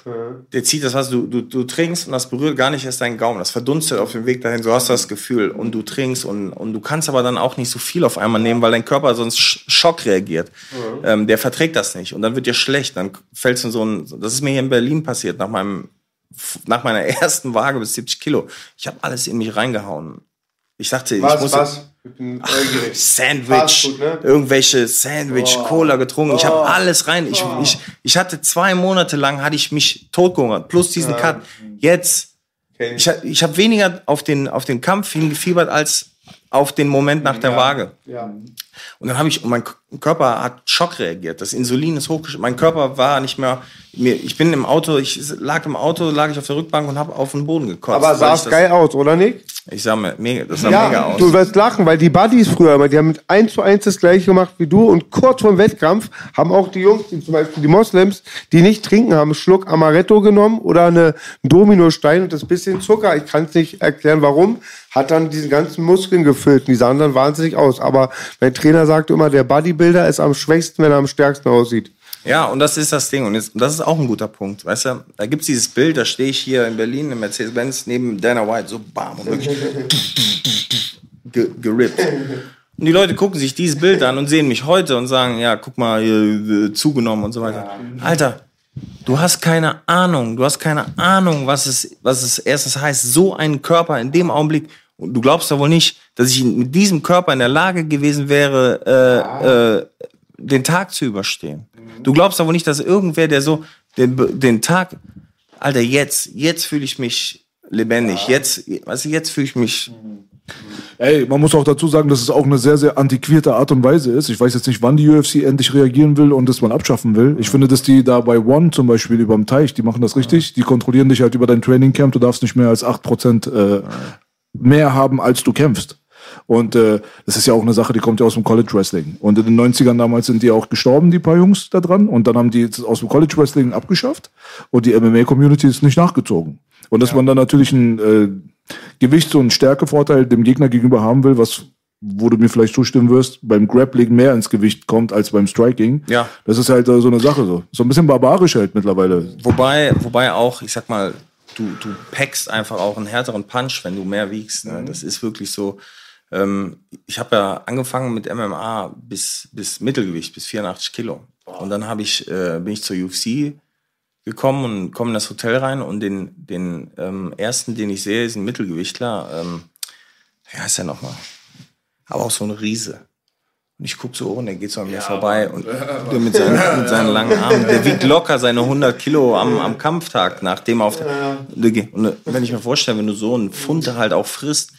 der zieht das, was du, du, du trinkst und das berührt gar nicht erst deinen Gaumen. Das verdunstet auf dem Weg dahin. So hast du das Gefühl. Und du trinkst und, und du kannst aber dann auch nicht so viel auf einmal nehmen, weil dein Körper sonst Schock reagiert. Mhm. Ähm, der verträgt das nicht. Und dann wird dir schlecht. Dann fällst du in so ein, das ist mir hier in Berlin passiert, nach meinem, nach meiner ersten Waage bis 70 Kilo. Ich habe alles in mich reingehauen. Ich dachte, was, ich muss. Was? Sandwich, Food, ne? irgendwelche Sandwich, oh. Cola getrunken. Ich habe oh. alles rein. Ich, oh. ich, ich hatte zwei Monate lang, hatte ich mich totgehungert, plus diesen ja. Cut. Jetzt, okay. ich, ich habe weniger auf den, auf den Kampf hingefiebert als auf den Moment nach der ja. Waage. Ja. Und dann habe ich, und mein Körper hat Schock reagiert. Das Insulin ist hochgeschrieben. Mein Körper war nicht mehr, mir, ich bin im Auto, ich lag im Auto, lag ich auf der Rückbank und habe auf den Boden gekotzt. Aber sah es geil aus, oder Nick? Ich mir, mega, das sah ja, mega aus. Du wirst lachen, weil die Buddies früher immer, die haben mit 1 zu 1 das gleiche gemacht wie du und kurz vor dem Wettkampf haben auch die Jungs, die zum Beispiel die Moslems, die nicht trinken, haben einen Schluck Amaretto genommen oder eine Dominostein und das bisschen Zucker. Ich kann es nicht erklären, warum. Hat dann diesen ganzen Muskeln gefüllt und die sahen dann wahnsinnig aus. Aber mein Trainer sagte immer, der Bodybuilder ist am schwächsten, wenn er am stärksten aussieht. Ja, und das ist das Ding. Und jetzt, das ist auch ein guter Punkt. Weißt du, da gibt es dieses Bild, da stehe ich hier in Berlin im Mercedes-Benz neben Dana White, so bam, und wirklich ge gerippt. Und die Leute gucken sich dieses Bild an und sehen mich heute und sagen, ja, guck mal, hier, äh, zugenommen und so weiter. Alter, du hast keine Ahnung, du hast keine Ahnung, was es, was es erstens heißt, so einen Körper in dem Augenblick. Und du glaubst doch wohl nicht, dass ich mit diesem Körper in der Lage gewesen wäre, äh, äh, den Tag zu überstehen. Du glaubst aber nicht, dass irgendwer, der so den, den Tag, Alter, jetzt, jetzt fühle ich mich lebendig. Jetzt, weißt du, jetzt fühle ich mich. Ey, man muss auch dazu sagen, dass es auch eine sehr, sehr antiquierte Art und Weise ist. Ich weiß jetzt nicht, wann die UFC endlich reagieren will und das man abschaffen will. Ich finde, dass die da bei One zum Beispiel über dem Teich, die machen das richtig. Die kontrollieren dich halt über dein Trainingcamp. Du darfst nicht mehr als 8% äh, mehr haben, als du kämpfst. Und äh, das ist ja auch eine Sache, die kommt ja aus dem College Wrestling. Und in den 90ern damals sind die auch gestorben, die paar Jungs da dran. Und dann haben die jetzt aus dem College Wrestling abgeschafft. Und die MMA-Community ist nicht nachgezogen. Und dass ja. man dann natürlich einen äh, Gewichts- und Stärkevorteil dem Gegner gegenüber haben will, was wo du mir vielleicht zustimmen wirst, beim Grappling mehr ins Gewicht kommt als beim Striking. Ja. Das ist halt äh, so eine Sache so. So ein bisschen barbarisch halt mittlerweile. Wobei, wobei auch, ich sag mal, du, du packst einfach auch einen härteren Punch, wenn du mehr wiegst. Ne? Mhm. Das ist wirklich so. Ähm, ich habe ja angefangen mit MMA bis, bis Mittelgewicht, bis 84 Kilo. Und dann hab ich, äh, bin ich zur UFC gekommen und komme in das Hotel rein und den, den ähm, ersten, den ich sehe, ist ein Mittelgewichtler. Ähm, wie heißt der nochmal? Aber auch so ein Riese. Und ich gucke so und der geht so an mir ja, vorbei und der mit seinen, mit seinen langen Armen, der wiegt locker seine 100 Kilo am, am Kampftag, nachdem er auf der, und wenn ich mir vorstelle, wenn du so einen Pfund halt auch frisst,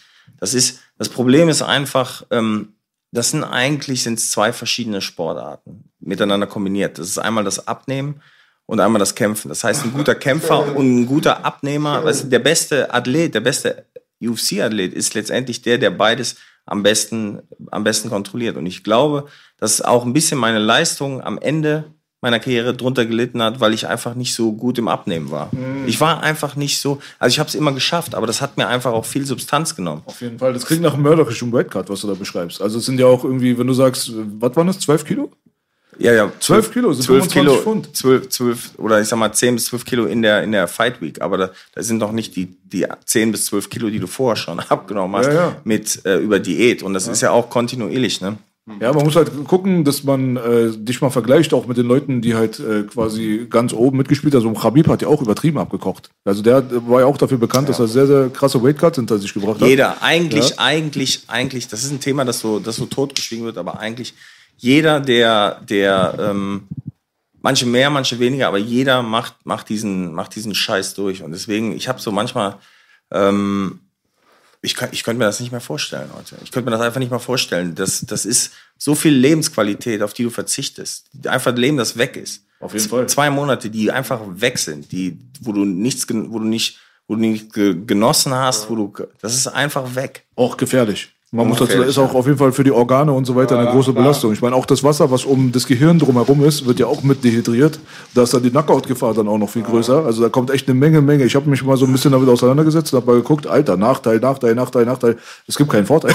das ist, das Problem ist einfach, ähm, das sind eigentlich sind's zwei verschiedene Sportarten miteinander kombiniert. Das ist einmal das Abnehmen und einmal das Kämpfen. Das heißt, ein guter Kämpfer und ein guter Abnehmer, weißt der beste Athlet, der beste UFC-Athlet ist letztendlich der, der beides am besten, am besten kontrolliert. Und ich glaube, dass auch ein bisschen meine Leistung am Ende meiner Karriere drunter gelitten hat, weil ich einfach nicht so gut im Abnehmen war. Mhm. Ich war einfach nicht so, also ich habe es immer geschafft, aber das hat mir einfach auch viel Substanz genommen. Auf jeden Fall, das klingt nach einem mörderischen Weightcut, was du da beschreibst. Also es sind ja auch irgendwie, wenn du sagst, was waren das, 12 Kilo? Ja, ja. 12 Kilo, sind 12 Kilo, Pfund. 12, 12, oder ich sag mal 10 bis 12 Kilo in der, in der Fight Week. Aber da, da sind noch nicht die, die 10 bis 12 Kilo, die du vorher schon abgenommen hast, ja, ja. mit äh, über Diät. Und das ja. ist ja auch kontinuierlich, ne? Ja, man muss halt gucken, dass man äh, dich mal vergleicht, auch mit den Leuten, die halt äh, quasi ganz oben mitgespielt haben. Also Khabib hat ja auch übertrieben abgekocht. Also der war ja auch dafür bekannt, ja. dass er sehr, sehr krasse Weightcuts hinter sich gebracht hat. Jeder, eigentlich, ja. eigentlich, eigentlich, das ist ein Thema, das so, das so totgeschwiegen wird, aber eigentlich jeder, der, der, ähm, manche mehr, manche weniger, aber jeder macht, macht diesen, macht diesen Scheiß durch. Und deswegen, ich habe so manchmal, ähm, ich, kann, ich könnte mir das nicht mehr vorstellen heute. Ich könnte mir das einfach nicht mehr vorstellen. Das, das ist so viel Lebensqualität, auf die du verzichtest. Einfach ein Leben, das weg ist. Auf jeden Fall. Zwei Monate, die einfach weg sind, die, wo du nichts, wo du nicht, wo du nicht genossen hast, wo du, das ist einfach weg. Auch gefährlich. Man muss dazu, ist auch auf jeden Fall für die Organe und so weiter eine große Belastung. Ich meine, auch das Wasser, was um das Gehirn drumherum ist, wird ja auch mit dehydriert. Da ist dann die Knockout-Gefahr dann auch noch viel größer. Also da kommt echt eine Menge, Menge. Ich habe mich mal so ein bisschen damit auseinandergesetzt und habe mal geguckt, Alter, Nachteil, Nachteil, Nachteil, Nachteil. Es gibt keinen Vorteil.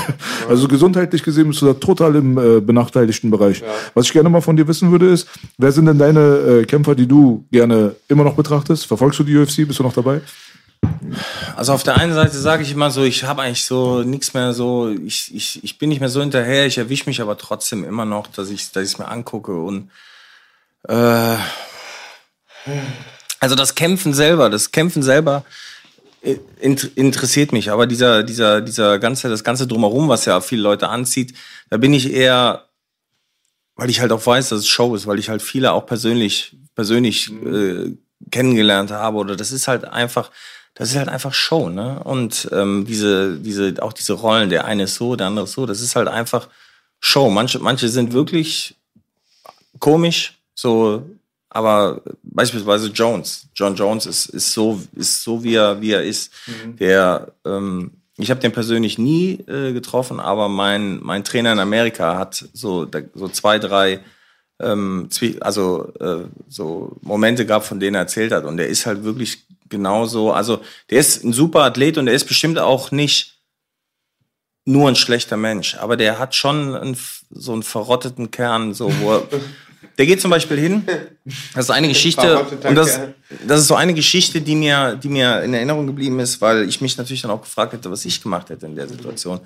Also gesundheitlich gesehen bist du da total im äh, benachteiligten Bereich. Was ich gerne mal von dir wissen würde, ist, wer sind denn deine äh, Kämpfer, die du gerne immer noch betrachtest? Verfolgst du die UFC? Bist du noch dabei? Also auf der einen Seite sage ich immer so, ich habe eigentlich so nichts mehr so, ich, ich, ich bin nicht mehr so hinterher, ich erwische mich aber trotzdem immer noch, dass ich dass ich mir angucke und äh, also das Kämpfen selber, das Kämpfen selber äh, interessiert mich, aber dieser dieser dieser ganze das ganze drumherum, was ja viele Leute anzieht, da bin ich eher weil ich halt auch weiß, dass es Show ist, weil ich halt viele auch persönlich persönlich äh, kennengelernt habe. Oder das ist halt einfach das ist halt einfach Show, ne? Und ähm, diese, diese, auch diese Rollen, der eine ist so, der andere ist so, das ist halt einfach Show. Manche, manche sind wirklich komisch, so, aber beispielsweise Jones. John Jones ist, ist so, ist so wie er, wie er ist. Mhm. Der, ähm, ich habe den persönlich nie äh, getroffen, aber mein, mein Trainer in Amerika hat so, so zwei, drei ähm, also äh, so Momente gab, von denen er erzählt hat. Und der ist halt wirklich genauso. Also der ist ein super Athlet und der ist bestimmt auch nicht nur ein schlechter Mensch, aber der hat schon einen, so einen verrotteten Kern, so wo er, der geht zum Beispiel hin. Das ist eine Geschichte und das, das ist so eine Geschichte, die mir, die mir in Erinnerung geblieben ist, weil ich mich natürlich dann auch gefragt hätte, was ich gemacht hätte in der Situation.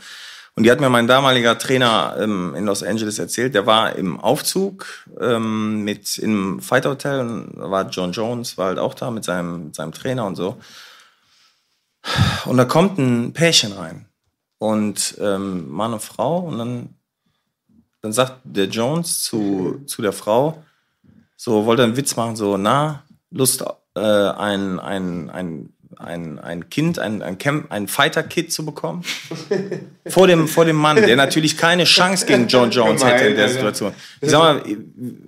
Und die hat mir mein damaliger Trainer ähm, in Los Angeles erzählt. Der war im Aufzug ähm, mit im Fight Hotel. Und da war John Jones, war halt auch da mit seinem, mit seinem Trainer und so. Und da kommt ein Pärchen rein und ähm, Mann und Frau und dann, dann sagt der Jones zu, zu der Frau, so wollte einen Witz machen, so na Lust äh, ein, ein, ein ein, ein Kind, ein, ein, Camp, ein Fighter-Kid zu bekommen. vor, dem, vor dem Mann, der natürlich keine Chance gegen John Jones hätte in der Situation. Ich sag mal,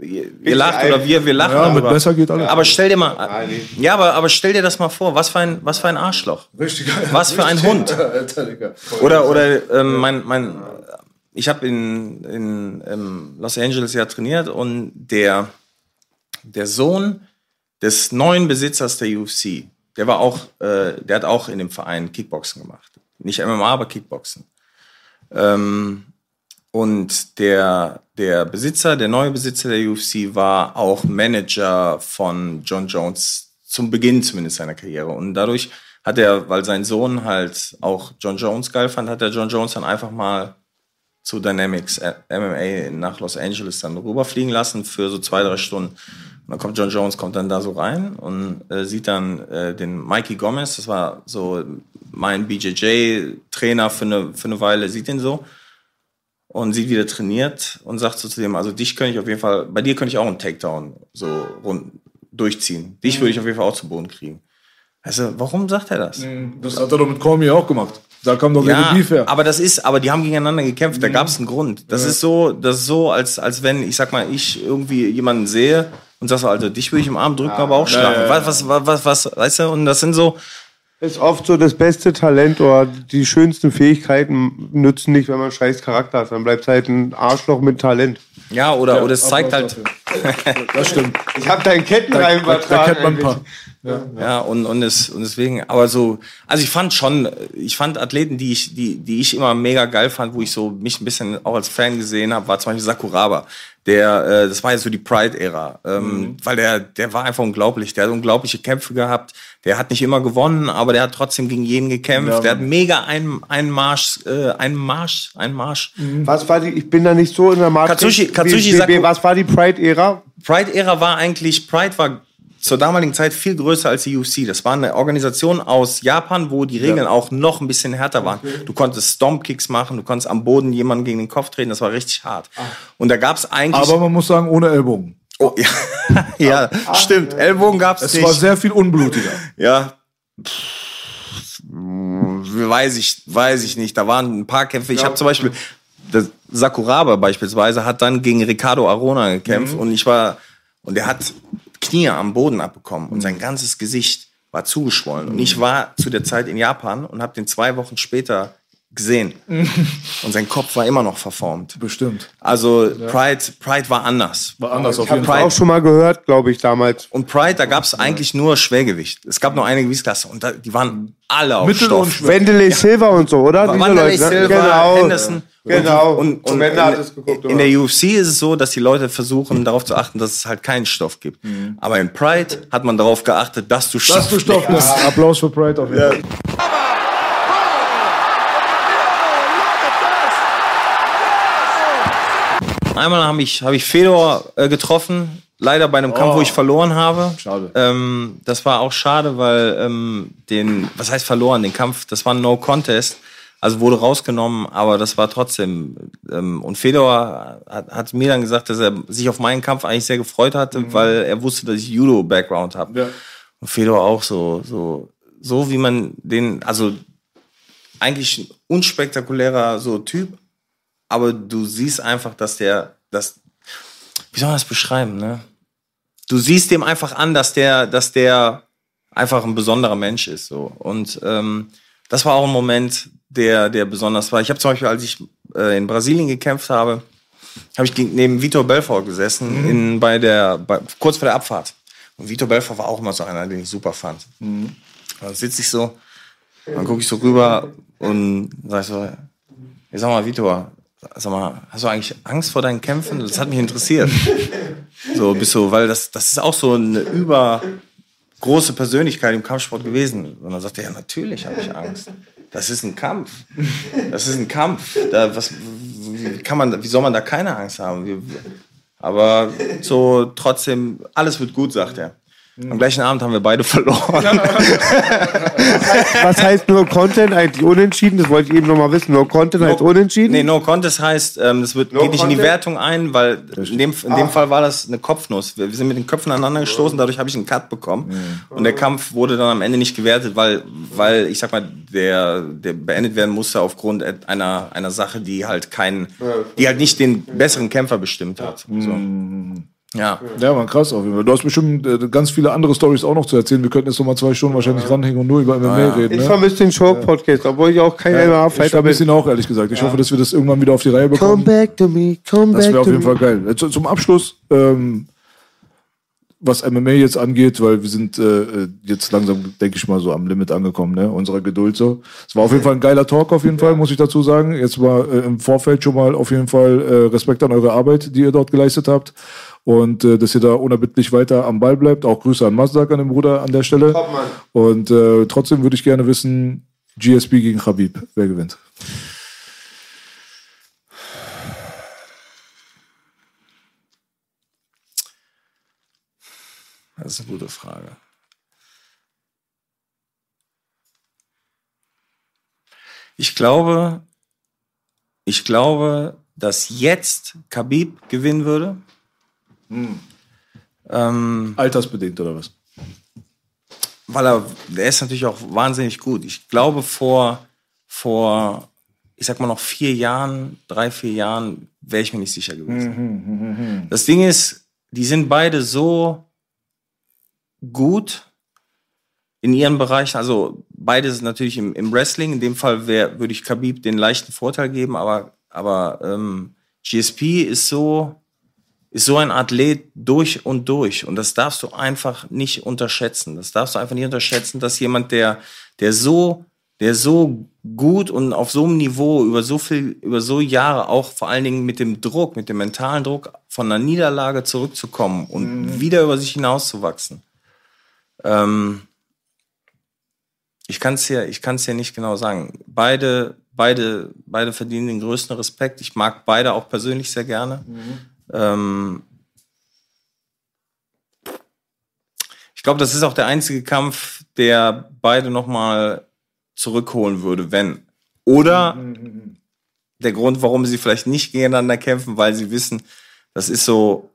ihr, ihr lacht oder wir, wir lachen. Ja, mit besser geht alles. Aber stell dir mal, ja, aber, aber stell dir das mal vor, was für ein, was für ein Arschloch. Richtig geil. Was für ein Hund. Oder, oder ähm, mein, mein, ich habe in, in, in Los Angeles ja trainiert und der, der Sohn des neuen Besitzers der UFC, der war auch, äh, der hat auch in dem Verein Kickboxen gemacht. Nicht MMA, aber Kickboxen. Ähm, und der, der Besitzer, der neue Besitzer der UFC war auch Manager von John Jones zum Beginn zumindest seiner Karriere. Und dadurch hat er, weil sein Sohn halt auch John Jones geil fand, hat er John Jones dann einfach mal zu Dynamics äh, MMA nach Los Angeles dann rüberfliegen lassen für so zwei, drei Stunden. Und dann kommt John Jones, kommt dann da so rein und äh, sieht dann äh, den Mikey Gomez, das war so mein BJJ-Trainer für eine, für eine Weile, sieht ihn so und sieht, wie der trainiert und sagt so zu dem, also dich könnte ich auf jeden Fall, bei dir könnte ich auch einen Takedown so rund durchziehen. Dich würde ich auf jeden Fall auch zu Boden kriegen. Also, warum sagt er das? Mhm. Das hat er doch mit Cormier auch gemacht. Da kam doch ja, Beef her. Aber das ist, aber die haben gegeneinander gekämpft. Da mhm. gab es einen Grund. Das ja. ist so, das ist so, als als wenn ich sag mal, ich irgendwie jemanden sehe und sagst so, Alter, dich will ich im Arm drücken, ja, aber auch schlagen. Ja, ja, was, was, was, was, weißt du? Und das sind so. Ist oft so das beste Talent oder die schönsten Fähigkeiten nützen nicht, wenn man scheiß Charakter hat. Dann bleibt halt ein Arschloch mit Talent. Ja, oder, oder es zeigt halt. das stimmt. Ich habe deinen Kettenreim übertragen. Da, da kennt man ein paar. Ja, ja, und, und, es, und deswegen, aber so, also ich fand schon, ich fand Athleten, die ich, die, die ich immer mega geil fand, wo ich so mich ein bisschen auch als Fan gesehen habe, war zum Beispiel Sakuraba. Der, äh, das war jetzt so die Pride-Ära, ähm, mhm. weil der, der war einfach unglaublich. Der hat unglaubliche Kämpfe gehabt. Der hat nicht immer gewonnen, aber der hat trotzdem gegen jeden gekämpft. Ja, der hat mega einen, einen Marsch, äh, einen Marsch, einen Marsch. Mhm. Was war die? Ich bin da nicht so in der Marke. Katsushi, Katsushi wie, wie, was war die Pride-Ära? Pride-Ära war eigentlich, Pride war zur damaligen Zeit viel größer als die UFC. Das war eine Organisation aus Japan, wo die Regeln ja. auch noch ein bisschen härter waren. Okay. Du konntest Stomp-Kicks machen, du konntest am Boden jemanden gegen den Kopf treten, das war richtig hart. Ach. Und da gab es eigentlich... Aber man muss sagen, ohne Ellbogen. Oh, ja, ja Ach, stimmt. Ellbogen gab es nicht. Es war sehr viel unblutiger. Ja. Pff, weiß ich, weiß ich nicht. Da waren ein paar Kämpfe. Ich ja. habe zum Beispiel... Das Sakuraba beispielsweise hat dann gegen Ricardo Arona gekämpft mhm. und ich war... Und er hat Knie am Boden abbekommen und sein ganzes Gesicht war zugeschwollen. Und ich war zu der Zeit in Japan und habe den zwei Wochen später gesehen. und sein Kopf war immer noch verformt. Bestimmt. Also ja. Pride, Pride war anders. War anders auf jeden Fall. Ich habe auch schon mal gehört, glaube ich, damals. Und Pride, da gab es eigentlich nur Schwergewicht. Es gab nur eine Gewichtsklasse und da, die waren alle auf Mittel Stoff. Wendeley ja. Silver und so, oder? Wanderlei ne? Silver, genau. Henderson. Genau. Und, und, und in, geguckt, in, der UFC ist es so, dass die Leute versuchen, darauf zu achten, dass es halt keinen Stoff gibt. Mhm. Aber in Pride hat man darauf geachtet, dass du Stoff, dass du Stoff hast. Ja. Applaus für Pride auf jeden Fall. Einmal habe ich, hab ich Fedor äh, getroffen, leider bei einem oh. Kampf, wo ich verloren habe. Schade. Ähm, das war auch schade, weil ähm, den, was heißt verloren, den Kampf, das war ein No Contest. Also wurde rausgenommen, aber das war trotzdem. Ähm, und Fedor hat, hat, mir dann gesagt, dass er sich auf meinen Kampf eigentlich sehr gefreut hatte, mhm. weil er wusste, dass ich Judo-Background habe. Ja. Und Fedor auch so, so, so wie man den, also eigentlich ein unspektakulärer so Typ, aber du siehst einfach, dass der, das, wie soll man das beschreiben, ne? Du siehst dem einfach an, dass der, dass der einfach ein besonderer Mensch ist, so. Und ähm, das war auch ein Moment, der, der besonders war. Ich habe zum Beispiel, als ich äh, in Brasilien gekämpft habe, habe ich neben Vitor Belfort gesessen, mhm. in, bei der, bei, kurz vor der Abfahrt. Und Vitor Belfort war auch immer so einer, den ich super fand. Mhm. Da sitze ich so, dann gucke ich so rüber und sage so, Ich sag mal, Vitor, sag mal, hast du eigentlich Angst vor deinen Kämpfen? Das hat mich interessiert. So, bist du, weil das, das ist auch so eine übergroße Persönlichkeit im Kampfsport gewesen. Und dann sagt er, ja, natürlich habe ich Angst. Das ist ein Kampf. Das ist ein Kampf. Da, was, wie, kann man, wie soll man da keine Angst haben? Aber so trotzdem, alles wird gut, sagt er. Am gleichen Abend haben wir beide verloren. Was heißt nur Content eigentlich unentschieden? Das wollte ich eben noch mal wissen. Nur Content heißt unentschieden? Nee, No Contest heißt, ähm, das wird, No geht nicht in die? Wertung ein, weil in dem, in dem Fall war das eine Kopfnuss. Wir, wir sind mit den Köpfen aneinander gestoßen, dadurch habe ich einen Cut bekommen. Und der Kampf wurde dann am Ende nicht gewertet, weil, weil ich sag mal, der, der beendet werden musste aufgrund einer, einer Sache, die halt keinen, die halt nicht den besseren Kämpfer bestimmt hat. So. Ja. Ja, man, krass auf jeden Fall. Du hast bestimmt äh, ganz viele andere Stories auch noch zu erzählen. Wir könnten jetzt noch mal zwei Stunden wahrscheinlich ranhängen und nur über MMA reden. Ich Ne? vermisse den Show-Podcast, obwohl ich auch kein Ich MMA-Fighter vermisse bin. ihn auch, ehrlich gesagt. Ich hoffe, dass wir das irgendwann wieder auf die Reihe Come bekommen. back to me, come Das back wäre auf to jeden me. Fall geil. Äh, zu- Zum Abschluss, ähm, was MMA jetzt angeht, weil wir sind äh, jetzt langsam, denke ich mal, so am Limit angekommen, ne? unserer Geduld so. Es war auf jeden Fall ein geiler Talk, auf jeden Fall, muss ich dazu sagen. Jetzt war äh, im Vorfeld schon mal auf jeden Fall äh, Respekt an eure Arbeit, die ihr dort geleistet habt. Und äh, dass ihr da unerbittlich weiter am Ball bleibt. Auch Grüße an Mazdak, an den Bruder an der Stelle. Top, Mann. Und äh, trotzdem würde ich gerne wissen, GSP gegen Khabib, wer gewinnt? Das ist eine gute Frage. Ich glaube, ich glaube, dass jetzt Khabib gewinnen würde. Ähm, Altersbedingt oder was? weil er, der ist natürlich auch wahnsinnig gut. Ich glaube, vor, vor, ich sag mal noch vier Jahren, drei, vier Jahren, wäre ich mir nicht sicher gewesen. Das Ding ist, die sind beide so gut in ihren Bereichen. Also beides natürlich im, im Wrestling. In dem Fall wär, würde ich Khabib den leichten Vorteil geben, aber, aber ähm, GSP ist so, ist so ein Athlet durch und durch. Und das darfst du einfach nicht unterschätzen. Das darfst du einfach nicht unterschätzen, dass jemand, der, der so, der so gut und auf so einem Niveau über so viel, über so Jahre auch vor allen Dingen mit dem Druck, mit dem mentalen Druck von einer Niederlage zurückzukommen und wieder über sich hinauszuwachsen. Ähm, ich kann es ja, ich kann es ja nicht genau sagen. Beide, beide, beide verdienen den größten Respekt. Ich mag beide auch persönlich sehr gerne. Ähm, ich glaube, das ist auch der einzige Kampf, der beide nochmal zurückholen würde, wenn. Oder der Grund, warum sie vielleicht nicht gegeneinander kämpfen, weil sie wissen, das ist so,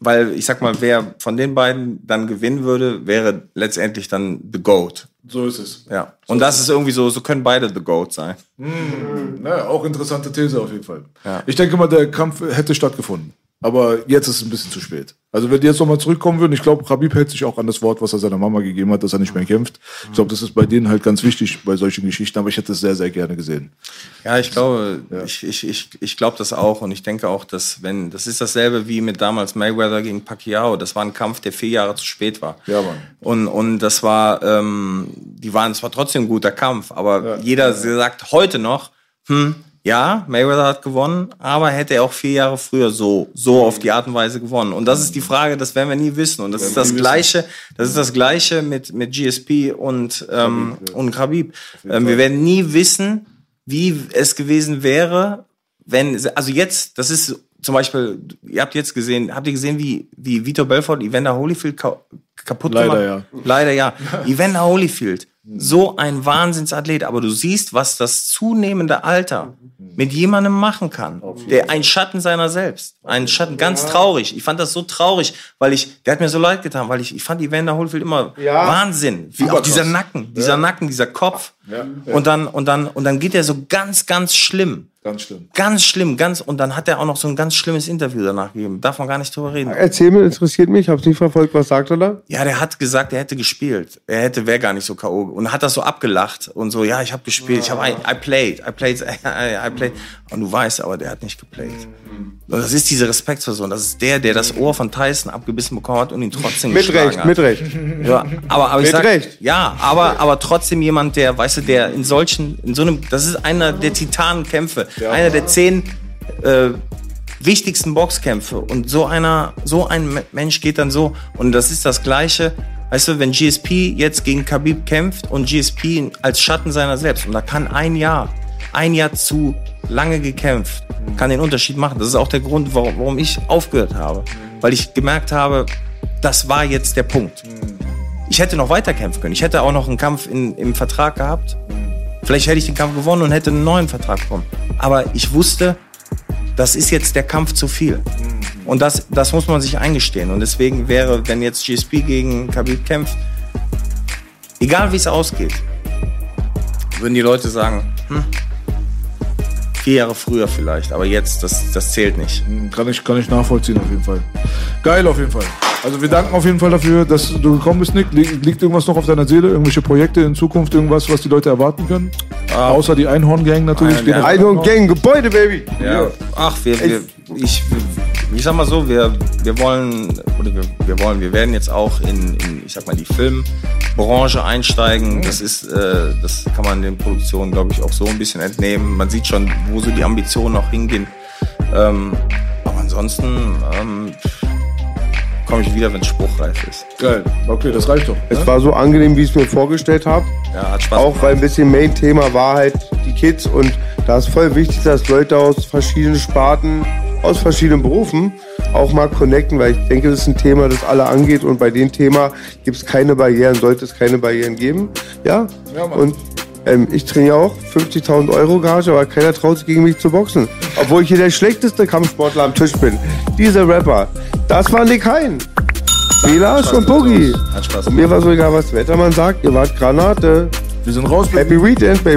weil ich sag mal, wer von den beiden dann gewinnen würde, wäre letztendlich dann The Goat. So ist es. Ja. Und das ist irgendwie so, so können beide The Goat sein. Ja, auch interessante These auf jeden Fall. Ja. Ich denke mal, der Kampf hätte stattgefunden. Aber jetzt ist es ein bisschen zu spät. Also wenn die jetzt nochmal zurückkommen würden, ich glaube, Khabib hält sich auch an das Wort, was er seiner Mama gegeben hat, dass er nicht mehr kämpft. Ich glaube, das ist bei denen halt ganz wichtig bei solchen Geschichten, aber ich hätte es sehr, sehr gerne gesehen. Ja, ich glaube, ich, ich, ich, ich glaube das auch und ich denke auch, dass wenn, das ist dasselbe wie mit damals Mayweather gegen Pacquiao, das war ein Kampf, der vier Jahre zu spät war. Ja, Mann. Und, und das war, ähm, die waren, es war trotzdem ein guter Kampf, aber jeder sagt heute noch, hm, ja, Mayweather hat gewonnen, aber hätte er auch vier Jahre früher so, so auf die Art und Weise gewonnen. Und das ist die Frage, das werden wir nie wissen. Und das ist das. Gleiche, das ist das Gleiche mit, mit GSP und, ähm, und Khabib. Ähm, wir werden nie wissen, wie es gewesen wäre, wenn, also jetzt, das ist zum Beispiel, ihr habt jetzt gesehen, habt ihr gesehen, wie, wie Vitor Belfort Evander Holyfield ka kaputt Leider, gemacht? Leider ja. Evander Holyfield, so ein Wahnsinnsathlet, aber du siehst, was das zunehmende Alter mit jemandem machen kann. Der ein Schatten seiner selbst. Ein Schatten, ganz traurig. Ich fand das so traurig, weil ich, der hat mir so leid getan, weil ich, ich fand Evander Holyfield immer Ja. Wahnsinn. Wie auch dieser Nacken, dieser Nacken, dieser Kopf. Und dann, und dann, und dann geht er so ganz, ganz schlimm. Ganz schlimm. Ganz schlimm, ganz, und dann hat er auch noch so ein ganz schlimmes Interview danach gegeben. Darf man gar nicht drüber reden. Erzähl mir, interessiert mich, ich hab's nicht verfolgt, was sagt er da? Ja, der hat gesagt, er hätte gespielt. Er hätte, wäre gar nicht so K.O. Und hat das so abgelacht und so, ja, ich habe gespielt, ich habe, I, I played, I played, I, I played. Und du weißt aber, der hat nicht geplayt. Und das ist diese Respektsperson. Das ist der, der das Ohr von Tyson abgebissen bekommen hat und ihn trotzdem Mit geschlagen Recht, hat. mit Recht. Ja, aber, aber ich Mit sag, Recht. ja, aber, aber trotzdem jemand, der, weißt du, der in solchen, in so einem, das ist einer der Titanenkämpfe. Einer der zehn äh, wichtigsten Boxkämpfe. Und so einer, so ein Mensch geht dann so. Und das ist das Gleiche. Weißt du, wenn GSP jetzt gegen Khabib kämpft und GSP als Schatten seiner selbst, und da kann ein Jahr, ein Jahr zu lange gekämpft, kann den Unterschied machen. Das ist auch der Grund, warum, warum ich aufgehört habe. Weil ich gemerkt habe, das war jetzt der Punkt. Ich hätte noch weiter kämpfen können. Ich hätte auch noch einen Kampf in, im Vertrag gehabt. Vielleicht hätte ich den Kampf gewonnen und hätte einen neuen Vertrag bekommen. Aber ich wusste, das ist jetzt der Kampf zu viel. Und das, das muss man sich eingestehen. Und deswegen wäre, wenn jetzt GSP gegen Khabib kämpft, egal wie es ausgeht, würden die Leute sagen, hm, vier Jahre früher vielleicht, aber jetzt, das, das zählt nicht. Kann ich, kann ich nachvollziehen auf jeden Fall. Geil auf jeden Fall. Also wir danken auf jeden Fall dafür, dass du gekommen bist, Nick. Liegt irgendwas noch auf deiner Seele? Irgendwelche Projekte in Zukunft? Irgendwas, was die Leute erwarten können? Ah. Außer die Einhorn-Gang natürlich. Ja, Einhorn-Gang, Gebäude, Baby! Ja. Ach, wir, wir, ich, ich sag mal so, wir, wir wollen, oder wir, wir wollen, wir werden jetzt auch in, in ich sag mal, die Filmbranche einsteigen. Das ist, äh, das kann man den Produktionen, glaube ich, auch so ein bisschen entnehmen. Man sieht schon, wo so die Ambitionen noch hingehen. Ähm, aber ansonsten, ähm, komme ich wieder, wenn es spruchreif ist. Geil. Okay, das reicht doch. Es ne? war so angenehm, wie ich es mir vorgestellt habe. Ja, hat Spaß Auch gemacht. weil ein bisschen Main-Thema war halt die Kids und da ist voll wichtig, dass Leute aus verschiedenen Sparten, aus verschiedenen Berufen auch mal connecten, weil ich denke, das ist ein Thema, das alle angeht und bei dem Thema gibt es keine Barrieren, sollte es keine Barrieren geben. Ja, ja und ähm, ich trainiere auch 50.000 Euro Gage, aber keiner traut sich gegen mich zu boxen. Obwohl ich hier der schlechteste Kampfsportler am Tisch bin. Dieser Rapper. Das war Nick Hein. Silas und Boogie. Hat Spaß Und mir war so egal, was der Wettermann sagt. Ihr wart Granate. Wir sind raus. Happy Weekend bei